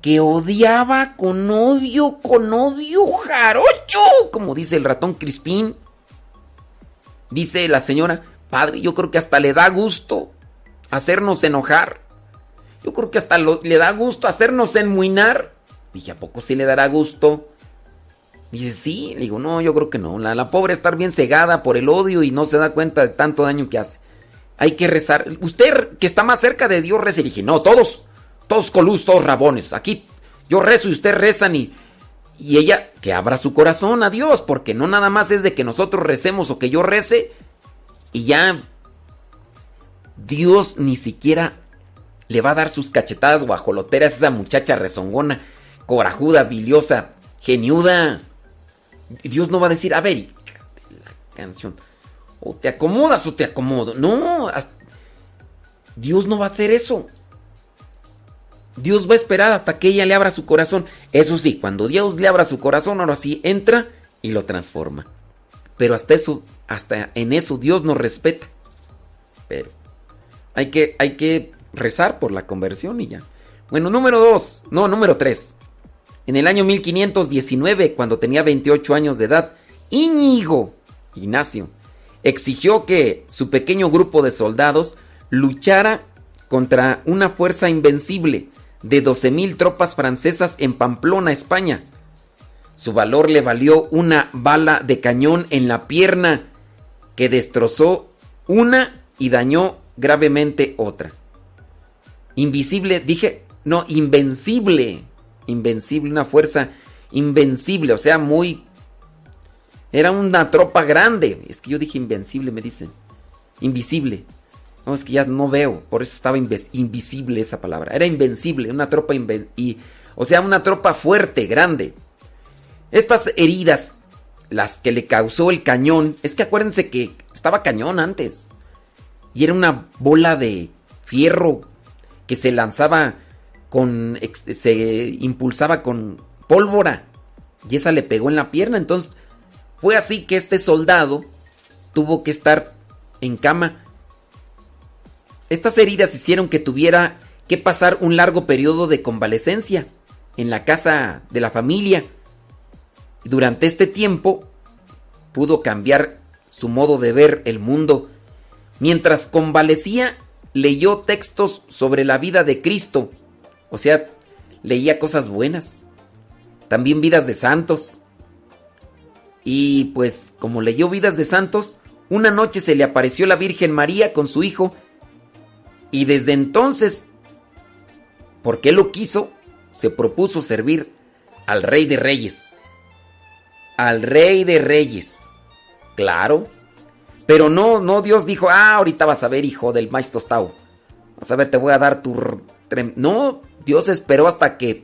Que odiaba con odio, con odio jarocho, como dice el ratón Crispín. Dice la señora, padre, yo creo que hasta le da gusto hacernos enojar. Yo creo que hasta le da gusto hacernos enmuinar. Dije, ¿a poco sí le dará gusto? Dice, sí. Le digo, no, yo creo que no. La, la pobre estar bien cegada por el odio y no se da cuenta de tanto daño que hace. Hay que rezar. Usted que está más cerca de Dios reza. Y dije, no, todos, todos colus, todos rabones. Aquí yo rezo y usted rezan y, y ella que abra su corazón a Dios. Porque no nada más es de que nosotros recemos o que yo rece y ya Dios ni siquiera le va a dar sus cachetadas guajoloteras a esa muchacha rezongona, corajuda, biliosa, geniuda. Dios no va a decir, a ver, de la canción, o te acomodas o te acomodo. No, Dios no va a hacer eso. Dios va a esperar hasta que ella le abra su corazón. Eso sí, cuando Dios le abra su corazón, ahora sí entra y lo transforma. Pero hasta eso, hasta en eso Dios nos respeta. Pero hay que, hay que rezar por la conversión y ya. Bueno, número dos, no, número tres. En el año 1519, cuando tenía 28 años de edad, Íñigo Ignacio exigió que su pequeño grupo de soldados luchara contra una fuerza invencible de 12.000 tropas francesas en Pamplona, España. Su valor le valió una bala de cañón en la pierna que destrozó una y dañó gravemente otra. Invisible, dije, no, invencible, invencible, una fuerza invencible, o sea, muy... Era una tropa grande, es que yo dije invencible, me dicen, invisible. No, es que ya no veo, por eso estaba invisible esa palabra. Era invencible, una tropa y, o sea, una tropa fuerte, grande. Estas heridas, las que le causó el cañón, es que acuérdense que estaba cañón antes. Y era una bola de fierro que se lanzaba se impulsaba con pólvora y esa le pegó en la pierna, entonces fue así que este soldado tuvo que estar en cama estas heridas hicieron que tuviera que pasar un largo periodo de convalecencia en la casa de la familia. Durante este tiempo pudo cambiar su modo de ver el mundo. Mientras convalecía, leyó textos sobre la vida de Cristo. O sea, leía cosas buenas. También vidas de santos. Y pues como leyó vidas de santos, una noche se le apareció la Virgen María con su hijo y desde entonces, porque lo quiso, se propuso servir al rey de reyes. Al rey de reyes. Claro. Pero no, no, Dios dijo, ah, ahorita vas a ver, hijo del maestro tostado. Vas a ver, te voy a dar tu... No, Dios esperó hasta que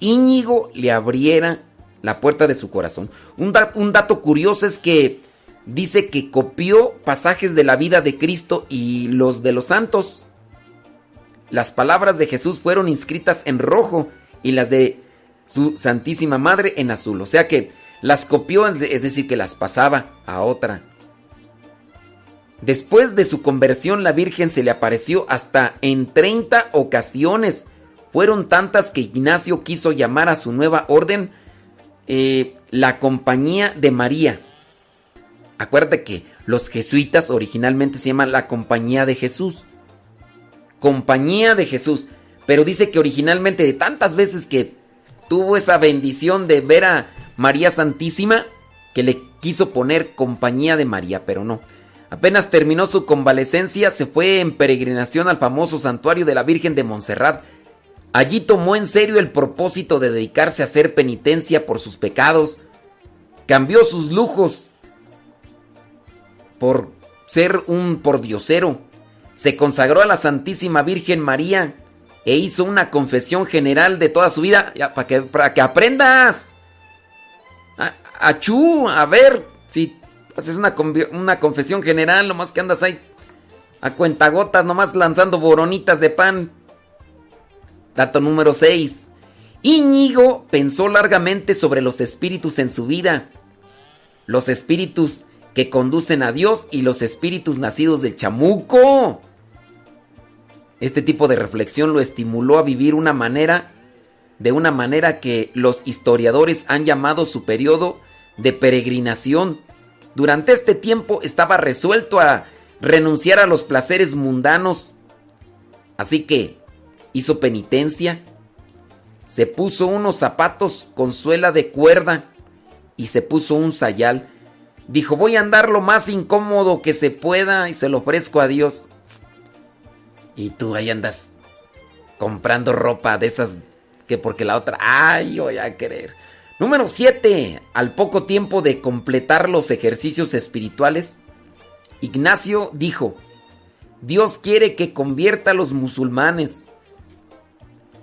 Íñigo le abriera la puerta de su corazón. Un, dato curioso es que dice que copió pasajes de la vida de Cristo y los de los santos. Las palabras de Jesús fueron inscritas en rojo y las de su Santísima Madre en azul. O sea que las copió, es decir, que las pasaba a otra. Después de su conversión, la Virgen se le apareció hasta en 30 ocasiones. Fueron tantas que Ignacio quiso llamar a su nueva orden eh, la Compañía de María. Acuérdate que los jesuitas originalmente se llaman la Compañía de Jesús. Compañía de Jesús. Pero dice que originalmente de tantas veces que tuvo esa bendición de ver a María Santísima, que le quiso poner Compañía de María, pero no. Apenas terminó su convalecencia, se fue en peregrinación al famoso santuario de la Virgen de Montserrat. Allí tomó en serio el propósito de dedicarse a hacer penitencia por sus pecados. Cambió sus lujos por ser un pordiosero se consagró a la Santísima Virgen María e hizo una confesión general de toda su vida para, que, para que aprendas. Achú, a, ver, si haces una, una confesión general, nomás que andas ahí a cuentagotas, nomás lanzando boronitas de pan. Dato número 6. Íñigo pensó largamente sobre los espíritus en su vida. Los espíritus que conducen a Dios y los espíritus nacidos del chamuco. Este tipo de reflexión lo estimuló a vivir una manera, de una manera que los historiadores han llamado su periodo de peregrinación. Durante este tiempo estaba resuelto a renunciar a los placeres mundanos. Así que hizo penitencia, se puso unos zapatos con suela de cuerda y se puso un sayal. Dijo, voy a andar lo más incómodo que se pueda y se lo ofrezco a Dios. Y tú ahí andas comprando ropa de esas que porque la otra, ay, voy a querer. Número 7. Al poco tiempo de completar los ejercicios espirituales, Ignacio dijo, Dios quiere que convierta a los musulmanes.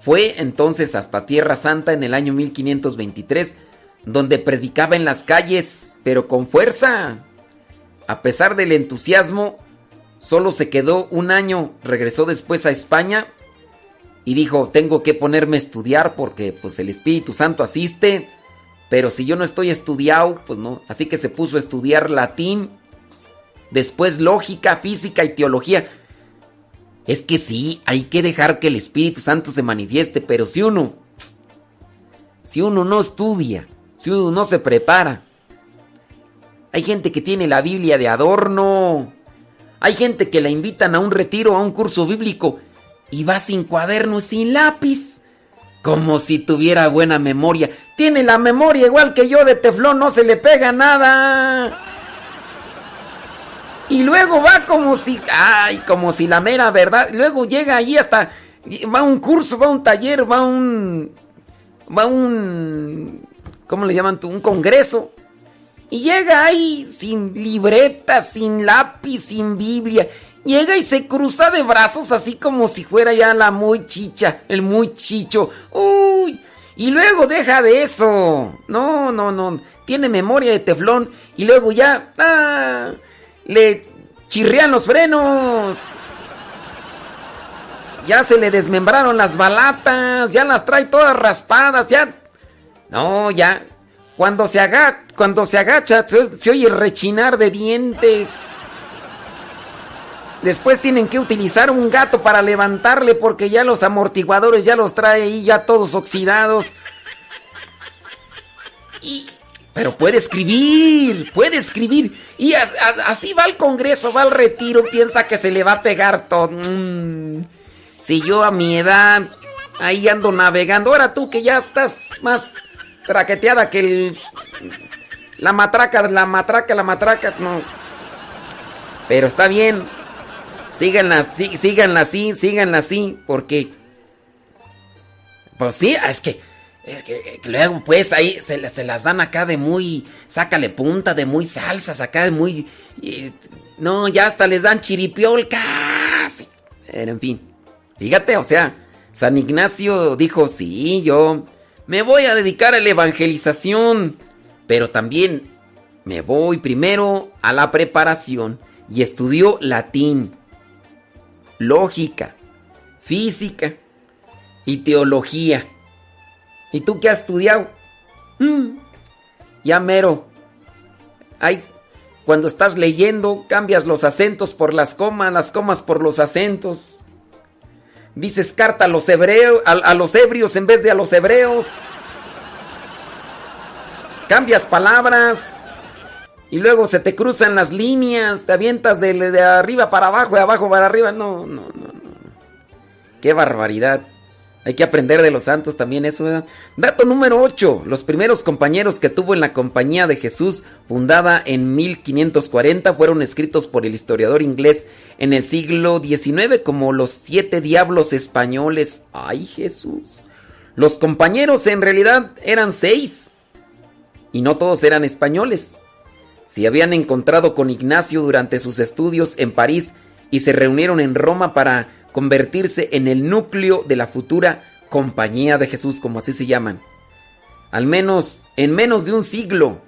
Fue entonces hasta Tierra Santa en el año 1523, donde predicaba en las calles, pero con fuerza. A pesar del entusiasmo, Solo se quedó un año, regresó después a España y dijo, tengo que ponerme a estudiar porque pues el Espíritu Santo asiste Pero si yo no estoy estudiado, pues no. Así que se puso a estudiar latín, después lógica, física y teología. Es que sí, hay que dejar que el Espíritu Santo se manifieste, pero si uno, si uno no estudia, si uno no se prepara, hay gente que tiene la Biblia de adorno, hay gente que la invitan a un retiro, a un curso bíblico, y va sin cuaderno, sin lápiz, como si tuviera buena memoria. Tiene la memoria igual que yo de teflón, no se le pega nada. Y luego va como si, ay, como si la mera verdad. Luego llega allí hasta, va un curso, va un taller, va un, va un, ¿cómo le llaman tú? Un congreso. Y llega ahí sin libreta, sin lápiz, sin Biblia. Llega y se cruza de brazos así como si fuera ya la muy chicha, el muy chicho. Uy. Y luego deja de eso. No, no, no. Tiene memoria de teflón. Y luego ya... Ah, le chirrean los frenos. Ya se le desmembraron las balatas, ya las trae todas raspadas, ya. No, ya. Cuando se agacha, cuando se agacha, se oye rechinar de dientes. Después tienen que utilizar un gato para levantarle porque ya los amortiguadores ya los trae ahí ya todos oxidados. Y, pero puede escribir, puede escribir. Y así va al Congreso, va al retiro, piensa que se le va a pegar todo. Mm, si yo a mi edad ahí ando navegando, ahora tú que ya estás más traqueteada que el... La matraca, la matraca, la matraca, no. Pero está bien. Síganla, sí, síganla así, síganla así, porque... Pues sí, es que... Es que, eh, luego, pues, ahí se, la- se las dan acá de muy... Sácale punta, de muy salsas, acá de muy... no, ya hasta les dan chiripiol casi. Pero, en fin. Fíjate, o sea, San Ignacio dijo, sí, yo me voy a dedicar a la evangelización, pero también me voy primero a la preparación y estudió latín, lógica, física y teología. ¿Y tú qué has estudiado? Mm, ya mero. Ay, cuando estás leyendo, cambias los acentos por las comas, las comas por los acentos. Dices carta a los hebreos, a, los ebrios en vez de a los hebreos. Cambias palabras. Y luego se te cruzan las líneas, te avientas de, de arriba para abajo, de abajo para arriba. No, no, no, no. Qué barbaridad. Hay que aprender de los santos también eso. Dato número 8. Los primeros compañeros que tuvo en la compañía de Jesús, fundada en 1540, fueron escritos por el historiador inglés en el siglo XIX como los siete diablos españoles. ¡Ay Jesús! Los compañeros en realidad eran seis. Y no todos eran españoles. Se habían encontrado con Ignacio durante sus estudios en París y se reunieron en Roma para convertirse en el núcleo de la futura Compañía de Jesús, como así se llaman. Al menos en menos de un siglo,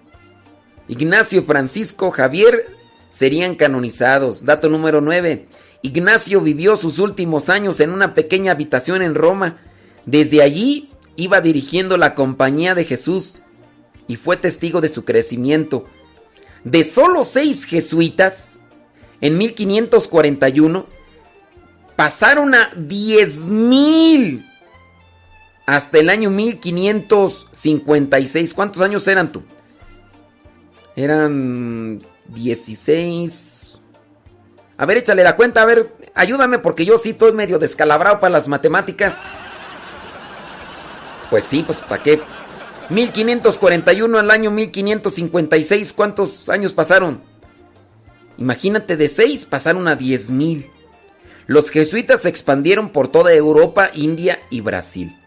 Ignacio, Francisco, Javier serían canonizados. Dato número 9. Ignacio vivió sus últimos años en una pequeña habitación en Roma. Desde allí iba dirigiendo la Compañía de Jesús y fue testigo de su crecimiento. De solo seis jesuitas, en 1541, pasaron a 10.000 hasta el año 1556. ¿Cuántos años eran tú? Eran 16. A ver, échale la cuenta, a ver, ayúdame porque yo sí estoy medio descalabrado para las matemáticas. Pues sí, pues ¿para qué? 1541 al año 1556, ¿cuántos años pasaron? Imagínate, de 6 pasaron a 10.000. Los jesuitas se expandieron por toda Europa, India y Brasil.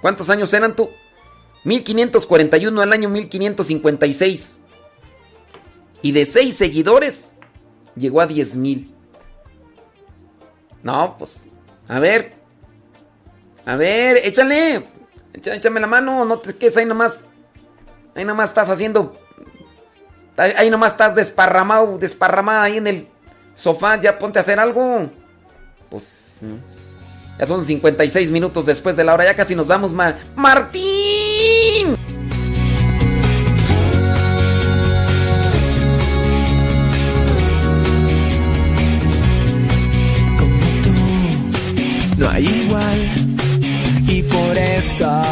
¿Cuántos años eran tú? 1541 al año 1556. Y de 6 seguidores llegó a 10.000. No, pues, a ver. A ver, échale. Échame la mano, no te quedes ahí nomás. Ahí nomás estás haciendo. Ahí nomás estás desparramado, desparramada ahí en el sofá. Ya ponte a hacer algo pues. Ya son 56 minutos después de la hora, ya casi nos vamos mal. ¡Martín! Como tú, no hay igual. Y por eso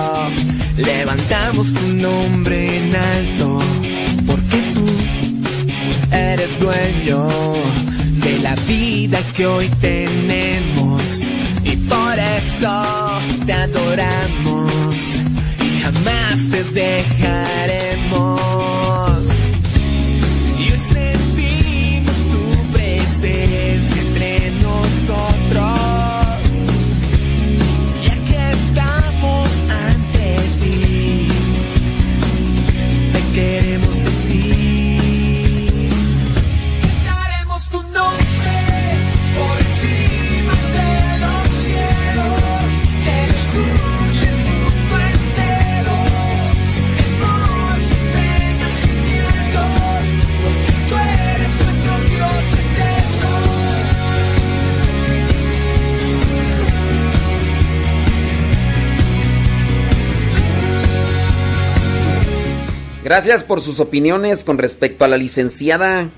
levantamos tu nombre en alto. Porque tú eres dueño la vida que hoy tenemos. Y por eso te adoramos y jamás te dejaremos. Y hoy sentimos tu presencia Gracias por sus opiniones con respecto a la licenciada.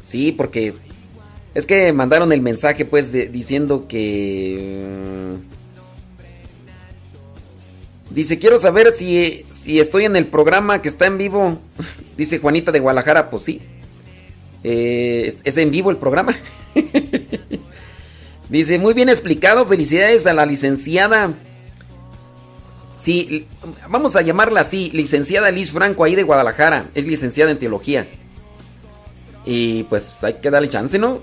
Sí, porque es que mandaron el mensaje pues de- diciendo que... mm, Dice, quiero saber si, si estoy en el programa que está en vivo. Dice Juanita de Guadalajara, pues sí. Eh, es, es en vivo el programa. Dice, muy bien explicado, felicidades a la licenciada. Sí, vamos a llamarla así, licenciada Liz Franco ahí de Guadalajara, es licenciada en teología. Y pues hay que darle chance, ¿no?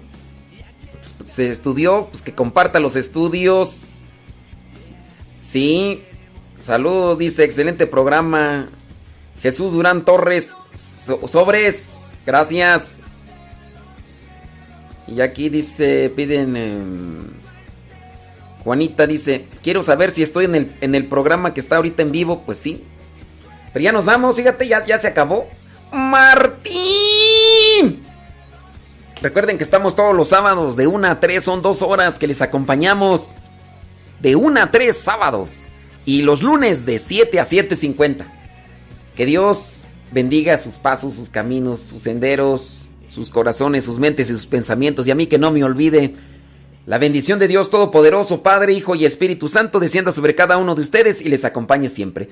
Pues, se estudió, pues que comparta los estudios. Sí, saludos, dice, excelente programa. Jesús Durán Torres, so- sobres, gracias. Y aquí dice, piden... em, Juanita dice, quiero saber si estoy en el, en el programa que está ahorita en vivo. Pues sí. Pero ya nos vamos, fíjate, ya, ya se acabó. Martín. Recuerden que estamos todos los sábados de 1 a 3, son dos horas que les acompañamos. De 1 a 3 sábados. Y los lunes de 7 a 7.50. Que Dios bendiga sus pasos, sus caminos, sus senderos, sus corazones, sus mentes y sus pensamientos. Y a mí que no me olvide la bendición de Dios Todopoderoso, Padre, Hijo y Espíritu Santo descienda sobre cada uno de ustedes y les acompañe siempre.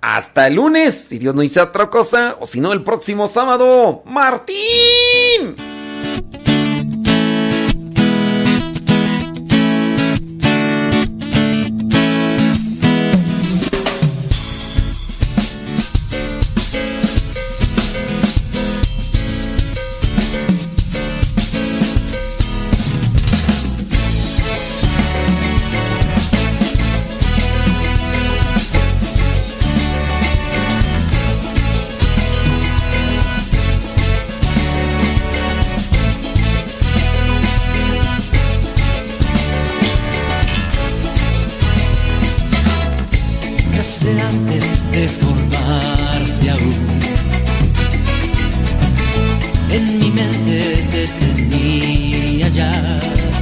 Hasta el lunes, si Dios no hizo otra cosa, o si no, el próximo sábado. Martín.